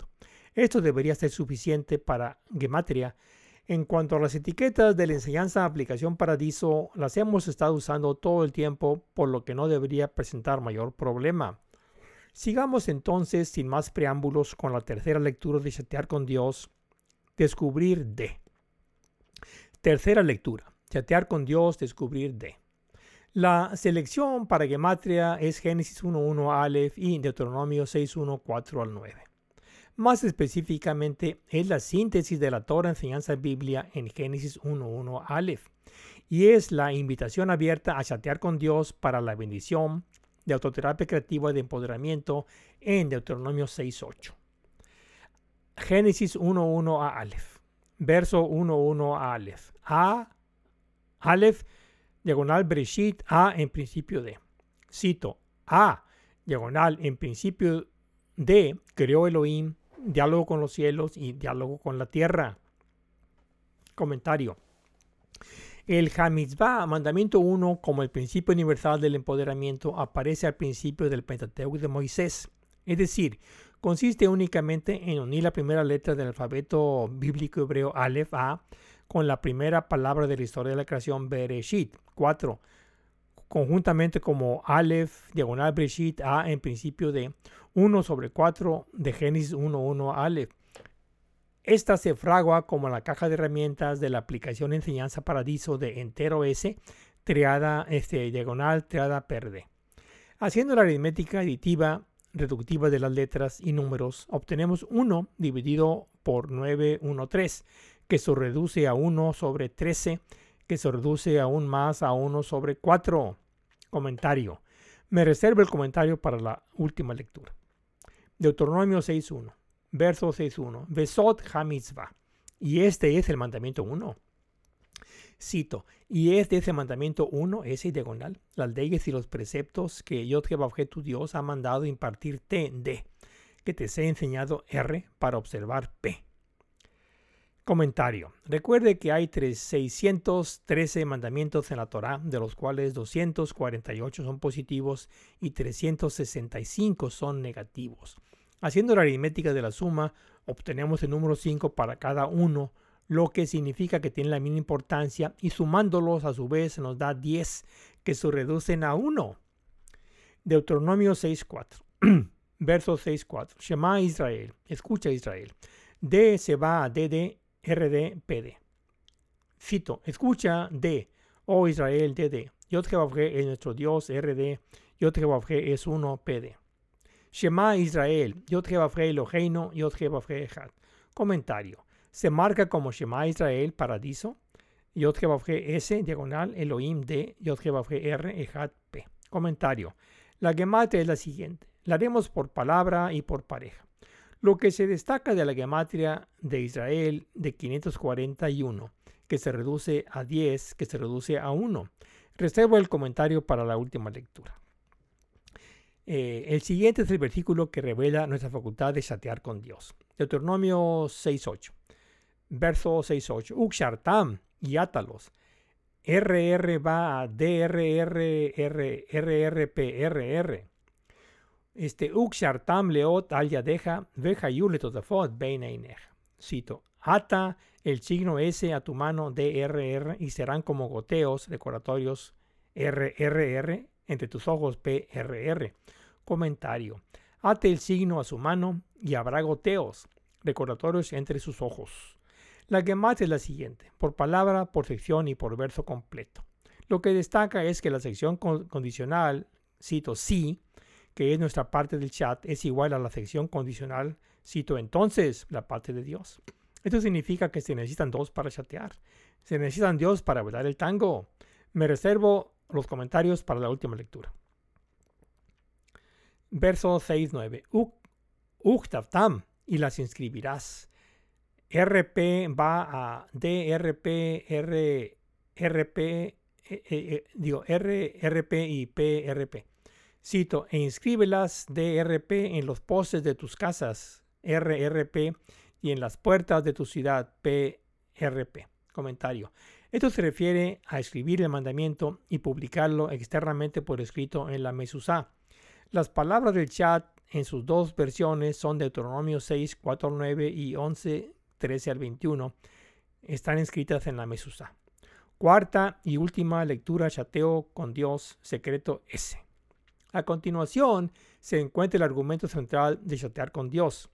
Esto debería ser suficiente para Gematria. En cuanto a las etiquetas de la enseñanza aplicación Paradiso, las hemos estado usando todo el tiempo, por lo que no debería presentar mayor problema. Sigamos entonces, sin más preámbulos, con la tercera lectura de Chatear con Dios, Descubrir de. Tercera lectura, Chatear con Dios, Descubrir de. La selección para gematria es Génesis 1.1 Aleph y Deuteronomio 6.1 4 al 9. Más específicamente, es la síntesis de la Torah enseñanza Biblia en Génesis 1.1 Aleph y es la invitación abierta a chatear con Dios para la bendición de autoterapia creativa de empoderamiento en Deuteronomio 6.8. Génesis 1.1 a Aleph. Verso 1.1 a Aleph. A Aleph diagonal Breshit, A en principio de. Cito, A, diagonal en principio de, creó Elohim, diálogo con los cielos y diálogo con la tierra. Comentario. El Hamitzvah, mandamiento 1, como el principio universal del empoderamiento, aparece al principio del Pentateuco de Moisés. Es decir, consiste únicamente en unir la primera letra del alfabeto bíblico hebreo Aleph A con la primera palabra de la historia de la creación Bereshit. 4. Conjuntamente como Aleph, diagonal Bereshit, A en principio de 1 sobre 4 de Génesis 1.1 Aleph. Esta se fragua como la caja de herramientas de la aplicación Enseñanza Paradiso de entero S, triada este, diagonal, triada perde. Haciendo la aritmética aditiva reductiva de las letras y números, obtenemos 1 dividido por 913, que se reduce a 1 sobre 13, que se reduce aún más a 1 sobre 4. Comentario. Me reservo el comentario para la última lectura. Deuteronomio 6.1, verso 6.1. Besot ha Y este es el mandamiento 1. Cito, y es de ese mandamiento 1, ese diagonal, las leyes y los preceptos que yo, Jehová tu Dios, ha mandado impartirte de, que te sea enseñado R para observar P. Comentario. Recuerde que hay 613 mandamientos en la Torá, de los cuales 248 son positivos y 365 son negativos. Haciendo la aritmética de la suma, obtenemos el número 5 para cada uno, lo que significa que tiene la misma importancia y sumándolos a su vez nos da 10 que se reducen a 1. Deuteronomio 6.4. Verso 6.4. Shema Israel. Escucha Israel. D se va a DD RDPD. Cito, escucha D, oh Israel DD, Yod es nuestro Dios RD, Yod es uno PD. Shema Israel, Yod Eloheinu, Yod Echad. Comentario. Se marca como Shema Israel, paradiso, Yod S, diagonal, Elohim D, Yod R, Ejat P. Comentario. La gematria es la siguiente. La haremos por palabra y por pareja. Lo que se destaca de la gematria de Israel de 541, que se reduce a 10, que se reduce a 1. Reservo el comentario para la última lectura. Eh, el siguiente es el versículo que revela nuestra facultad de chatear con Dios. Deuteronomio 6.8. Verso 6.8. Ukshartam y átalos. RR va a DRR, RRP, Este Ukshartam leot al yadeja, veja yuletotafot beineineja. Cito. Ata el signo S a tu mano DRR y serán como goteos decoratorios RRR entre tus ojos PRR. Comentario. Ate el signo a su mano y habrá goteos decoratorios entre sus ojos. La más es la siguiente, por palabra, por sección y por verso completo. Lo que destaca es que la sección condicional, cito sí, que es nuestra parte del chat, es igual a la sección condicional, cito entonces, la parte de Dios. Esto significa que se necesitan dos para chatear. Se necesitan Dios para bailar el tango. Me reservo los comentarios para la última lectura. Verso 6-9. Uchtavtam y las inscribirás. RP va a DRP, R, RP, eh, eh, eh, digo, RRP y PRP. Cito, e inscríbelas DRP en los postes de tus casas, RRP, y en las puertas de tu ciudad, PRP. Comentario. Esto se refiere a escribir el mandamiento y publicarlo externamente por escrito en la Mesusá. Las palabras del chat en sus dos versiones son Deuteronomio 6, 4, 9 y 11, 13 al 21. Están escritas en la Mesusá. Cuarta y última lectura chateo con Dios secreto S. A continuación se encuentra el argumento central de chatear con Dios.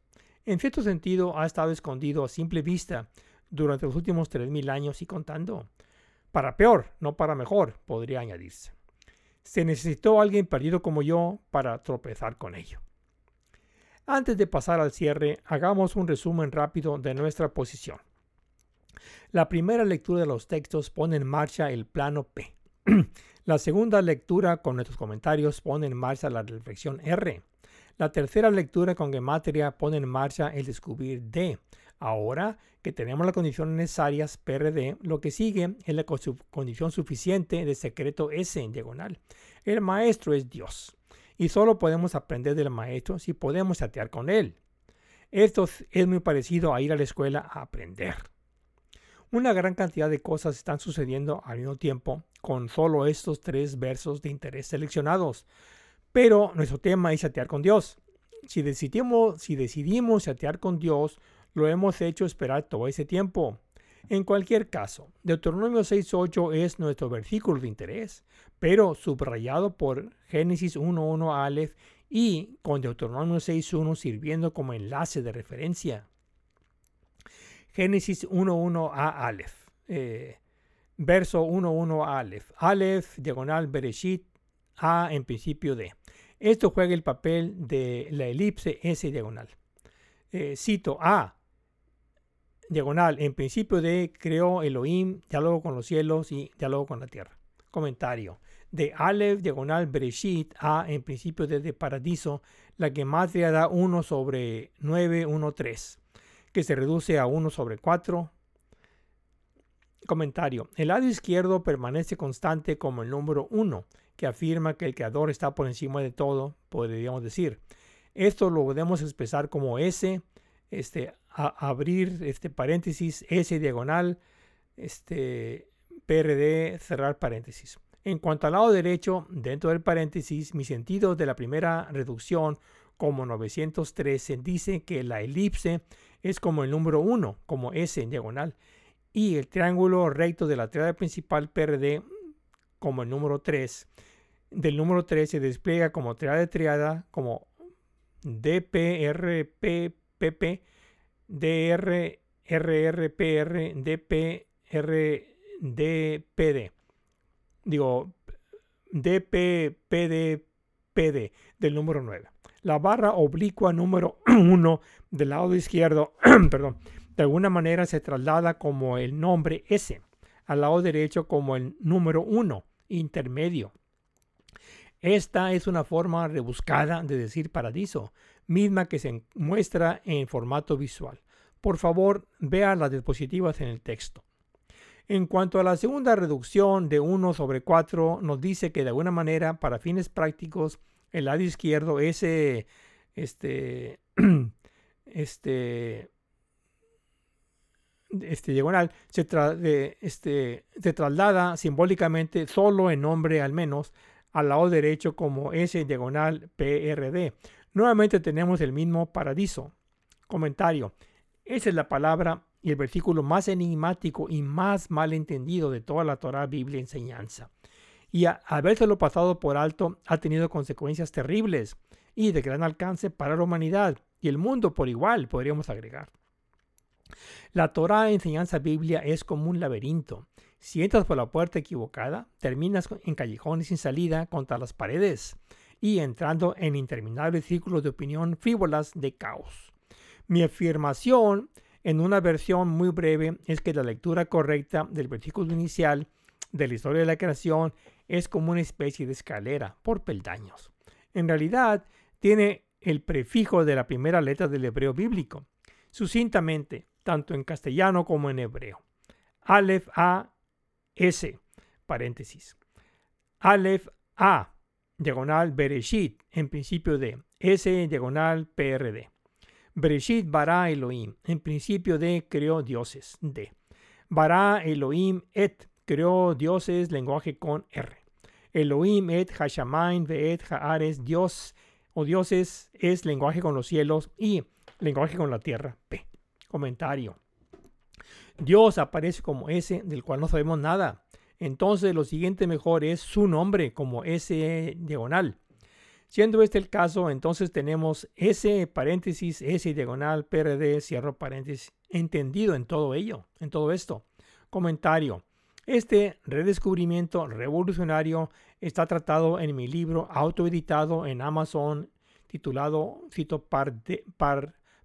En cierto sentido ha estado escondido a simple vista durante los últimos 3.000 años y contando. Para peor, no para mejor, podría añadirse. Se necesitó alguien perdido como yo para tropezar con ello. Antes de pasar al cierre, hagamos un resumen rápido de nuestra posición. La primera lectura de los textos pone en marcha el plano P. la segunda lectura con nuestros comentarios pone en marcha la reflexión R. La tercera lectura con gematria pone en marcha el descubrir D. Ahora que tenemos las condiciones necesarias PRD, lo que sigue es la condición suficiente de secreto S en diagonal. El maestro es Dios y solo podemos aprender del maestro si podemos chatear con él. Esto es muy parecido a ir a la escuela a aprender. Una gran cantidad de cosas están sucediendo al mismo tiempo con solo estos tres versos de interés seleccionados. Pero nuestro tema es chatear con Dios. Si decidimos, si decidimos chatear con Dios, lo hemos hecho esperar todo ese tiempo. En cualquier caso, Deuteronomio 6.8 es nuestro versículo de interés, pero subrayado por Génesis 1.1 Aleph y con Deuteronomio 6.1 sirviendo como enlace de referencia. Génesis 1.1 a Aleph. Eh, verso 1.1 Aleph. Aleph, diagonal Bereshit, A en principio de. Esto juega el papel de la elipse S diagonal. Eh, cito A, diagonal, en principio de creó Elohim, diálogo con los cielos y diálogo con la tierra. Comentario. De Aleph, diagonal, Bereshit, A, en principio de, de paradiso, la gematria da 1 sobre 9, 1, 3, que se reduce a 1 sobre 4. Comentario. El lado izquierdo permanece constante como el número 1 que afirma que el creador está por encima de todo, podríamos decir. Esto lo podemos expresar como S, este, abrir este paréntesis, S diagonal, este, PRD, cerrar paréntesis. En cuanto al lado derecho, dentro del paréntesis, mi sentido de la primera reducción como 913 dice que la elipse es como el número 1, como S en diagonal, y el triángulo recto de la triada principal PRD como el número 3 del número 3 se despliega como triada de triada como DPRPPP, DRRRPR, DPRDPD. Digo, DPPDPD del número 9. La barra oblicua número 1 del lado izquierdo, perdón, De alguna manera se traslada como el nombre S, al lado derecho como el número 1, intermedio. Esta es una forma rebuscada de decir paradiso, misma que se muestra en formato visual. Por favor, vea las diapositivas en el texto. En cuanto a la segunda reducción de 1 sobre 4, nos dice que de alguna manera, para fines prácticos, el lado izquierdo, ese, este, este, este diagonal, se, este, se traslada simbólicamente solo en nombre al menos al lado derecho como S diagonal PRD. Nuevamente tenemos el mismo paradiso. Comentario. Esa es la palabra y el versículo más enigmático y más mal entendido de toda la Torah, Biblia enseñanza. Y a habérselo pasado por alto ha tenido consecuencias terribles y de gran alcance para la humanidad y el mundo por igual, podríamos agregar. La Torah enseñanza Biblia es como un laberinto. Si entras por la puerta equivocada, terminas en callejones sin salida contra las paredes y entrando en interminables círculos de opinión frívolas de caos. Mi afirmación en una versión muy breve es que la lectura correcta del versículo inicial de la historia de la creación es como una especie de escalera por peldaños. En realidad, tiene el prefijo de la primera letra del hebreo bíblico, sucintamente, tanto en castellano como en hebreo. Aleph A S, paréntesis. Aleph A, diagonal Bereshit, en principio de S, diagonal PRD. Bereshit bara Elohim, en principio de creó dioses, de. Bara Elohim et, creó dioses, lenguaje con R. Elohim et Hashamain ve'et Haares, Dios o dioses es lenguaje con los cielos y lenguaje con la tierra, P. Comentario. Dios aparece como ese del cual no sabemos nada. Entonces lo siguiente mejor es su nombre como S diagonal. Siendo este el caso, entonces tenemos S paréntesis, S diagonal, PRD, cierro paréntesis, entendido en todo ello, en todo esto. Comentario. Este redescubrimiento revolucionario está tratado en mi libro autoeditado en Amazon titulado, cito, par,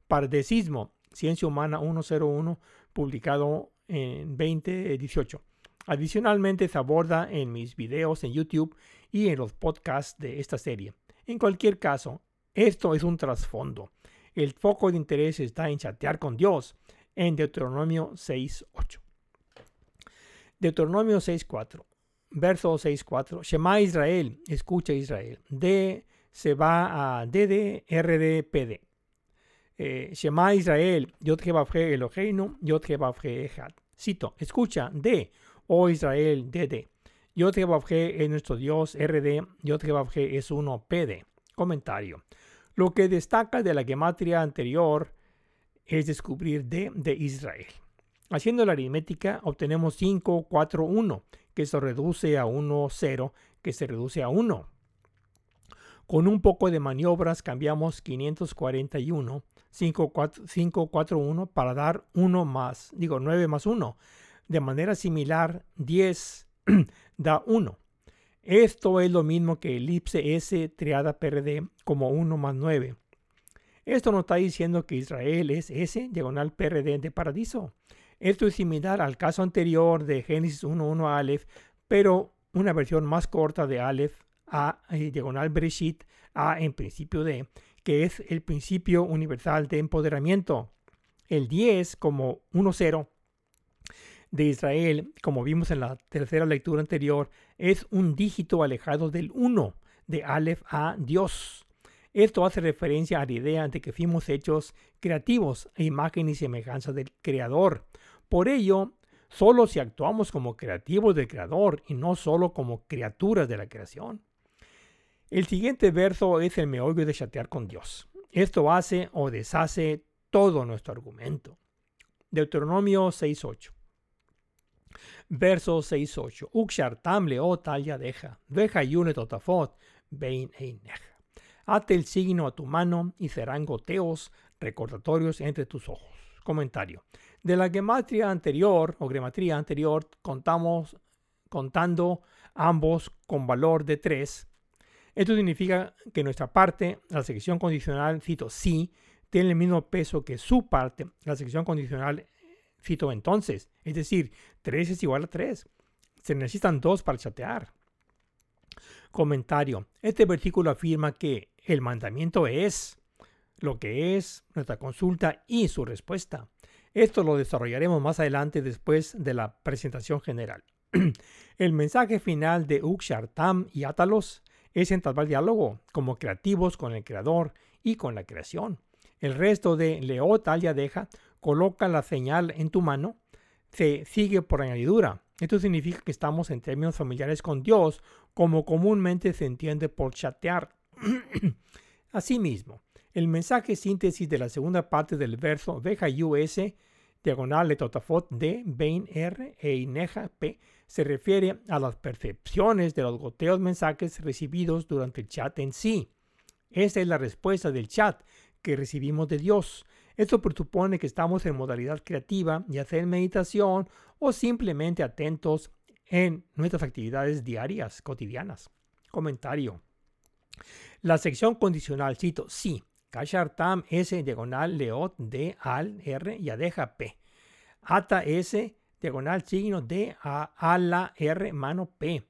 Pardecismo, Ciencia Humana 101, publicado en 2018. Adicionalmente se aborda en mis videos en YouTube y en los podcasts de esta serie. En cualquier caso, esto es un trasfondo. El foco de interés está en chatear con Dios en Deuteronomio 6.8. Deuteronomio 6.4, verso 6.4. Shema Israel, escucha Israel. D se va a DD, RD, PD. Eh, Shema Israel, Yod Jebafre Eloheinu, Yod Jebafre Echad. Cito, escucha, D, oh Israel, DD. Yod es nuestro Dios, RD, Yod es uno, PD. Comentario. Lo que destaca de la gematria anterior es descubrir D de Israel. Haciendo la aritmética obtenemos 5, 4, 1, que se reduce a 1, 0, que se reduce a 1. Con un poco de maniobras cambiamos 541, 5, 4, 5, 4 1 para dar 1 más, digo 9 más 1. De manera similar, 10 da 1. Esto es lo mismo que elipse S triada PRD como 1 más 9. Esto nos está diciendo que Israel es S diagonal PRD de paradiso. Esto es similar al caso anterior de Génesis 1.1 Aleph, pero una versión más corta de Aleph a eh, diagonal Breshit a en principio de, que es el principio universal de empoderamiento. El 10 como 1.0 de Israel, como vimos en la tercera lectura anterior, es un dígito alejado del 1, de Aleph a Dios. Esto hace referencia a la idea de que fuimos hechos creativos imagen y semejanza del Creador. Por ello, solo si actuamos como creativos del Creador y no solo como criaturas de la creación. El siguiente verso es el meollo de chatear con Dios. Esto hace o deshace todo nuestro argumento. Deuteronomio 6.8 Verso 6-8. Ukshartam o talia deja. Deja yune totafot. Vein eineja. Ate el signo a tu mano y serán goteos recordatorios entre tus ojos. Comentario. De la gematria anterior o gematría anterior contamos contando ambos con valor de 3. Esto significa que nuestra parte, la sección condicional, cito sí, tiene el mismo peso que su parte, la sección condicional, cito entonces, es decir, 3 es igual a 3. Se necesitan dos para chatear. Comentario. Este versículo afirma que el mandamiento es lo que es nuestra consulta y su respuesta. Esto lo desarrollaremos más adelante después de la presentación general. el mensaje final de Ukshartam y Atalos es entablar diálogo como creativos con el creador y con la creación. El resto de Leot al deja coloca la señal en tu mano, se sigue por añadidura. Esto significa que estamos en términos familiares con Dios, como comúnmente se entiende por chatear. Asimismo, el mensaje síntesis de la segunda parte del verso Veja US, diagonal de Totafot D, Bain R e Ineja P, se refiere a las percepciones de los goteos mensajes recibidos durante el chat en sí. Esa es la respuesta del chat que recibimos de Dios. Esto presupone que estamos en modalidad creativa, ya sea en meditación o simplemente atentos en nuestras actividades diarias, cotidianas. Comentario. La sección condicional, cito, sí, Kashar Tam S diagonal Leot D al R y Adeja P. Ata S diagonal signo D a, a la R mano P.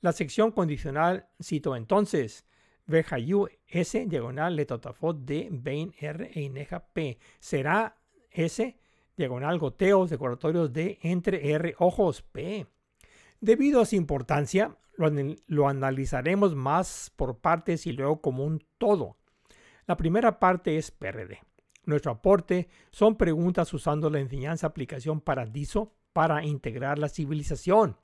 La sección condicional cito entonces Vejayu S diagonal letotafot D Bain R e Ineja P. Será S diagonal goteos decoratorios D entre R ojos P. Debido a su importancia, lo analizaremos más por partes y luego como un todo. La primera parte es PRD. Nuestro aporte son preguntas usando la enseñanza aplicación Paradiso para integrar la civilización.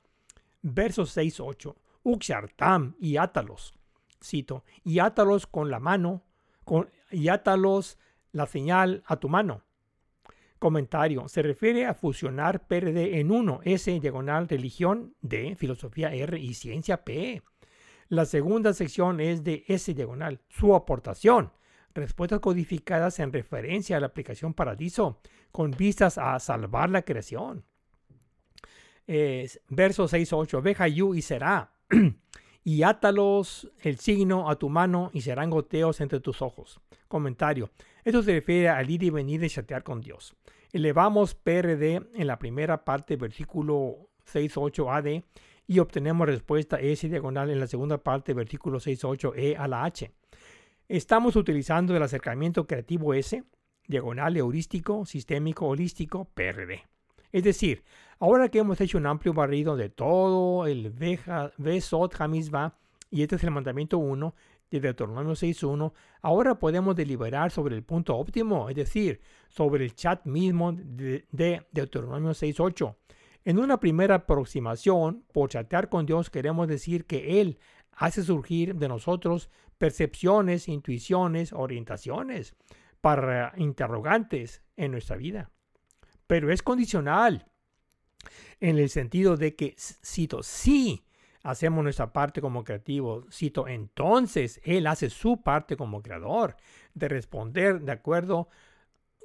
Versos 6-8. Uxartam y átalos. Cito, y átalos con la mano, con, y átalos la señal a tu mano. Comentario. Se refiere a fusionar PRD en uno, S diagonal religión D, filosofía R y ciencia P. La segunda sección es de S diagonal, su aportación respuestas codificadas en referencia a la aplicación Paradiso, con vistas a salvar la creación. verso 6 8, veja yu y será, y átalos el signo a tu mano y serán goteos entre tus ojos. Comentario. Esto se refiere al ir y venir de chatear con Dios. Elevamos PRD en la primera parte, versículo 6.8 AD, y obtenemos respuesta S diagonal en la segunda parte, versículo 6.8 E a la H. Estamos utilizando el acercamiento creativo S, diagonal heurístico, sistémico, holístico, PRD. Es decir, ahora que hemos hecho un amplio barrido de todo el Vesot Hamizba, y este es el mandamiento 1 de Deuteronomio 6.1, ahora podemos deliberar sobre el punto óptimo, es decir, sobre el chat mismo de, de Deuteronomio 6.8. En una primera aproximación, por chatear con Dios queremos decir que Él hace surgir de nosotros percepciones, intuiciones, orientaciones para interrogantes en nuestra vida. Pero es condicional en el sentido de que, cito, si hacemos nuestra parte como creativo, cito, entonces Él hace su parte como creador de responder de acuerdo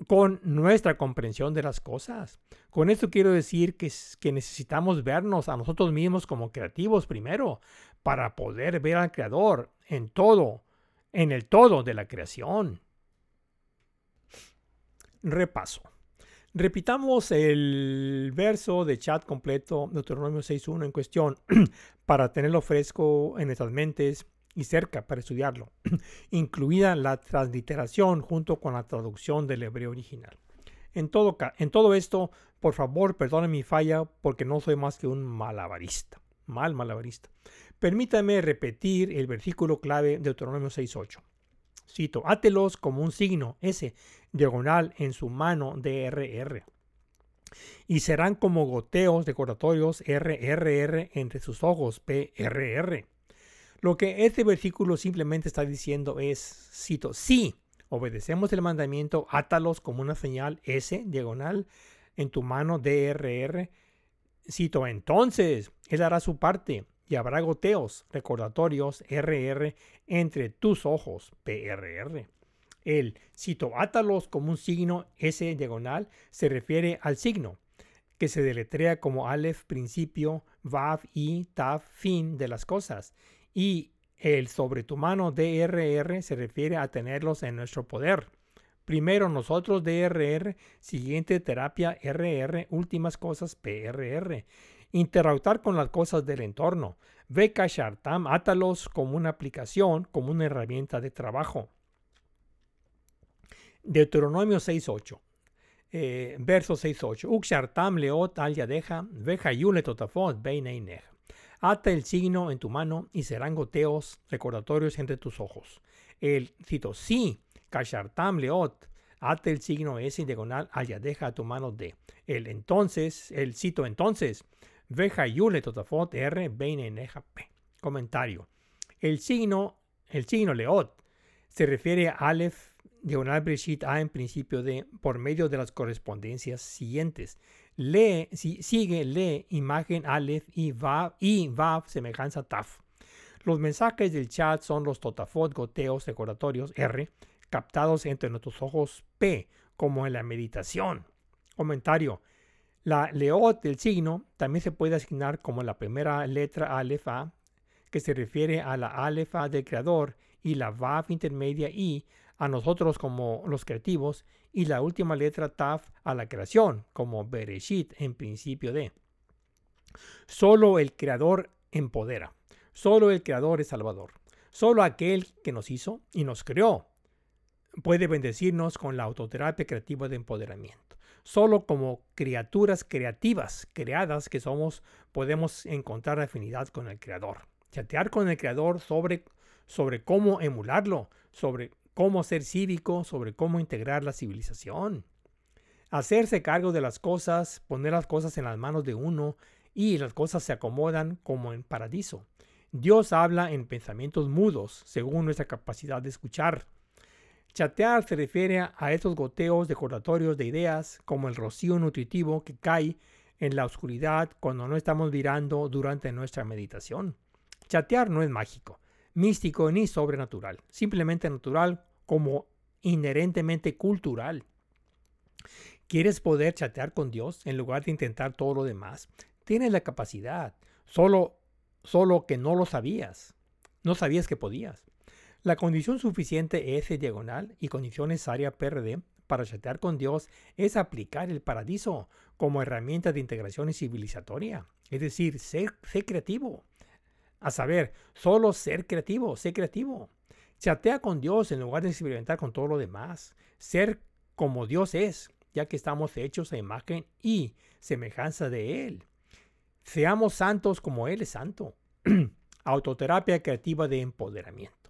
con nuestra comprensión de las cosas. Con esto quiero decir que, que necesitamos vernos a nosotros mismos como creativos primero, para poder ver al Creador en todo, en el todo de la creación. Repaso. Repitamos el verso de chat completo, Deuteronomio 6.1 en cuestión, para tenerlo fresco en nuestras mentes y cerca para estudiarlo, incluida la transliteración junto con la traducción del hebreo original. En todo, en todo esto, por favor, perdone mi falla porque no soy más que un malabarista, mal malabarista. Permítame repetir el versículo clave de Deuteronomio 6.8. Cito, átelos como un signo, S, diagonal en su mano DRR. Y serán como goteos decoratorios RRR entre sus ojos PRR. Lo que este versículo simplemente está diciendo es, cito, si obedecemos el mandamiento, átalos como una señal S, diagonal en tu mano DRR. Cito, entonces Él hará su parte y habrá goteos recordatorios RR entre tus ojos PRR. El cito átalos como un signo S diagonal se refiere al signo que se deletrea como Aleph principio, Vav y Tav fin de las cosas y el sobre tu mano DRR se refiere a tenerlos en nuestro poder. Primero nosotros DRR, siguiente terapia RR, últimas cosas PRR. Interactuar con las cosas del entorno. Beca Shartam, átalos como una aplicación, como una herramienta de trabajo. Deuteronomio 6.8. Eh, verso 6.8. Ukshartam leot al yadeja, veja yule totafot beineinej. Ata el signo en tu mano y serán goteos recordatorios entre tus ojos. El cito sí, kashartam leot, ata el signo S diagonal al yadeja a tu mano de. El entonces, el cito entonces, veja yule totafot r p. Comentario. El signo, el signo leot se refiere a Aleph diagonal Breshit A en principio de por medio de las correspondencias siguientes. Lee, si, sigue, lee, imagen Aleph y Vav, y Vav, semejanza Taf. Los mensajes del chat son los totafot, goteos, decoratorios R, captados entre nuestros ojos P, como en la meditación. Comentario. La leot del signo también se puede asignar como la primera letra Aleph A, que se refiere a la Aleph A del creador, y la Vav intermedia I a nosotros como los creativos y la última letra Taf a la creación como Bereshit en principio de. Solo el creador empodera. Solo el creador es salvador. Solo aquel que nos hizo y nos creó puede bendecirnos con la autoterapia creativa de empoderamiento. Solo como criaturas creativas, creadas que somos, podemos encontrar afinidad con el creador. Chatear con el creador sobre, sobre cómo emularlo, sobre cómo ser cívico, sobre cómo integrar la civilización. Hacerse cargo de las cosas, poner las cosas en las manos de uno y las cosas se acomodan como en paradiso. Dios habla en pensamientos mudos, según nuestra capacidad de escuchar. Chatear se refiere a estos goteos decoratorios de ideas, como el rocío nutritivo que cae en la oscuridad cuando no estamos mirando durante nuestra meditación. Chatear no es mágico místico ni sobrenatural, simplemente natural como inherentemente cultural. ¿Quieres poder chatear con Dios en lugar de intentar todo lo demás? Tienes la capacidad, solo, solo que no lo sabías. No sabías que podías. La condición suficiente S diagonal y condición necesaria PRD para chatear con Dios es aplicar el paradiso como herramienta de integración civilizatoria. Es decir, ser, ser creativo. A saber, solo ser creativo, ser creativo. Chatea con Dios en lugar de experimentar con todo lo demás. Ser como Dios es, ya que estamos hechos a imagen y semejanza de Él. Seamos santos como Él es santo. Autoterapia creativa de empoderamiento.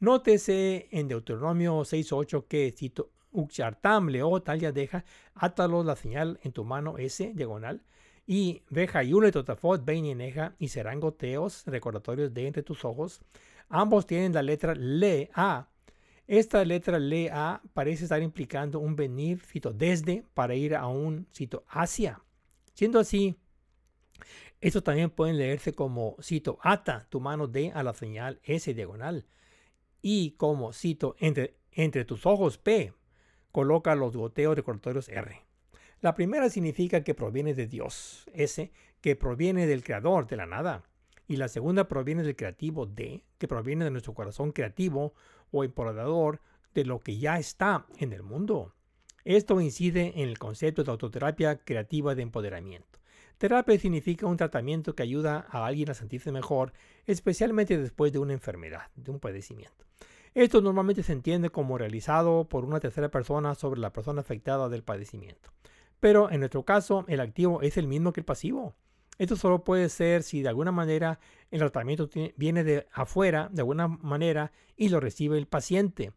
Nótese en Deuteronomio 6.8 que cito Uxartam leo tal ya deja, átalo la señal en tu mano S, diagonal, y veja yule totafot neja y serán goteos recordatorios de entre tus ojos. Ambos tienen la letra le a. Esta letra le a parece estar implicando un venir, cito, desde para ir a un cito hacia. Siendo así, esto también pueden leerse como cito ata tu mano de a la señal S diagonal y como cito entre, tus ojos P coloca los goteos recordatorios R. La primera significa que proviene de Dios, ese que proviene del creador de la nada. Y la segunda proviene del creativo de, que proviene de nuestro corazón creativo o empoderador de lo que ya está en el mundo. Esto incide en el concepto de autoterapia creativa de empoderamiento. Terapia significa un tratamiento que ayuda a alguien a sentirse mejor, especialmente después de una enfermedad, de un padecimiento. Esto normalmente se entiende como realizado por una tercera persona sobre la persona afectada del padecimiento. Pero en nuestro caso, el activo es el mismo que el pasivo. Esto solo puede ser si de alguna manera el tratamiento viene de afuera, de alguna manera, y lo recibe el paciente.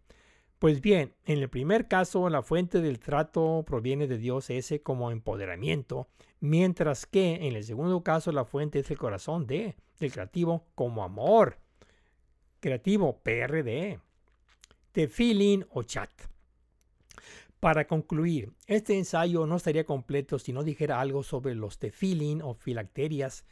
Pues bien, en el primer caso, la fuente del trato proviene de Dios ese como empoderamiento, mientras que en el segundo caso, la fuente es el corazón de, del creativo como amor. Creativo, PRD. Tefilin o chat. Para concluir, este ensayo no estaría completo si no dijera algo sobre los tefilin o filacterias.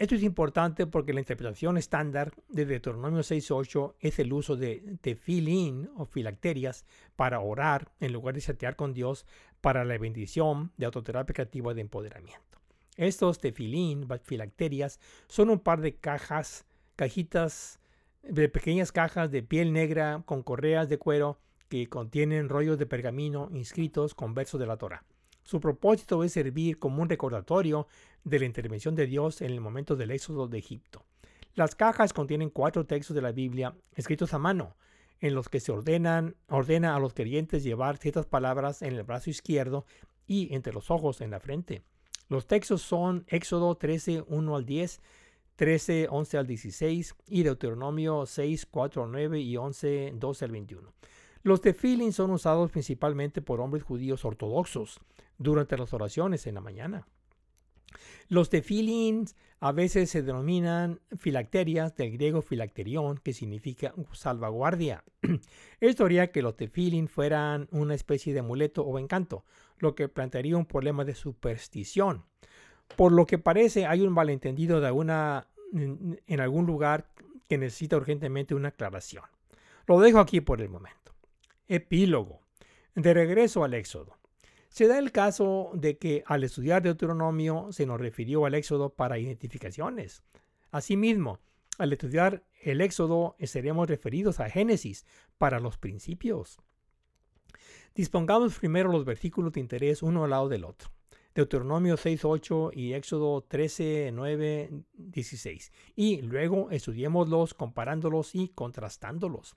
Esto es importante porque la interpretación estándar de Deuteronomio 6.8 es el uso de tefilin o filacterias para orar en lugar de chatear con Dios para la bendición de autoterapia creativa de empoderamiento. Estos tefilin, filacterias, son un par de cajas, cajitas de pequeñas cajas de piel negra con correas de cuero que contienen rollos de pergamino inscritos con versos de la Torah. Su propósito es servir como un recordatorio de la intervención de Dios en el momento del éxodo de Egipto. Las cajas contienen cuatro textos de la Biblia escritos a mano, en los que se ordenan, ordena a los creyentes llevar ciertas palabras en el brazo izquierdo y entre los ojos en la frente. Los textos son Éxodo 13, 1 al 10, 13, 11 al 16 y Deuteronomio 6, 4 al 9 y 11, 12 al 21. Los tefilin son usados principalmente por hombres judíos ortodoxos durante las oraciones en la mañana. Los tefilin a veces se denominan filacterias, del griego filacterión, que significa salvaguardia. Esto haría que los tefilin fueran una especie de amuleto o encanto, lo que plantearía un problema de superstición. Por lo que parece hay un malentendido de en algún lugar que necesita urgentemente una aclaración. Lo dejo aquí por el momento. Epílogo. De regreso al Éxodo. Se da el caso de que al estudiar Deuteronomio se nos refirió al Éxodo para identificaciones. Asimismo, al estudiar el Éxodo estaremos referidos a Génesis para los principios. Dispongamos primero los versículos de interés uno al lado del otro. Deuteronomio 6.8 y Éxodo 13.9, 16. Y luego estudiémoslos comparándolos y contrastándolos.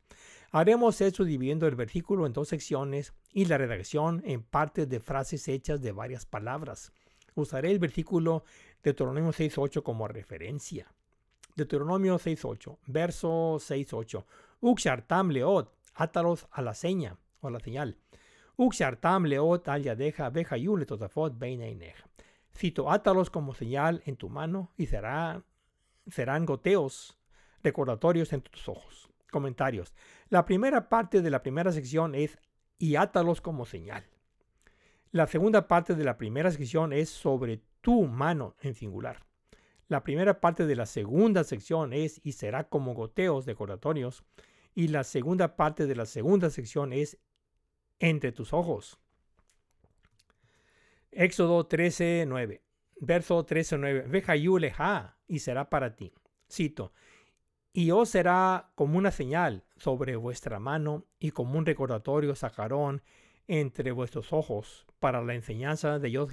Haremos eso dividiendo el versículo en dos secciones y la redacción en partes de frases hechas de varias palabras. Usaré el versículo Deuteronomio 6.8 como referencia. Deuteronomio 6.8, verso 6.8. Uxartam leot, átalos a la seña o la señal. Uxartam leot al yadeja yule totafot Cito, átalos como señal en tu mano y será, serán goteos recordatorios en tus ojos. Comentarios. La primera parte de la primera sección es y átalos como señal. La segunda parte de la primera sección es sobre tu mano en singular. La primera parte de la segunda sección es y será como goteos decoratorios. Y la segunda parte de la segunda sección es entre tus ojos. Éxodo 13, 9. Verso 13, 9. Veja y será para ti. Cito. Y os será como una señal sobre vuestra mano y como un recordatorio sacarón entre vuestros ojos para la enseñanza de Yod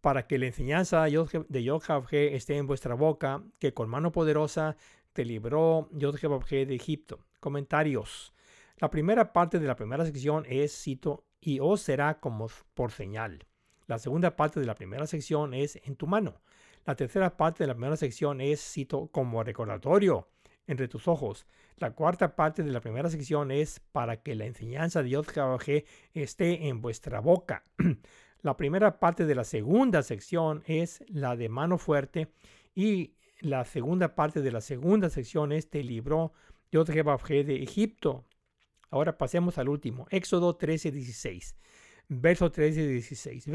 para que la enseñanza de Yod esté en vuestra boca, que con mano poderosa te libró Yod de Egipto. Comentarios. La primera parte de la primera sección es, cito, y os será como por señal. La segunda parte de la primera sección es en tu mano. La tercera parte de la primera sección es, cito, como recordatorio entre tus ojos. La cuarta parte de la primera sección es para que la enseñanza de Dios esté en vuestra boca. la primera parte de la segunda sección es la de mano fuerte y la segunda parte de la segunda sección es te libró Dios de Egipto. Ahora pasemos al último, Éxodo 13, 16. Verso 13 y 16.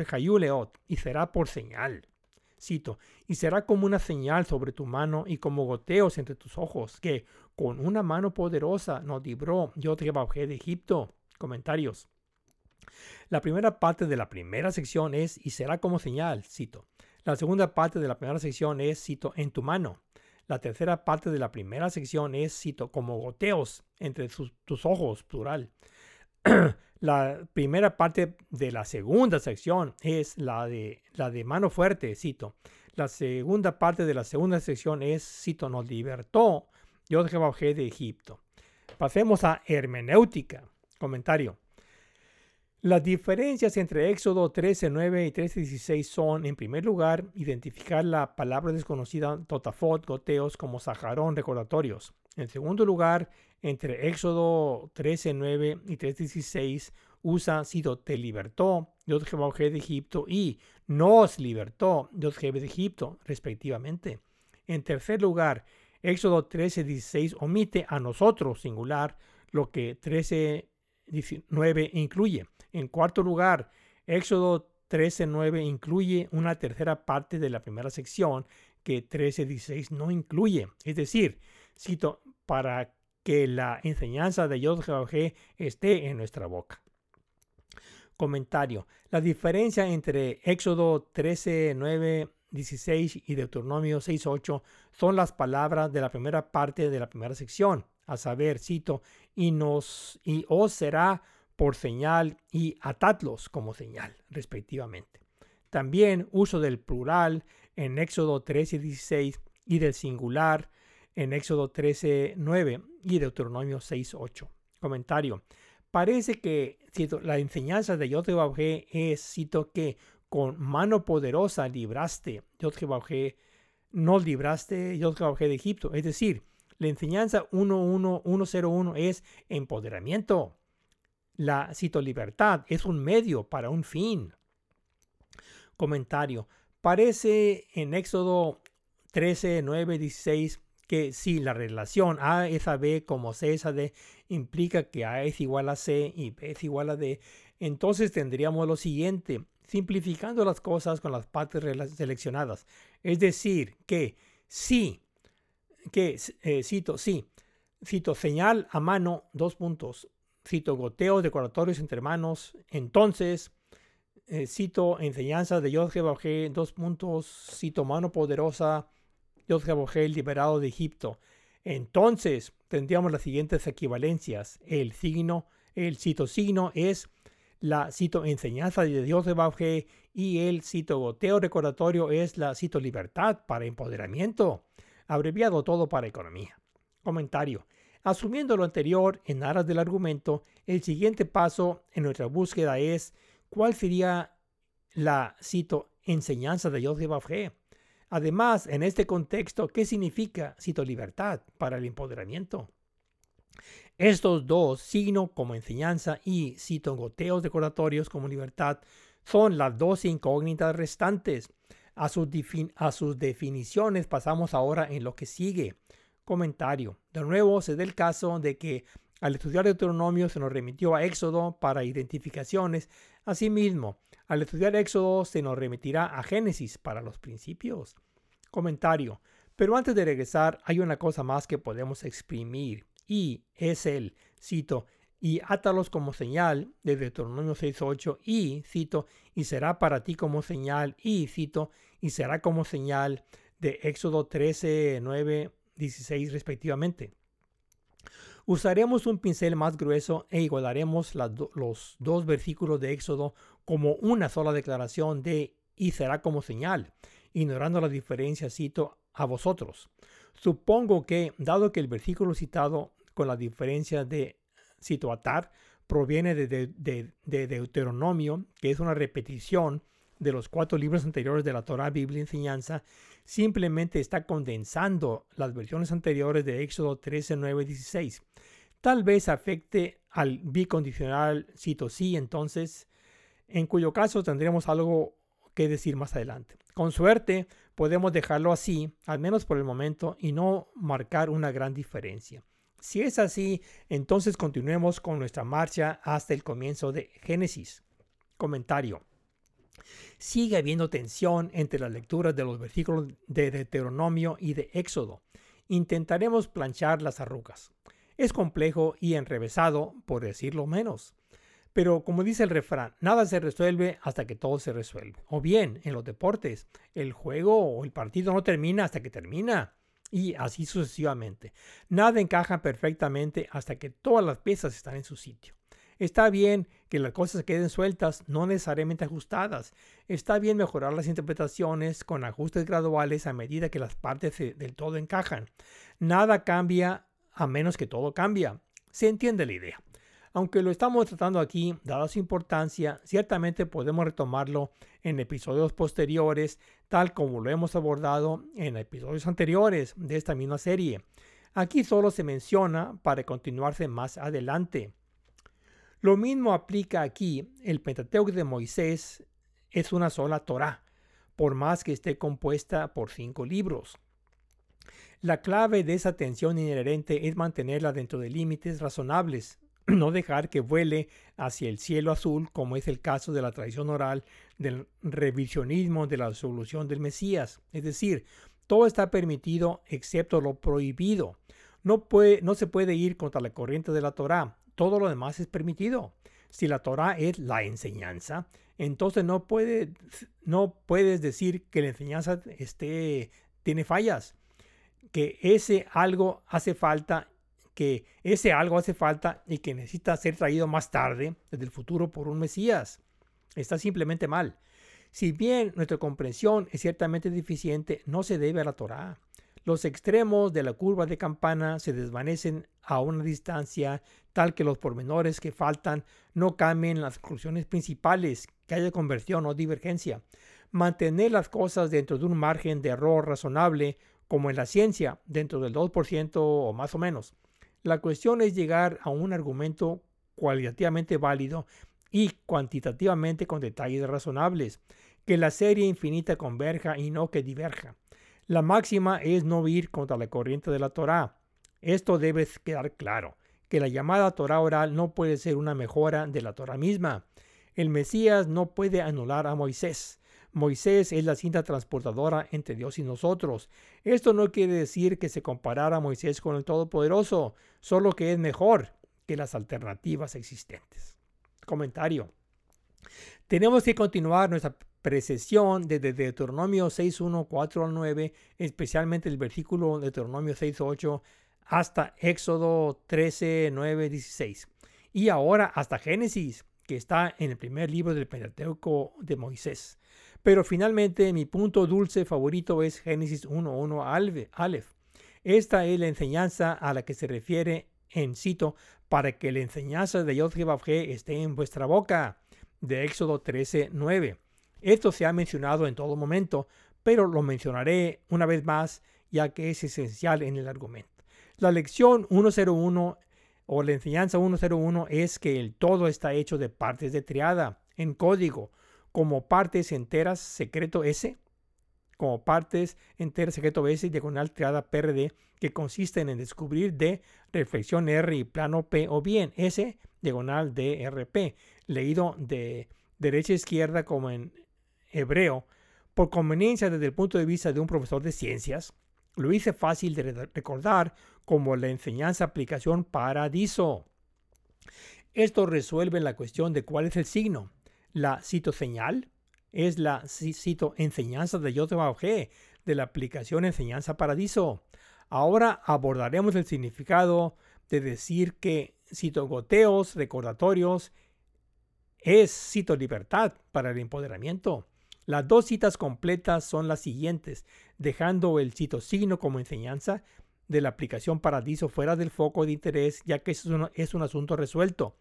y será por señal. Cito, y será como una señal sobre tu mano y como goteos entre tus ojos, que con una mano poderosa nos libró yo te de Egipto. Comentarios. La primera parte de la primera sección es y será como señal, cito. La segunda parte de la primera sección es, cito, en tu mano. La tercera parte de la primera sección es, cito, como goteos entre tus ojos, plural. la primera parte de la segunda sección es la de, la de mano fuerte, cito. La segunda parte de la segunda sección es, cito, nos libertó Dios de Egipto. Pasemos a hermenéutica. Comentario. Las diferencias entre Éxodo 13.9 y 13.16 son, en primer lugar, identificar la palabra desconocida totafot, goteos, como sajarón, recordatorios. En segundo lugar, entre Éxodo 13.9 y 13.16 usa sido te libertó, Dios Jehová de Egipto y nos libertó, Dios Jehová de Egipto, respectivamente. En tercer lugar, Éxodo 13.16 omite a nosotros, singular, lo que 13.19 incluye. En cuarto lugar, Éxodo 13.9 incluye una tercera parte de la primera sección que 13.16 no incluye. Es decir, cito, para que la enseñanza de Yod esté en nuestra boca. Comentario. La diferencia entre Éxodo 13, 9, 16 y Deuteronomio 6, 8 son las palabras de la primera parte de la primera sección. a saber, cito, y nos y os será por señal y atadlos como señal, respectivamente. También uso del plural en Éxodo 13, 16 y del singular en Éxodo 13, 9 y Deuteronomio 6, 8. Comentario. Parece que cito, la enseñanza de Yod es, cito, que con mano poderosa libraste, Yod no libraste Yod de Egipto. Es decir, la enseñanza 11101 es empoderamiento. La cito libertad es un medio para un fin. Comentario. Parece en Éxodo 13, 9, 16 que si la relación A es a B como C es a D implica que A es igual a C y B es igual a D, entonces tendríamos lo siguiente, simplificando las cosas con las partes seleccionadas. Es decir, que si, que, eh, cito, sí, cito señal a mano, dos puntos, cito goteos decoratorios entre manos, entonces, eh, cito enseñanza de Yod dos puntos, cito mano poderosa, Yod el liberado de Egipto. Entonces tendríamos las siguientes equivalencias. El signo, el cito signo es la cito enseñanza de Dios de y el cito goteo recordatorio es la cito libertad para empoderamiento. Abreviado todo para economía. Comentario. Asumiendo lo anterior en aras del argumento, el siguiente paso en nuestra búsqueda es cuál sería la cito enseñanza de Dios de Bauge. Además, en este contexto, ¿qué significa cito libertad para el empoderamiento? Estos dos, signo como enseñanza y cito goteos decoratorios como libertad, son las dos incógnitas restantes. A sus, a sus definiciones pasamos ahora en lo que sigue. Comentario. De nuevo, se da el caso de que al estudiar Deuteronomio se nos remitió a Éxodo para identificaciones. Asimismo, al estudiar Éxodo se nos remitirá a Génesis para los principios. Comentario. Pero antes de regresar, hay una cosa más que podemos exprimir y es el, cito, y átalos como señal de Deuteronomio 6.8 y, cito, y será para ti como señal y, cito, y será como señal de Éxodo 13, 9, 16 respectivamente. Usaremos un pincel más grueso e igualaremos los dos versículos de Éxodo como una sola declaración de y será como señal, ignorando la diferencia, cito, a vosotros. Supongo que, dado que el versículo citado con la diferencia de cito atar proviene de, de, Deuteronomio, que es una repetición de los cuatro libros anteriores de la Torah, Biblia y Enseñanza, simplemente está condensando las versiones anteriores de Éxodo 13, 9, 16. Tal vez afecte al bicondicional cito sí, entonces, en cuyo caso tendremos algo que decir más adelante. Con suerte, podemos dejarlo así, al menos por el momento, y no marcar una gran diferencia. Si es así, entonces continuemos con nuestra marcha hasta el comienzo de Génesis. Comentario. Sigue habiendo tensión entre las lecturas de los versículos de Deuteronomio y de Éxodo. Intentaremos planchar las arrugas. Es complejo y enrevesado, por decirlo menos. Pero como dice el refrán, nada se resuelve hasta que todo se resuelve. O bien, en los deportes, el juego o el partido no termina hasta que termina. Y así sucesivamente. Nada encaja perfectamente hasta que todas las piezas están en su sitio. Está bien que las cosas queden sueltas, no necesariamente ajustadas. Está bien mejorar las interpretaciones con ajustes graduales a medida que las partes del todo encajan. Nada cambia a menos que todo cambia. Se entiende la idea. Aunque lo estamos tratando aquí, dada su importancia, ciertamente podemos retomarlo en episodios posteriores, tal como lo hemos abordado en episodios anteriores de esta misma serie. Aquí solo se menciona para continuarse más adelante. Lo mismo aplica aquí, el Pentateuco de Moisés es una sola Torah, por más que esté compuesta por cinco libros. La clave de esa tensión inherente es mantenerla dentro de límites razonables, no dejar que vuele hacia el cielo azul, como es el caso de la tradición oral del revisionismo de la solución del Mesías. Es decir, todo está permitido excepto lo prohibido. No, no se puede ir contra la corriente de la Torá. Todo lo demás es permitido. Si la Torá es la enseñanza, entonces no, puede, no puedes decir que la enseñanza esté, tiene fallas. Que ese algo hace falta que ese algo hace falta y que necesita ser traído más tarde, desde el futuro, por un Mesías. Está simplemente mal. Si bien nuestra comprensión es ciertamente deficiente, no se debe a la Torá. Los extremos de la curva de campana se desvanecen a una distancia tal que los pormenores que faltan no cambien las conclusiones principales, que haya conversión o divergencia. Mantener las cosas dentro de un margen de error razonable, como en la ciencia, dentro del 2% o más o menos. La cuestión es llegar a un argumento cualitativamente válido y cuantitativamente con detalles razonables, que la serie infinita converja y no que diverja. La máxima es no ir contra la corriente de la Torá. Esto debe quedar claro, que la llamada Torá oral no puede ser una mejora de la Torá misma. El Mesías no puede anular a Moisés. Moisés es la cinta transportadora entre Dios y nosotros. Esto no quiere decir que se comparara a Moisés con el Todopoderoso, solo que es mejor que las alternativas existentes. Comentario. Tenemos que continuar nuestra precesión desde Deuteronomio 6.1, 4 al 9, especialmente el versículo de Deuteronomio 6.8 hasta Éxodo 13, 9, 16. Y ahora hasta Génesis, que está en el primer libro del Pentateuco de Moisés. Pero finalmente mi punto dulce favorito es Génesis 1.1 Aleph. Esta es la enseñanza a la que se refiere en cito, para que la enseñanza de Yod esté en vuestra boca, de Éxodo 13.9. Esto se ha mencionado en todo momento, pero lo mencionaré una vez más ya que es esencial en el argumento. La lección 101 o la enseñanza 101 es que el todo está hecho de partes de triada en código. Como partes enteras secreto S, como partes enteras secreto S diagonal triada PRD, que consisten en descubrir D, reflexión R y plano P, o bien S, diagonal DRP, leído de derecha a izquierda como en hebreo, por conveniencia desde el punto de vista de un profesor de ciencias, lo hice fácil de recordar como la enseñanza aplicación paradiso. Esto resuelve la cuestión de cuál es el signo. La citoseñal es la cito enseñanza de G de la aplicación enseñanza paradiso. Ahora abordaremos el significado de decir que cito goteos recordatorios es cito libertad para el empoderamiento. Las dos citas completas son las siguientes, dejando el citosigno como enseñanza de la aplicación Paradiso fuera del foco de interés, ya que es un, es un asunto resuelto.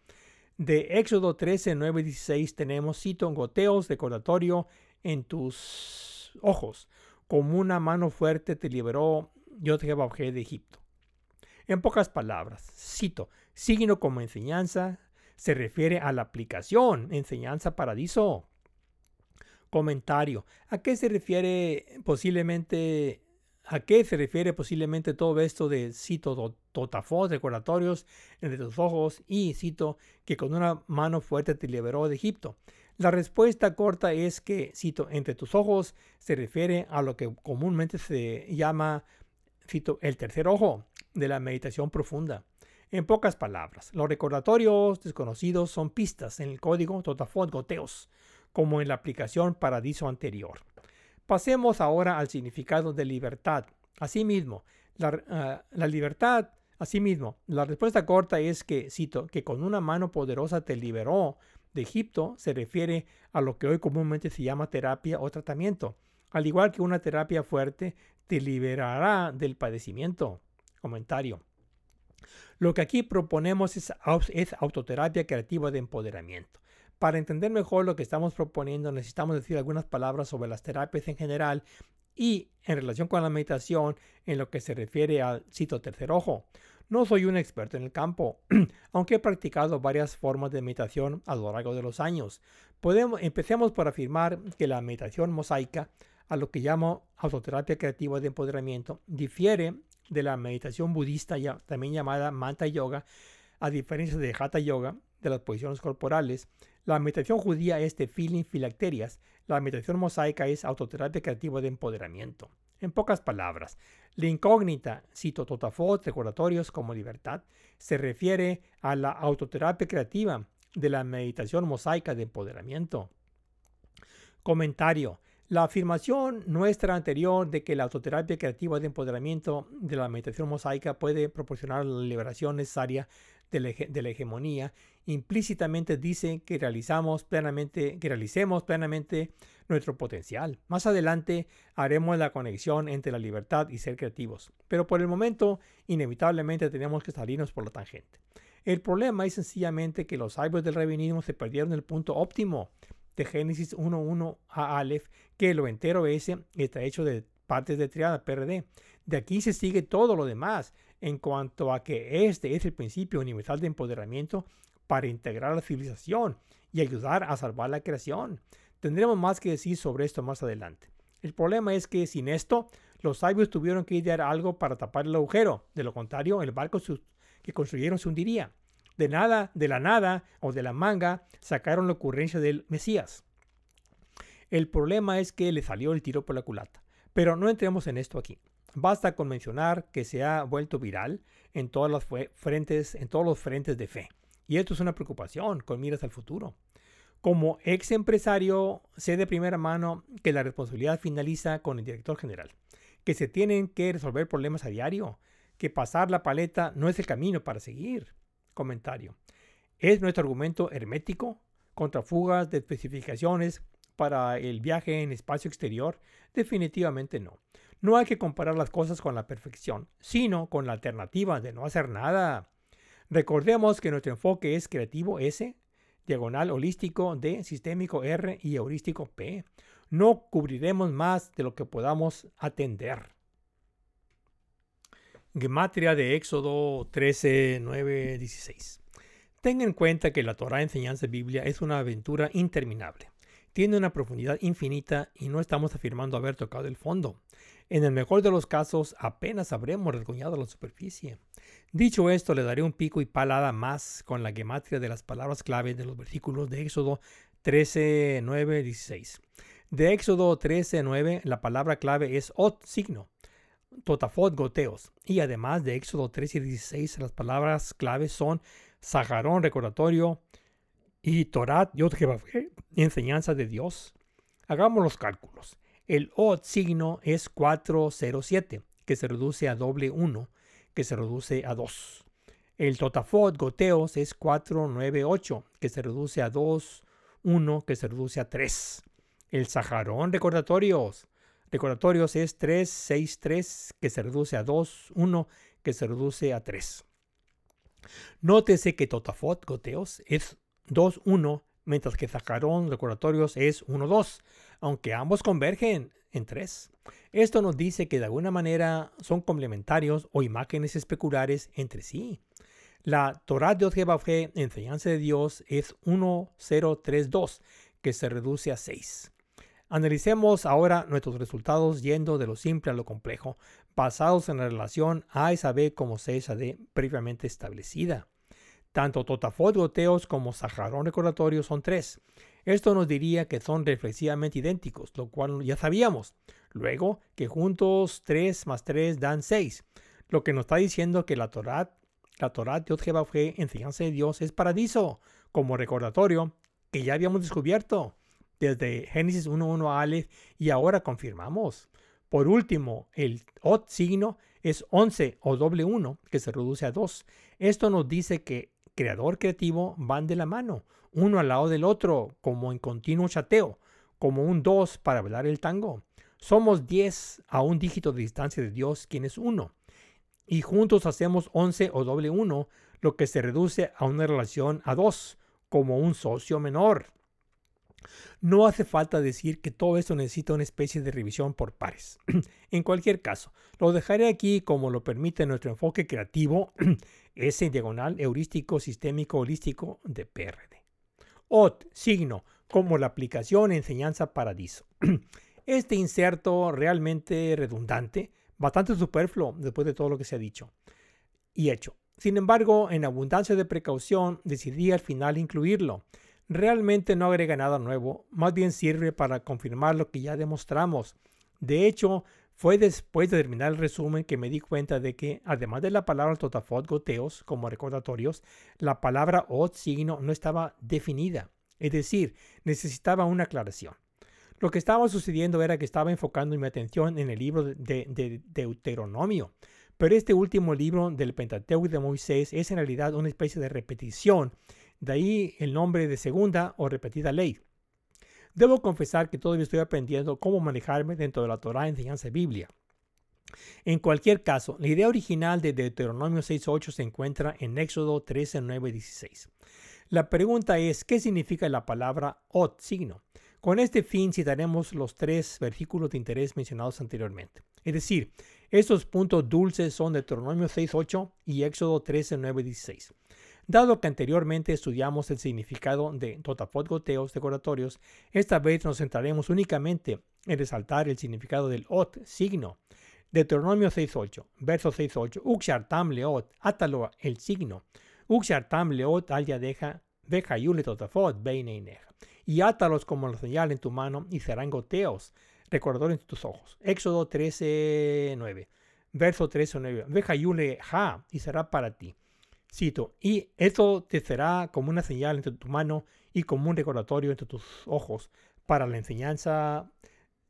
De Éxodo 13, 9 y 16 tenemos, cito, goteos recordatorio en tus ojos, como una mano fuerte te liberó yo te de Egipto. En pocas palabras, cito, signo como enseñanza se refiere a la aplicación enseñanza paradiso Comentario. ¿A qué se refiere posiblemente ¿A qué se refiere posiblemente todo esto de cito totafos, recordatorios entre tus ojos y cito que con una mano fuerte te liberó de Egipto? La respuesta corta es que cito entre tus ojos se refiere a lo que comúnmente se llama cito el tercer ojo de la meditación profunda. En pocas palabras, los recordatorios desconocidos son pistas en el código totafot goteos como en la aplicación Paradiso anterior. Pasemos ahora al significado de libertad. Asimismo, la, ah, la libertad, asimismo, la respuesta corta es que, cito, que con una mano poderosa te liberó de Egipto se refiere a lo que hoy comúnmente se llama terapia o tratamiento, al igual que una terapia fuerte te liberará del padecimiento. Comentario. Lo que aquí proponemos es, es autoterapia creativa de empoderamiento. Para entender mejor lo que estamos proponiendo, necesitamos decir algunas palabras sobre las terapias en general y en relación con la meditación en lo que se refiere al cito tercer ojo. No soy un experto en el campo, aunque he practicado varias formas de meditación a lo largo de los años. Podemos, empecemos por afirmar que la meditación mosaica, a lo que llamo autoterapia creativa de empoderamiento, difiere de la meditación budista, también llamada Manta Yoga, a diferencia de Hatha Yoga, de las posiciones corporales, la meditación judía es de feeling filacterias, la meditación mosaica es autoterapia creativa de empoderamiento. En pocas palabras, la incógnita, cito Totafot, recordatorios como libertad, se refiere a la autoterapia creativa de la meditación mosaica de empoderamiento. Comentario. La afirmación nuestra anterior de que la autoterapia creativa de empoderamiento de la meditación mosaica puede proporcionar la liberación necesaria de la, hegemonía implícitamente dice que realizamos plenamente, que realicemos plenamente nuestro potencial. Más adelante haremos la conexión entre la libertad y ser creativos, pero por el momento inevitablemente tenemos que salirnos por la tangente. El problema es sencillamente que los sabios del rabinismo se perdieron el punto óptimo de Génesis 1.1 a Aleph, que lo entero ese está hecho de partes de triada PRD. De aquí se sigue todo lo demás en cuanto a que este es el principio universal de empoderamiento para integrar la civilización y ayudar a salvar la creación. Tendremos más que decir sobre esto más adelante. El problema es que sin esto, los sabios tuvieron que idear algo para tapar el agujero. De lo contrario, el barco que construyeron se hundiría. De nada, de la nada o de la manga, sacaron la ocurrencia del Mesías. El problema es que le salió el tiro por la culata. Pero no entremos en esto aquí. Basta con mencionar que se ha vuelto viral en todos los frentes de fe. Y esto es una preocupación con miras al futuro. Como ex empresario, sé de primera mano que la responsabilidad finaliza con el director general, que se tienen que resolver problemas a diario, que pasar la paleta no es el camino para seguir. Comentario. ¿Es nuestro argumento hermético contra fugas de especificaciones para el viaje en espacio exterior? Definitivamente no. No hay que comparar las cosas con la perfección, sino con la alternativa de no hacer nada. Recordemos que nuestro enfoque es creativo S, diagonal holístico D, sistémico R y heurístico P. No cubriremos más de lo que podamos atender. Gematria de Éxodo 13, 9, 16. Tenga en cuenta que la Torah enseñanza Biblia es una aventura interminable. Tiene una profundidad infinita y no estamos afirmando haber tocado el fondo. En el mejor de los casos, apenas habremos rasguñado la superficie. Dicho esto, le daré un pico y palada más con la gematria de las palabras clave de los versículos de Éxodo 13, 9, 16. De Éxodo 13, 9, la palabra clave es ot, signo, totafot, goteos. Y además de Éxodo 13 y 16, las palabras clave son sajarón, recordatorio, y Torat, Yod enseñanza de Dios. Hagamos los cálculos. El ot signo es 407, que se reduce a doble 1 que se reduce a 2. El totafot goteos es 498, que se reduce a 2, 1, que se reduce a 3. El sajarón recordatorios. Recordatorios es 363, que se reduce a 2, 1, que se reduce a 3. Nótese que totafot goteos es 2, 1, mientras que sajarón recordatorios es 1, 2, aunque ambos convergen en 3. Esto nos dice que de alguna manera son complementarios o imágenes especulares entre sí. La Torah de Otgebafé, enseñanza de Dios, es 1032, que se reduce a 6. Analicemos ahora nuestros resultados yendo de lo simple a lo complejo, basados en la relación A esa B como C esa D previamente establecida. Tanto Totafot goteos como Sajarón recordatorio son tres. Esto nos diría que son reflexivamente idénticos, lo cual ya sabíamos. Luego, que juntos 3 más 3 dan 6, lo que nos está diciendo que la Torah, la Torah de fue enseñanza de Dios, es paradiso, como recordatorio que ya habíamos descubierto desde Génesis 1.1 a Aleph y ahora confirmamos. Por último, el Ot signo es 11 o doble 1, que se reduce a 2. Esto nos dice que creador creativo van de la mano, uno al lado del otro, como en continuo chateo, como un 2 para hablar el tango. Somos 10 a un dígito de distancia de Dios, quien es uno. Y juntos hacemos 11 o doble 1, lo que se reduce a una relación a 2, como un socio menor. No hace falta decir que todo esto necesita una especie de revisión por pares. en cualquier caso, lo dejaré aquí como lo permite nuestro enfoque creativo, ese diagonal heurístico sistémico holístico de PRD. OT, signo, como la aplicación enseñanza paradiso. este inserto realmente redundante, bastante superfluo después de todo lo que se ha dicho y hecho. Sin embargo, en abundancia de precaución, decidí al final incluirlo. Realmente no agrega nada nuevo, más bien sirve para confirmar lo que ya demostramos. De hecho, fue después de terminar el resumen que me di cuenta de que, además de la palabra totafot goteos como recordatorios, la palabra ot signo no estaba definida, es decir, necesitaba una aclaración. Lo que estaba sucediendo era que estaba enfocando mi atención en el libro de, Deuteronomio, pero este último libro del Pentateuco de Moisés es en realidad una especie de repetición, de ahí el nombre de segunda o repetida ley. Debo confesar que todavía estoy aprendiendo cómo manejarme dentro de la Torah enseñanza Biblia. En cualquier caso, la idea original de Deuteronomio 6.8 se encuentra en Éxodo 13.9 16. La pregunta es, ¿qué significa la palabra ot, signo? Con este fin citaremos los tres versículos de interés mencionados anteriormente. Es decir, estos puntos dulces son Deuteronomio 6.8 y Éxodo 13.9 16. Dado que anteriormente estudiamos el significado de totafot goteos decoratorios, esta vez nos centraremos únicamente en resaltar el significado del ot, signo. Deuteronomio 6.8, verso 6.8, Uxartam leot, átalo el signo. Uxartam leot al deja, veja yule totafot, beineineja. Y átalos como la señal en tu mano y serán goteos, recordador en tus ojos. Éxodo 13.9, verso 13.9, veja yule ja, y será para ti. Cito, y esto te será como una señal entre tu mano y como un recordatorio entre tus ojos para la enseñanza.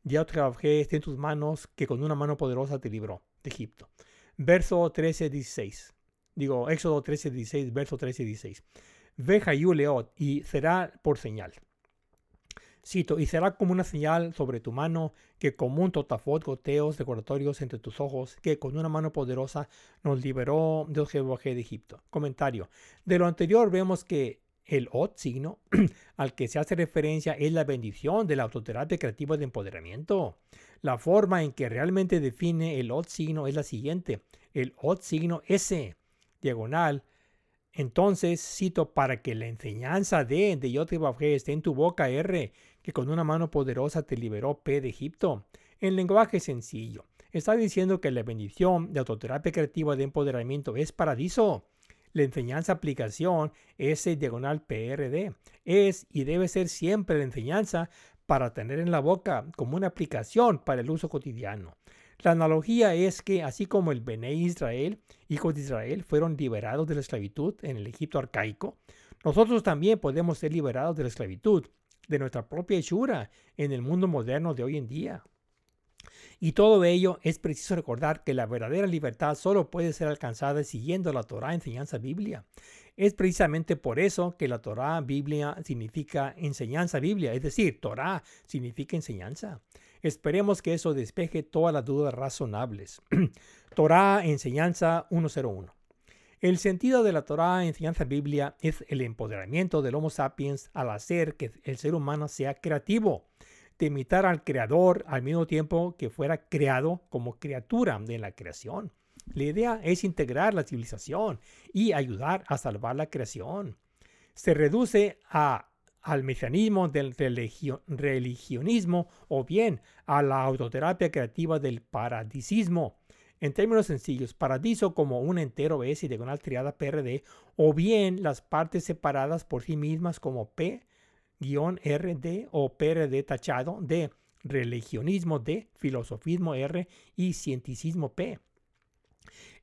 Ya trabajé esté en tus manos que con una mano poderosa te libró de Egipto. Verso 13, 16. Digo, Éxodo 13, 16, verso 13, 16. Ve Leot y será por señal. Cito, y será como una señal sobre tu mano, que como un totafot goteos decoratorios entre tus ojos, que con una mano poderosa nos liberó de Jehová de Egipto. Comentario. De lo anterior vemos que el OT signo al que se hace referencia es la bendición de la autoterapia creativa de empoderamiento. La forma en que realmente define el OT signo es la siguiente. El OT signo S, diagonal, entonces, cito, para que la enseñanza de, de Yotribabje esté en tu boca, R, que con una mano poderosa te liberó P de Egipto. En lenguaje sencillo, está diciendo que la bendición de autoterapia creativa de empoderamiento es paradiso. La enseñanza aplicación S diagonal PRD es y debe ser siempre la enseñanza para tener en la boca como una aplicación para el uso cotidiano. La analogía es que así como el Bene Israel, hijos de Israel, fueron liberados de la esclavitud en el Egipto arcaico, nosotros también podemos ser liberados de la esclavitud, de nuestra propia hechura en el mundo moderno de hoy en día. Y todo ello es preciso recordar que la verdadera libertad solo puede ser alcanzada siguiendo la Torah enseñanza Biblia. Es precisamente por eso que la Torah Biblia significa enseñanza Biblia, es decir, Torah significa enseñanza. Esperemos que eso despeje todas las dudas razonables. Torah, enseñanza 101. El sentido de la Torah, enseñanza Biblia, es el empoderamiento del Homo sapiens al hacer que el ser humano sea creativo, de imitar al Creador al mismo tiempo que fuera creado como criatura de la creación. La idea es integrar la civilización y ayudar a salvar la creación. Se reduce a al mecanismo del religionismo o bien a la autoterapia creativa del paradisismo. En términos sencillos, paradiso como un entero S y diagonal triada PRD o bien las partes separadas por sí mismas como P-RD o PRD tachado de religionismo D, filosofismo R y cienticismo P.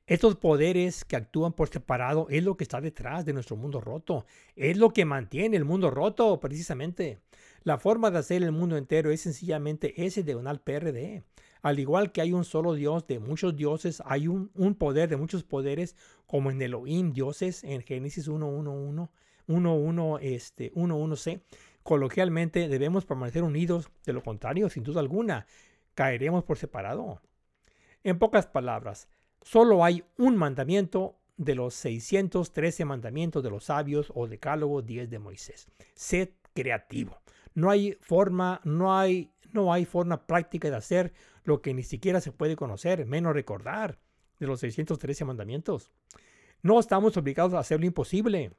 Estos poderes que actúan por separado es lo que está detrás de nuestro mundo roto. Es lo que mantiene el mundo roto, precisamente. La forma de hacer el mundo entero es sencillamente ese diagonal PRD. Al igual que hay un solo Dios de muchos dioses, hay un, poder de muchos poderes, como en Elohim, dioses, en Génesis 1.1.1, 1.1, este, 1.1c. Coloquialmente debemos permanecer unidos, de lo contrario, sin duda alguna, caeremos por separado. En pocas palabras, Solo hay un mandamiento de los 613 mandamientos de los sabios o decálogo 10 de Moisés. Sed creativo. No hay forma, no hay, no hay forma práctica de hacer lo que ni siquiera se puede conocer, menos recordar de los 613 mandamientos. No estamos obligados a hacer lo imposible.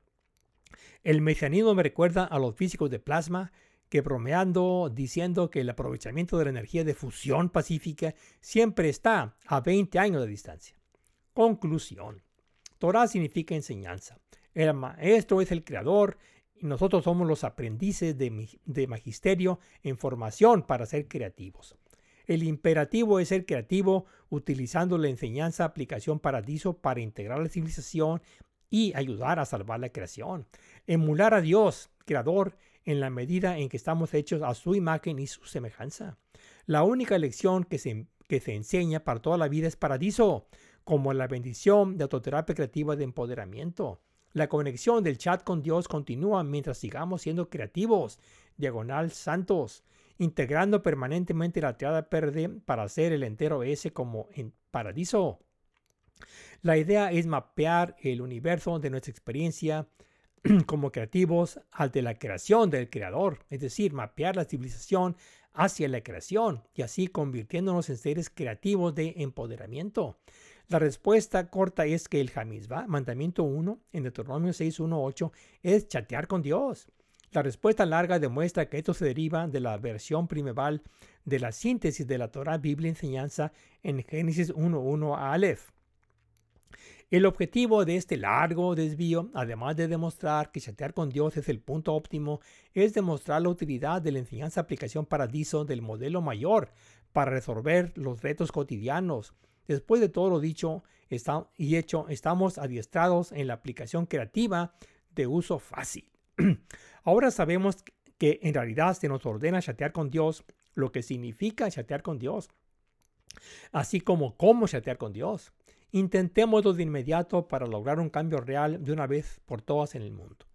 El mecanismo me recuerda a los físicos de plasma que bromeando diciendo que el aprovechamiento de la energía de fusión pacífica siempre está a 20 años de distancia. Conclusión. Torah significa enseñanza. El maestro es el creador y nosotros somos los aprendices de, de magisterio en formación para ser creativos. El imperativo es ser creativo utilizando la enseñanza aplicación paradiso para integrar la civilización y ayudar a salvar la creación. Emular a Dios, creador, en la medida en que estamos hechos a su imagen y su semejanza. La única lección que se, que se enseña para toda la vida es paradiso, como la bendición de autoterapia creativa de empoderamiento. La conexión del chat con Dios continúa mientras sigamos siendo creativos, diagonal santos, integrando permanentemente la triada PRD para hacer el entero S como en paradiso. La idea es mapear el universo de nuestra experiencia como creativos al de la creación del creador, es decir, mapear la civilización hacia la creación y así convirtiéndonos en seres creativos de empoderamiento. La respuesta corta es que el Jamizba, mandamiento 1 en Deuteronomio 6.1.8, es chatear con Dios. La respuesta larga demuestra que esto se deriva de la versión primeval de la síntesis de la Torah Biblia Enseñanza en Génesis 1.1 a Aleph. El objetivo de este largo desvío, además de demostrar que chatear con Dios es el punto óptimo, es demostrar la utilidad de la enseñanza-aplicación paradiso del modelo mayor para resolver los retos cotidianos. Después de todo lo dicho y hecho, estamos adiestrados en la aplicación creativa de uso fácil. Ahora sabemos que en realidad se nos ordena chatear con Dios, lo que significa chatear con Dios, así como cómo chatear con Dios. Intentémoslo de inmediato para lograr un cambio real de una vez por todas en el mundo.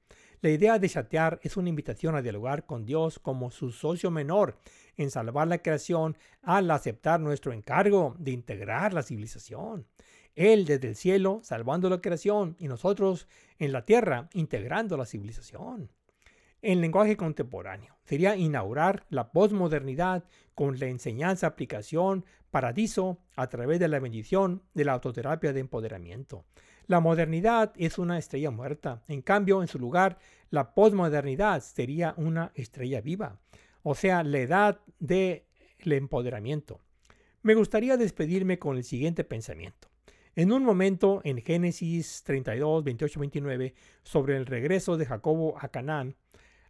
La idea de chatear es una invitación a dialogar con Dios como su socio menor en salvar la creación al aceptar nuestro encargo de integrar la civilización. Él desde el cielo salvando la creación y nosotros en la tierra integrando la civilización. En lenguaje contemporáneo sería inaugurar la posmodernidad con la enseñanza, aplicación, paradiso a través de la bendición de la autoterapia de empoderamiento. La modernidad es una estrella muerta. En cambio, en su lugar, la posmodernidad sería una estrella viva, o sea, la edad del empoderamiento. Me gustaría despedirme con el siguiente pensamiento. En un momento en Génesis 32, 28, 29, sobre el regreso de Jacobo a Canaán,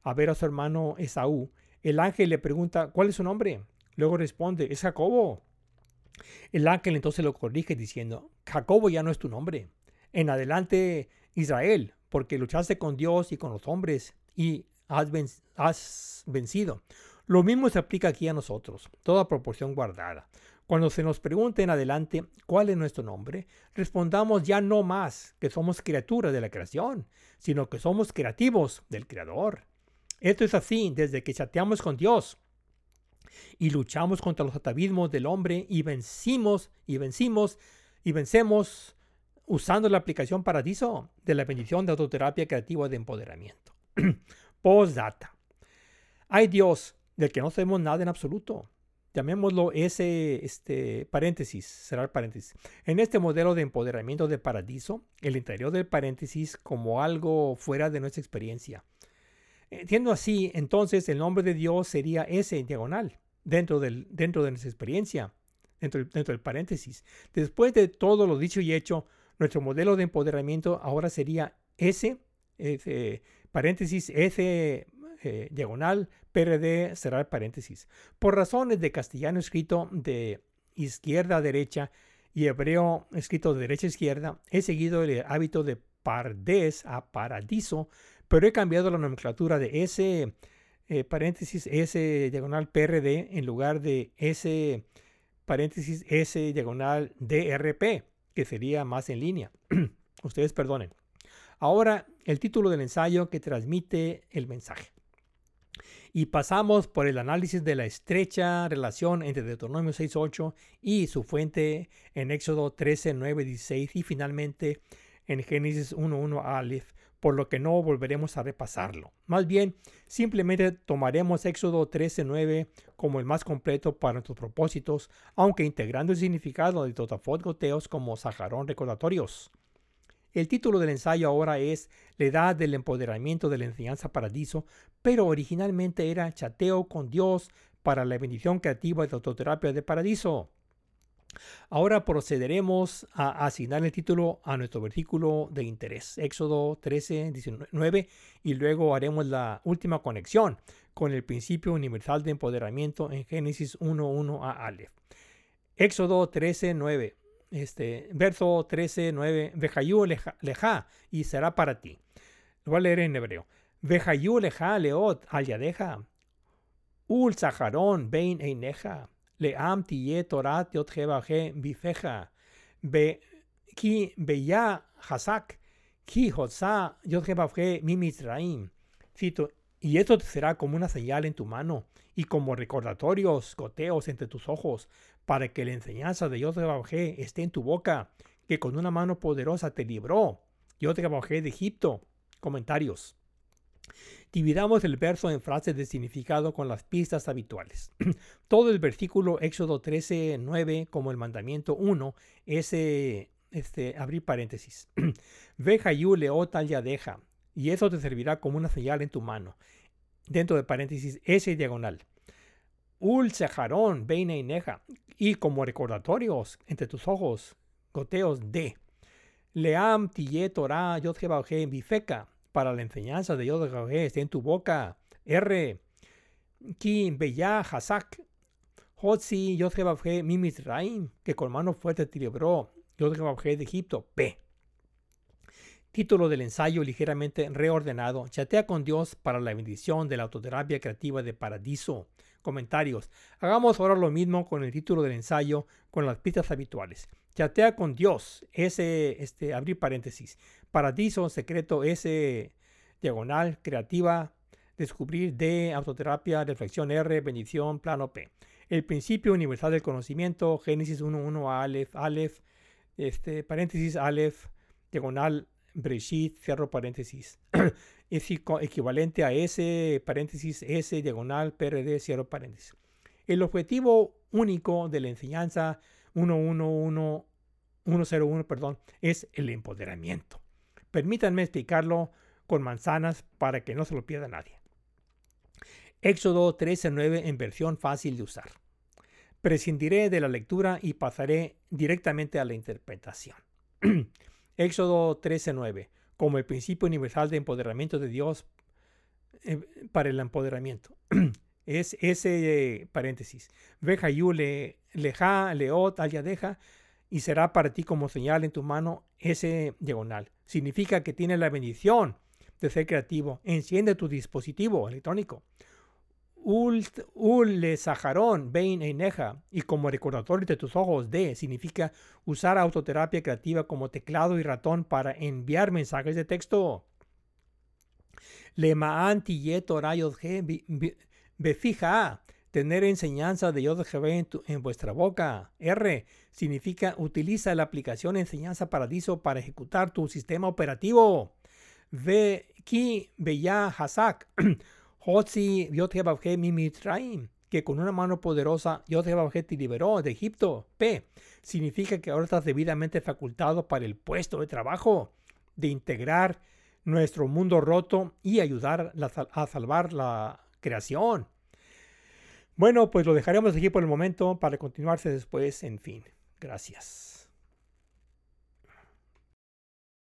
a ver a su hermano Esaú, el ángel le pregunta, ¿cuál es su nombre? Luego responde, es Jacobo. El ángel entonces lo corrige diciendo, Jacobo ya no es tu nombre. En adelante Israel, porque luchaste con Dios y con los hombres y has, vencido. Lo mismo se aplica aquí a nosotros, toda proporción guardada. Cuando se nos pregunte en adelante cuál es nuestro nombre, respondamos ya no más que somos criaturas de la creación, sino que somos creativos del Creador. Esto es así desde que chateamos con Dios y luchamos contra los atavismos del hombre y vencimos y vencimos y vencemos usando la aplicación Paradiso de la bendición de autoterapia creativa de empoderamiento. Postdata. Hay Dios del que no sabemos nada en absoluto. Llamémoslo ese este, paréntesis, cerrar paréntesis. En este modelo de empoderamiento de Paradiso, el interior del paréntesis como algo fuera de nuestra experiencia. Entiendo así, entonces el nombre de Dios sería ese en diagonal, dentro, del, dentro de nuestra experiencia, dentro, dentro del paréntesis. Después de todo lo dicho y hecho, nuestro modelo de empoderamiento ahora sería ese, paréntesis, ese eh, diagonal, PRD, cerrar paréntesis. Por razones de castellano escrito de izquierda a derecha y hebreo escrito de derecha a izquierda, he seguido el hábito de pardes a paradiso pero he cambiado la nomenclatura de ese eh, paréntesis S diagonal PRD en lugar de S paréntesis S diagonal DRP, que sería más en línea. Ustedes perdonen. Ahora el título del ensayo que transmite el mensaje. Y pasamos por el análisis de la estrecha relación entre Deuteronomio 6.8 y su fuente en Éxodo 13, 9, 16 y finalmente en Génesis 1.1 Aleph por lo que no volveremos a repasarlo. Más bien, simplemente tomaremos Éxodo 13.9 como el más completo para nuestros propósitos, aunque integrando el significado de Totafot Goteos como sajarón recordatorios. El título del ensayo ahora es La edad del empoderamiento de la enseñanza paradiso, pero originalmente era Chateo con Dios para la bendición creativa de autoterapia de paradiso. Ahora procederemos a asignar el título a nuestro versículo de interés, Éxodo 13, 19, y luego haremos la última conexión con el principio universal de empoderamiento en Génesis 1.1 a Aleph. Éxodo 13, 9, este, verso 13, 9, Vejayú leja, y será para ti. Lo voy a leer en hebreo. Vejayu leja leot al yadeja. Ul saharon bein eineja. Cito, y esto será como una señal en tu mano y como recordatorios, goteos entre tus ojos, para que la enseñanza de de esté en tu boca, que con una mano poderosa te libró. Yo te bajé de Egipto. Comentarios. Dividamos el verso en frases de significado con las pistas habituales. Todo el versículo Éxodo 13, 9, como el mandamiento 1, es este, abrir paréntesis. Ve Hayu leota ya deja, y eso te servirá como una señal en tu mano. Dentro de paréntesis, ese diagonal. Ul sejarón, beina y neja, y como recordatorios entre tus ojos, goteos de. Leam tiye Torah yod bifeca, para la enseñanza de Yod esté en tu boca. R. Ki beya hasak. Hotzi Yod mimisraim, que con mano fuerte te libró Yod de Egipto. P. Título del ensayo ligeramente reordenado. Chatea con Dios para la bendición de la autoterapia creativa de Paradiso. Comentarios. Hagamos ahora lo mismo con el título del ensayo con las pistas habituales. Chatea con Dios. Ese, este, abrir paréntesis. Paradiso, secreto, ese diagonal, creativa, descubrir D, autoterapia, reflexión R, bendición, plano P. El principio universal del conocimiento, Génesis 1.1, Aleph, Aleph, este, paréntesis, Aleph, diagonal, Breshit, cierro paréntesis. es equivalente a S, paréntesis, S, diagonal, PRD, cierro paréntesis. El objetivo único de la enseñanza 1.1.1, 1.01, perdón, es el empoderamiento. Permítanme explicarlo con manzanas para que no se lo pierda nadie. Éxodo 13.9 en versión fácil de usar. Prescindiré de la lectura y pasaré directamente a la interpretación. Éxodo 13.9 como el principio universal de empoderamiento de Dios eh, para el empoderamiento. es ese paréntesis. Veja le, leja, leot, al deja, y será para ti como señal en tu mano ese diagonal. Significa que tiene la bendición de ser creativo. Enciende tu dispositivo electrónico. Ul, le sajarón, vein eineja, y como recordatorio de tus ojos de, significa usar autoterapia creativa como teclado y ratón para enviar mensajes de texto. Le maan befija, tener enseñanza de Yod en, en vuestra boca. R significa utiliza la aplicación Enseñanza Paradiso para ejecutar tu sistema operativo. V ki beya hasak. Hotzi mi que con una mano poderosa Dios te liberó de Egipto. P. Significa que ahora estás debidamente facultado para el puesto de trabajo de integrar nuestro mundo roto y ayudar a salvar la creación. Bueno, pues lo dejaremos aquí por el momento para continuarse después. En fin, gracias.